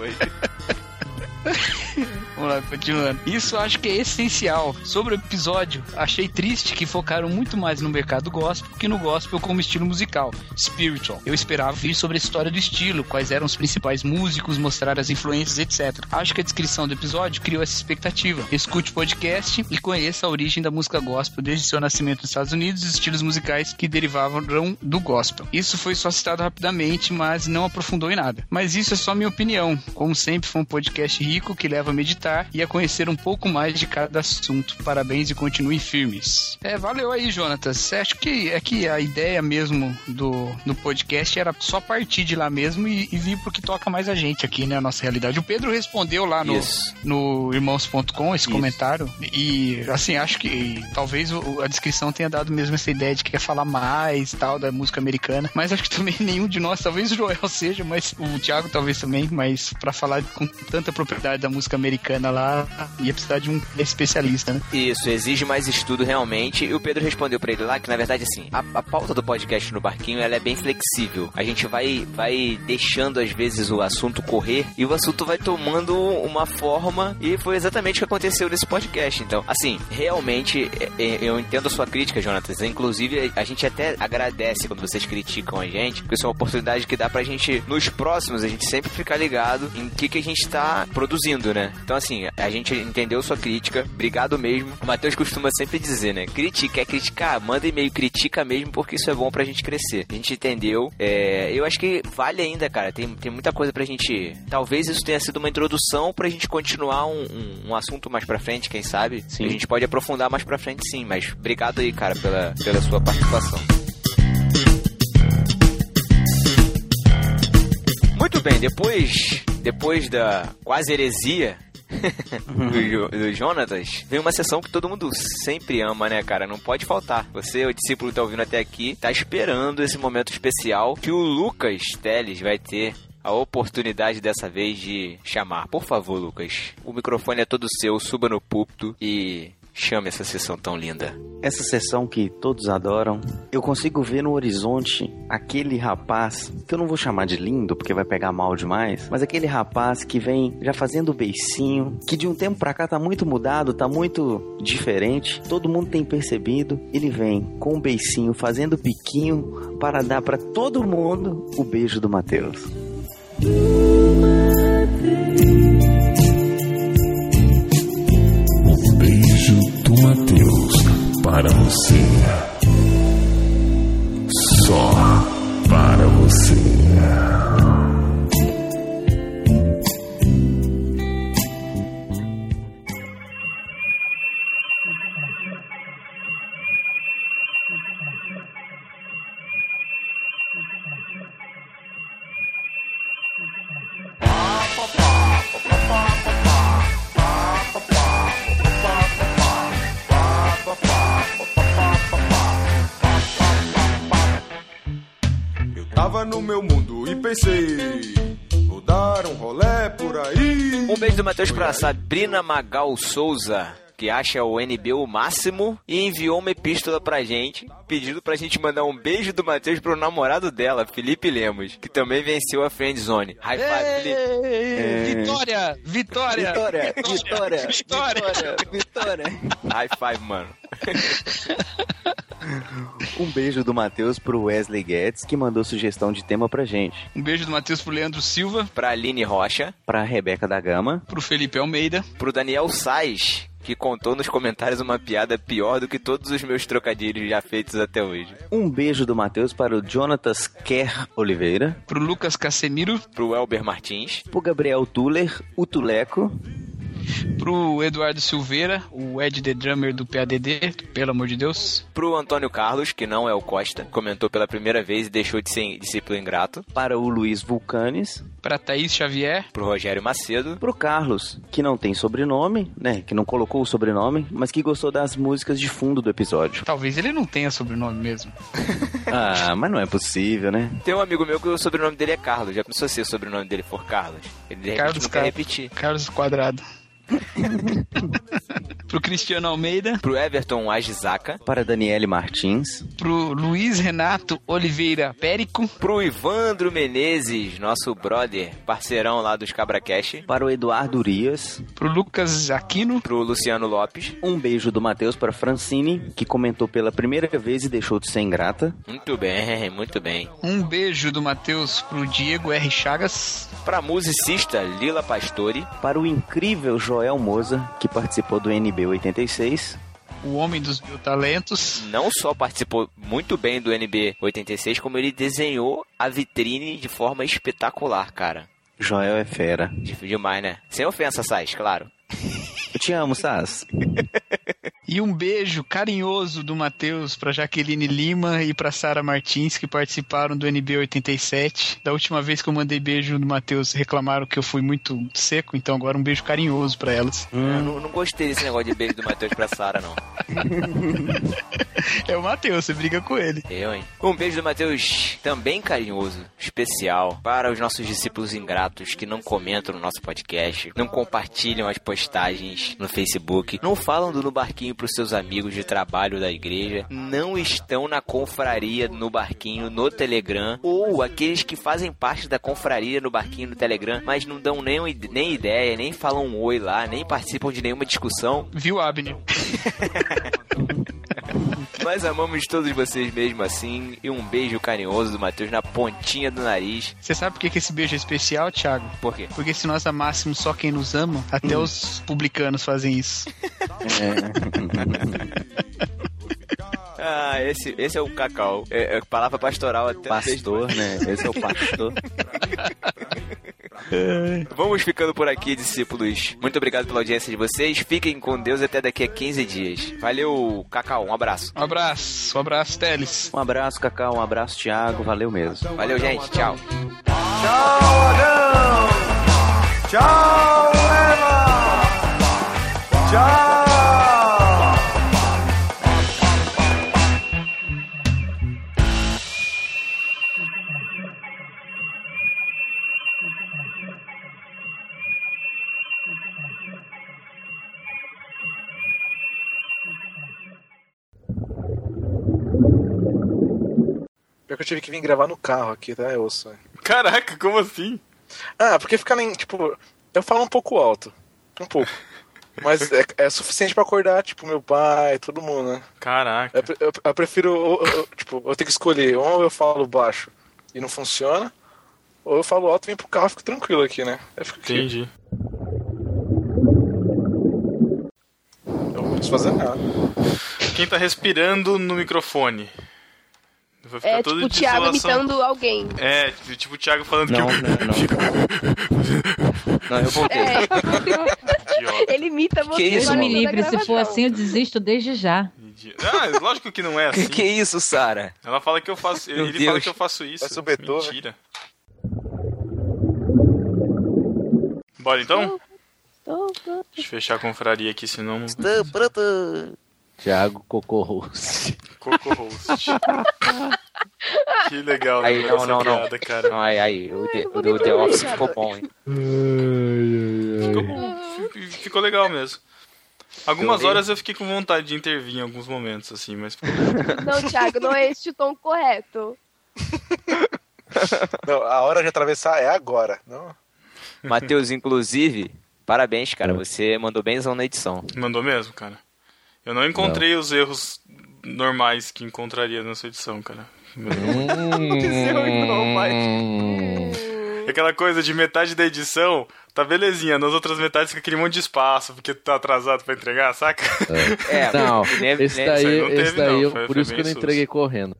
S8: Vamos lá, continuando. Isso acho que é essencial. Sobre o episódio, achei triste que focaram muito mais no mercado gospel que no gospel como estilo musical, spiritual. Eu esperava vir sobre a história do estilo, quais eram os principais músicos, mostrar as influências, etc. Acho que a descrição do episódio criou essa expectativa. Escute o podcast e conheça a origem da música gospel desde seu nascimento nos Estados Unidos e os estilos musicais que derivavam do gospel. Isso foi só citado rapidamente, mas não aprofundou em nada. Mas isso é só minha opinião. Como sempre, foi um podcast rico que leva a meditar e a conhecer um pouco mais de cada assunto. Parabéns e continuem firmes. É, valeu aí, Jonatas. Acho que é que a ideia mesmo do, do podcast era só partir de lá mesmo e, e vir pro que toca mais a gente aqui, né? A nossa realidade. O Pedro respondeu lá no,
S2: Isso.
S8: no irmãos.com esse
S2: Isso.
S8: comentário. E, assim, acho que talvez a descrição tenha dado mesmo essa ideia de que quer falar mais tal da música americana. Mas acho que também nenhum de nós, talvez o Joel seja, mas o Thiago talvez também, mas pra falar com tanta propriedade da música americana americana lá, ia precisar de um especialista, né?
S2: Isso, exige mais estudo realmente. E o Pedro respondeu pra ele lá que, na verdade, assim, a, a pauta do podcast no barquinho ela é bem flexível. A gente vai, vai deixando, às vezes, o assunto correr e o assunto vai tomando uma forma. E foi exatamente o que aconteceu nesse podcast. Então, assim, realmente, é, é, eu entendo a sua crítica, Jonatas. Inclusive, a gente até agradece quando vocês criticam a gente, porque isso é uma oportunidade que dá pra gente, nos próximos, a gente sempre ficar ligado em que, que a gente tá produzindo, né? Então, assim, a gente entendeu sua crítica. Obrigado mesmo. O Matheus costuma sempre dizer, né? Critica, é criticar, manda e-mail, critica mesmo, porque isso é bom pra gente crescer. A gente entendeu. É, eu acho que vale ainda, cara. Tem, tem muita coisa pra gente. Talvez isso tenha sido uma introdução pra gente continuar um, um, um assunto mais pra frente, quem sabe?
S7: Sim.
S2: A gente pode aprofundar mais pra frente, sim. Mas obrigado aí, cara, pela, pela sua participação. Muito bem, depois, depois da quase heresia do, do Jonatas, vem uma sessão que todo mundo sempre ama, né, cara? Não pode faltar. Você, o discípulo que tá ouvindo até aqui, tá esperando esse momento especial que o Lucas Teles vai ter a oportunidade dessa vez de chamar. Por favor, Lucas, o microfone é todo seu, suba no púlpito e chame essa sessão tão linda.
S7: Essa sessão que todos adoram, eu consigo ver no horizonte aquele rapaz, que eu não vou chamar de lindo porque vai pegar mal demais, mas aquele rapaz que vem já fazendo beicinho, que de um tempo pra cá tá muito mudado, tá muito diferente. Todo mundo tem percebido, ele vem com um beicinho, fazendo piquinho para dar pra todo mundo o beijo do Mateus.
S10: Um para você. Só para você.
S11: Um
S2: beijo do Matheus pra Sabrina Magal Souza, que acha o NB o máximo e enviou uma epístola pra gente, pedindo pra gente mandar um beijo do Matheus pro namorado dela, Felipe Lemos, que também venceu a Friend Zone. High five, Felipe.
S8: Vitória! Vitória!
S7: Vitória! Vitória!
S8: Vitória!
S7: Vitória!
S2: High five, mano.
S7: Um beijo do Matheus pro Wesley Guedes, que mandou sugestão de tema pra gente.
S8: Um beijo do Matheus pro Leandro Silva,
S2: Pra Aline Rocha,
S7: Pra Rebeca da Gama,
S8: pro Felipe Almeida,
S2: pro Daniel Sais, que contou nos comentários uma piada pior do que todos os meus trocadilhos já feitos até hoje.
S7: um beijo do Matheus para o Jonatas Kerr Oliveira,
S8: pro Lucas Casemiro,
S2: Pro Elber Martins,
S7: pro Gabriel Tuller, o Tuleco,
S8: pro Eduardo Silveira, o Ed The Drummer do PADD, pelo amor de Deus,
S2: pro Antônio Carlos, que não é o Costa, comentou pela primeira vez e deixou de ser discípulo ingrato,
S7: para o Luiz Vulcanes,
S8: pra Thaís Xavier,
S2: pro Rogério Macedo,
S7: pro Carlos, que não tem sobrenome, né, que não colocou o sobrenome, mas que gostou das músicas de fundo do episódio.
S8: talvez ele não tenha sobrenome mesmo.
S7: Ah, mas não é possível, né?
S2: Tem um amigo meu que o sobrenome dele é Carlos. Já pensou se o sobrenome dele for Carlos? Ele de repente
S8: Carlos
S2: não quer
S8: Car-
S2: repetir.
S8: Carlos Quadrado. pro Cristiano Almeida,
S2: Pro Everton Ajizaka,
S7: Para Daniele Martins,
S8: pro Luiz Renato Oliveira Périco,
S2: pro Ivandro Menezes, nosso brother, parceirão lá dos Cabra Cash,
S7: para o Eduardo Urias,
S8: pro Lucas Aquino,
S2: pro Luciano Lopes.
S7: um beijo do Matheus para Francine, que comentou pela primeira vez e deixou de ser ingrata,
S2: Muito bem, muito bem.
S8: um beijo do Matheus pro Diego R. Chagas,
S2: Pra musicista Lila Pastore,
S7: para o incrível Joel Moza, que participou do NB 86,
S8: o Homem dos Mil Talentos,
S2: não só participou muito bem do NB 86, como ele desenhou a vitrine de forma espetacular, cara.
S7: Joel é fera.
S2: Difícil demais, né? Sem ofensa, Sais, claro.
S7: Te amo, Sas.
S8: E um beijo carinhoso do Matheus pra Jaqueline Lima e pra Sara Martins, que participaram do NB 87. Da última vez que eu mandei beijo do Matheus, reclamaram que eu fui muito seco, então agora um beijo carinhoso pra elas.
S2: Eu não, não gostei desse negócio de beijo do Matheus pra Sara, não.
S8: É o Matheus, você briga com ele.
S2: Eu, hein? Um beijo do Matheus, também carinhoso, especial, para os nossos discípulos ingratos que não comentam no nosso podcast, não compartilham as postagens no Facebook, não falam do No Barquinho pros seus amigos de trabalho da igreja, não estão na confraria no Barquinho no Telegram, ou aqueles que fazem parte da confraria no Barquinho no Telegram, mas não dão nem, nem ideia, nem falam um oi lá, nem participam de nenhuma discussão.
S8: Viu, Abner?
S2: Nós amamos todos vocês mesmo assim. E um beijo carinhoso do Matheus na pontinha do nariz.
S8: Você sabe por que, que esse beijo é especial, Thiago?
S2: Por quê?
S8: Porque se nós amássemos só quem nos ama, até os publicanos fazem isso.
S2: Ah, esse, esse é o cacau. É, é palavra pastoral até.
S7: Pastor, né? Esse é o pastor.
S2: Vamos ficando por aqui, discípulos. Muito obrigado pela audiência de vocês. Fiquem com Deus até daqui a 15 dias. Valeu, Cacau. Um abraço.
S8: Um abraço, um abraço, Teles.
S7: Um abraço, Cacau. Um abraço, Thiago. Valeu mesmo.
S2: Valeu, gente. Tchau.
S11: Tchau, Adão! Tchau, Eva!
S6: Pior que eu tive que vir gravar no carro aqui, tá? Eu ouço.
S1: Caraca, como assim?
S6: Ah, porque fica nem. Tipo, eu falo um pouco alto. Um pouco. Mas é, é suficiente pra acordar, tipo, meu pai, todo mundo, né?
S1: Caraca.
S6: Eu, eu- eu prefiro, eu- tipo, eu tenho que escolher, ou eu falo baixo e não funciona, ou eu falo alto e vem pro carro e fico tranquilo aqui, né? Eu fico aqui.
S1: Entendi.
S6: Eu não preciso fazer nada.
S1: Quem tá respirando no microfone? Vai ficar
S5: É
S1: todo
S5: tipo o Thiago imitando alguém.
S1: É, tipo, tipo o Thiago falando
S7: Não,
S1: que
S7: não, não. Não, eu voltei.
S5: É.
S1: Idiota.
S5: Ele imita você.
S2: Que isso,
S5: agora
S4: Deus me
S5: a
S4: livre, se for assim eu desisto desde já.
S1: Ah, lógico que não é assim.
S2: Que isso, Sara?
S1: Ela fala que eu faço.
S2: Meu
S1: ele fala
S2: Deus.
S1: que eu faço isso.
S6: Parece o Beethoven.
S1: Mentira. Bora então? Deixa eu fechar a confraria aqui, senão.
S7: Tô pronto.
S3: Thiago Cocorros.
S1: Coco Host. que legal,
S2: Aí,
S1: né,
S2: não,
S1: essa
S2: não, não.
S1: piada, cara.
S2: Não, aí, aí, o, The,
S5: não vou
S2: o The Office ficou bom, hein?
S1: Ficou bom. Ficou legal mesmo. Algumas horas eu fiquei com vontade de intervir em alguns momentos, assim, mas ficou
S5: Não, Thiago, não é este o tom correto.
S6: Não, a hora de atravessar é agora. Não?
S2: Matheus, inclusive, parabéns, cara. Você mandou benzão na edição.
S1: Mandou mesmo, cara. Eu não encontrei os erros normais que encontraria nessa edição, cara.
S3: Hum.
S1: Aquela coisa de metade da edição, tá belezinha. Nas outras metades fica aquele monte de espaço, porque tá atrasado pra entregar, saca?
S2: É,
S3: Não,
S2: lembra-
S3: esse
S1: aí
S3: daí,
S1: não teve,
S3: esse daí
S1: não,
S3: eu-
S1: foi-
S3: por
S1: foi
S3: isso que eu não entreguei correndo.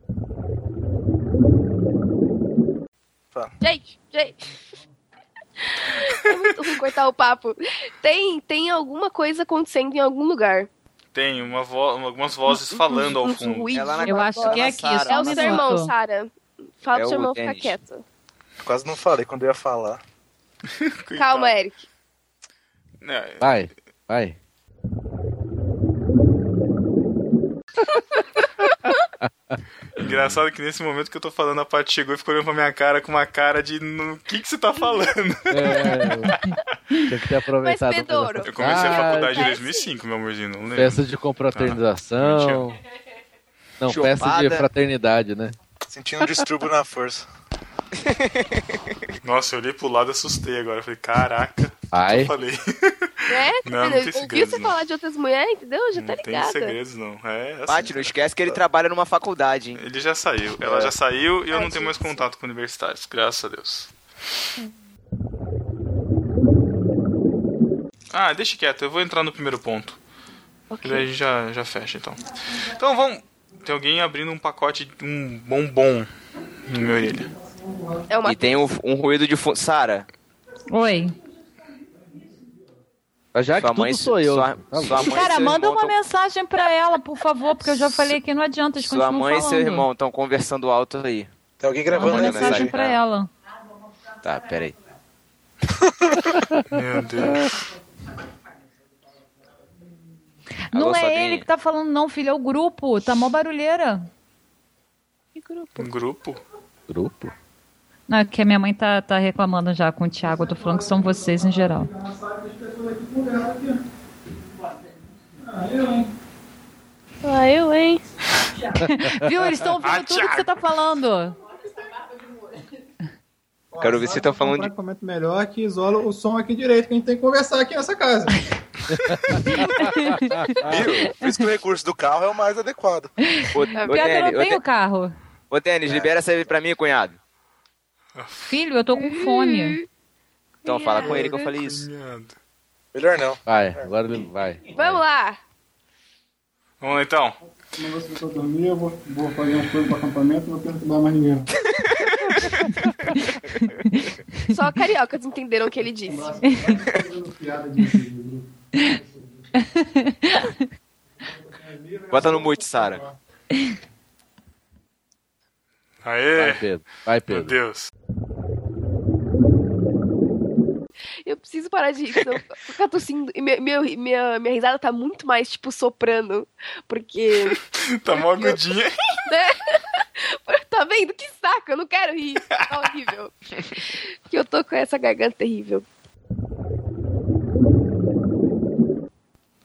S5: Gente, gente. É muito ruim cortar o papo. Tem, tem alguma coisa acontecendo em algum lugar.
S1: Tem uma vo algumas vozes falando ao fundo.
S2: Ela na
S4: Eu acho que é aqui,
S5: É o seu irmão. Sara. Fala
S2: É
S5: pro seu
S2: o
S5: irmão ficar quieto.
S6: Quase não falei quando eu ia falar.
S5: Calma, Eric.
S1: É,
S3: Vai, vai.
S1: engraçado que nesse momento que eu tô falando, a Paty chegou e ficou olhando pra minha cara com uma cara de no que que você tá falando?
S3: É, tinha que ter aproveitado.
S5: Mas,
S3: pra
S5: Pedro,
S1: Eu comecei a
S3: Ah,
S1: faculdade em
S5: é
S1: 2005, meu amorzinho, não lembro.
S3: Festa de confraternização. Não, festa de
S2: Chopada.
S3: fraternidade, né?
S6: Sentindo um distúrbio na força.
S1: Nossa, eu olhei pro lado e assustei agora. Eu falei, caraca,
S3: Ai.
S1: eu falei.
S5: É,
S1: Não, não tem
S5: Ouviu
S1: segredos,
S5: você
S1: não.
S5: falar de outras mulheres, entendeu? Já tá
S1: Não tem segredos, não. É assim.
S2: Paty, não esquece que ele trabalha numa faculdade, hein?
S1: Ele já saiu. Ela já saiu e eu não tenho mais contato com universitários, graças a Deus. Ah, deixa quieto, eu vou entrar no primeiro ponto.
S5: Ok.
S1: E daí a gente já, já fecha, então. Então vamos. Tem alguém abrindo um pacote, um bombom meu orelha.
S5: É uma
S2: E tem um, um ruído de fundo. Sara,
S4: Oi.
S3: Já que
S2: sua mãe,
S3: sou eu.
S2: Sua,
S3: Tá
S2: sua mãe e
S4: Cara, manda uma
S2: tão-
S4: mensagem pra ela, por favor, porque eu já falei que não adianta, eles
S2: Sua mãe e
S4: falando.
S2: seu irmão estão conversando alto aí.
S6: Tem alguém
S4: Manda
S6: gravando
S2: Manda
S6: aí,
S4: mensagem
S2: mensagem
S4: pra ela.
S2: Tá, peraí.
S1: Meu Deus.
S4: Não
S2: Alô,
S4: é ele que tá falando, não, filho, é o grupo. Tá mó barulheira.
S1: Um grupo?
S3: Grupo?
S4: Não, é que a minha mãe tá, tá reclamando já com o Thiago. Eu tô falando que são vocês em geral.
S5: Ah, eu, hein?
S4: Viu? Eles estão ouvindo tudo que você tá falando.
S2: Quero ver se estão falando
S12: um equipamento melhor que isola o som aqui direito, que a gente tem que conversar aqui nessa casa.
S6: Viu? Por isso que o recurso do carro é o mais adequado.
S2: Ô, ô,
S4: Pior que eu não tenho
S2: De-
S4: carro.
S2: Ô, Denis, libera essa aí pra mim, cunhado.
S4: Filho, eu tô com fome.
S2: Então fala com ele que eu falei isso.
S6: Melhor não.
S3: Vai, agora ele vai.
S5: Vamos lá.
S1: Vamos lá então.
S12: Dormir, eu vou, vou fazer umas coisas pro acampamento e não vou perturbar mais ninguém.
S5: Só cariocas entenderam o que ele disse.
S2: Bota no mute, Sara.
S1: Aê!
S3: Vai, Pedro. Vai,
S1: Meu
S3: Pedro.
S1: Deus.
S5: Eu preciso parar de rir, senão eu vou ficar tossindo. E minha, minha, minha, minha risada tá muito mais, tipo, soprano. Porque.
S1: Tá mó agudinha.
S5: né? Tá vendo? Que saco, eu não quero rir. Tá horrível. Porque eu tô com essa garganta terrível.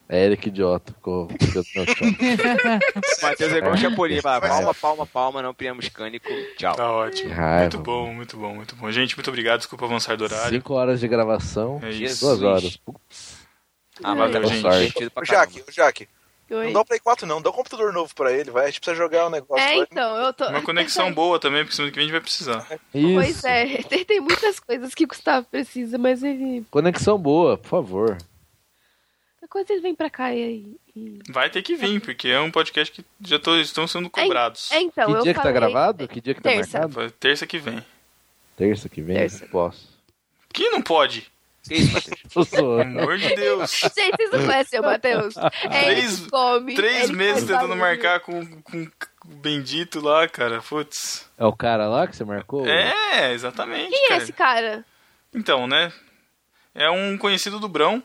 S3: É Eric idiota. Ficou.
S2: Matheus é igual o Chapolin. Fala, palma, palma, palma, não criamos cânico. Tchau.
S1: Tá ótimo. Muito bom, muito bom, muito bom. Gente, muito obrigado. Desculpa avançar do horário.
S3: Cinco horas de gravação.
S1: É isso.
S3: Duas horas.
S2: Ah, mas
S1: Valeu, gente.
S6: Ô. Jaque, ô, Jaque.
S5: Oi.
S6: Não dá o Play 4 não, dá um computador novo pra ele, vai. A gente precisa jogar um negócio.
S5: É,
S6: vai.
S5: então, eu tô.
S1: Uma conexão boa também, porque semana que vem a gente vai precisar.
S5: Pois
S3: Isso.
S5: é, tem, tem muitas coisas que o Gustavo precisa, mas ele.
S3: Conexão boa, por favor.
S5: Quando ele vem pra cá e. e-
S1: Vai ter que vir, porque é um podcast que já tô, estão sendo cobrados.
S5: É, então,
S3: que
S5: eu
S3: dia que tá gravado? Que dia que tá
S5: Terça.
S3: marcado?
S1: Foi Terça que vem.
S3: Terça que vem?
S5: Terça.
S3: Posso.
S1: Que não pode?
S2: Que isso, Matheus?
S1: Pelo amor de Deus.
S5: Gente, vocês não conhecem o Matheus? É
S1: Três-
S5: come.
S1: Três meses tentando marcar com, com o bendito lá, cara. Putz.
S3: É o cara lá que você marcou?
S1: É, exatamente.
S5: Quem é
S1: cara.
S5: esse cara?
S1: Então, né? É um conhecido do Brão.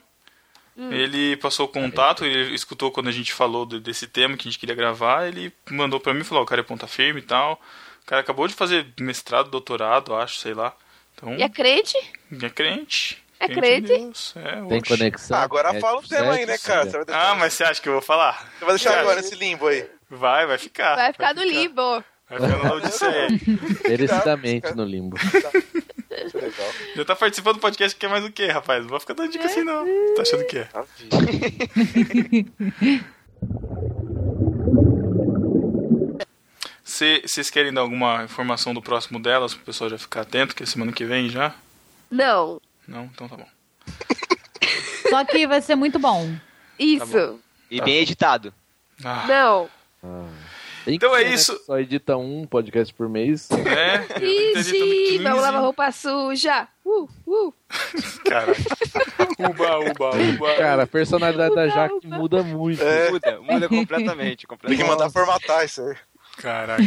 S5: Hum.
S1: Ele passou o contato, ele escutou quando a gente falou do- desse tema que a gente queria gravar, ele mandou pra mim e falou, "Ó, o cara é ponta firme e tal. O cara acabou de fazer mestrado, doutorado, acho, sei lá. Então,
S5: E é crente?
S1: é crente.
S5: É crente?
S1: Deus. É,
S3: Tem
S1: oxe.
S3: conexão?
S6: Ah, agora
S3: É,
S6: fala o tema aí, né, cara? vai deixar,
S1: Ah, mas você acha que eu vou falar?
S6: você vai deixar
S1: Você
S6: agora
S1: acha?
S6: nesse limbo aí.
S1: Vai, vai ficar.
S5: Vai ficar no limbo.
S1: Vai ficar no Odisseia.
S3: Merecidamente no limbo.
S6: É legal.
S1: Já tá participando do podcast, quer mais o quê, rapaz? Não vai ficar dando dica assim, não. Tá achando que é?
S6: Tá.
S1: Vocês querem dar alguma informação do próximo delas, pro pessoal já ficar atento, que é semana que vem já?
S5: Não.
S1: Não? Então tá bom.
S4: Só que vai ser muito bom.
S5: Isso.
S2: E bem editado.
S1: Ah,
S5: Não.
S3: Tem
S1: Então é
S3: né,
S1: isso.
S3: Só edita um podcast por mês.
S1: é?
S5: Ixi,
S1: 15.
S5: vamos lavar roupa suja. Uh, uh.
S1: Caraca. Uba, uba, uba.
S3: Cara, a personalidade da Jaque muda muito.
S6: É.
S2: Muda, muda completamente.
S6: Tem que
S2: completamente.
S6: mandar formatar isso aí.
S1: Caraca.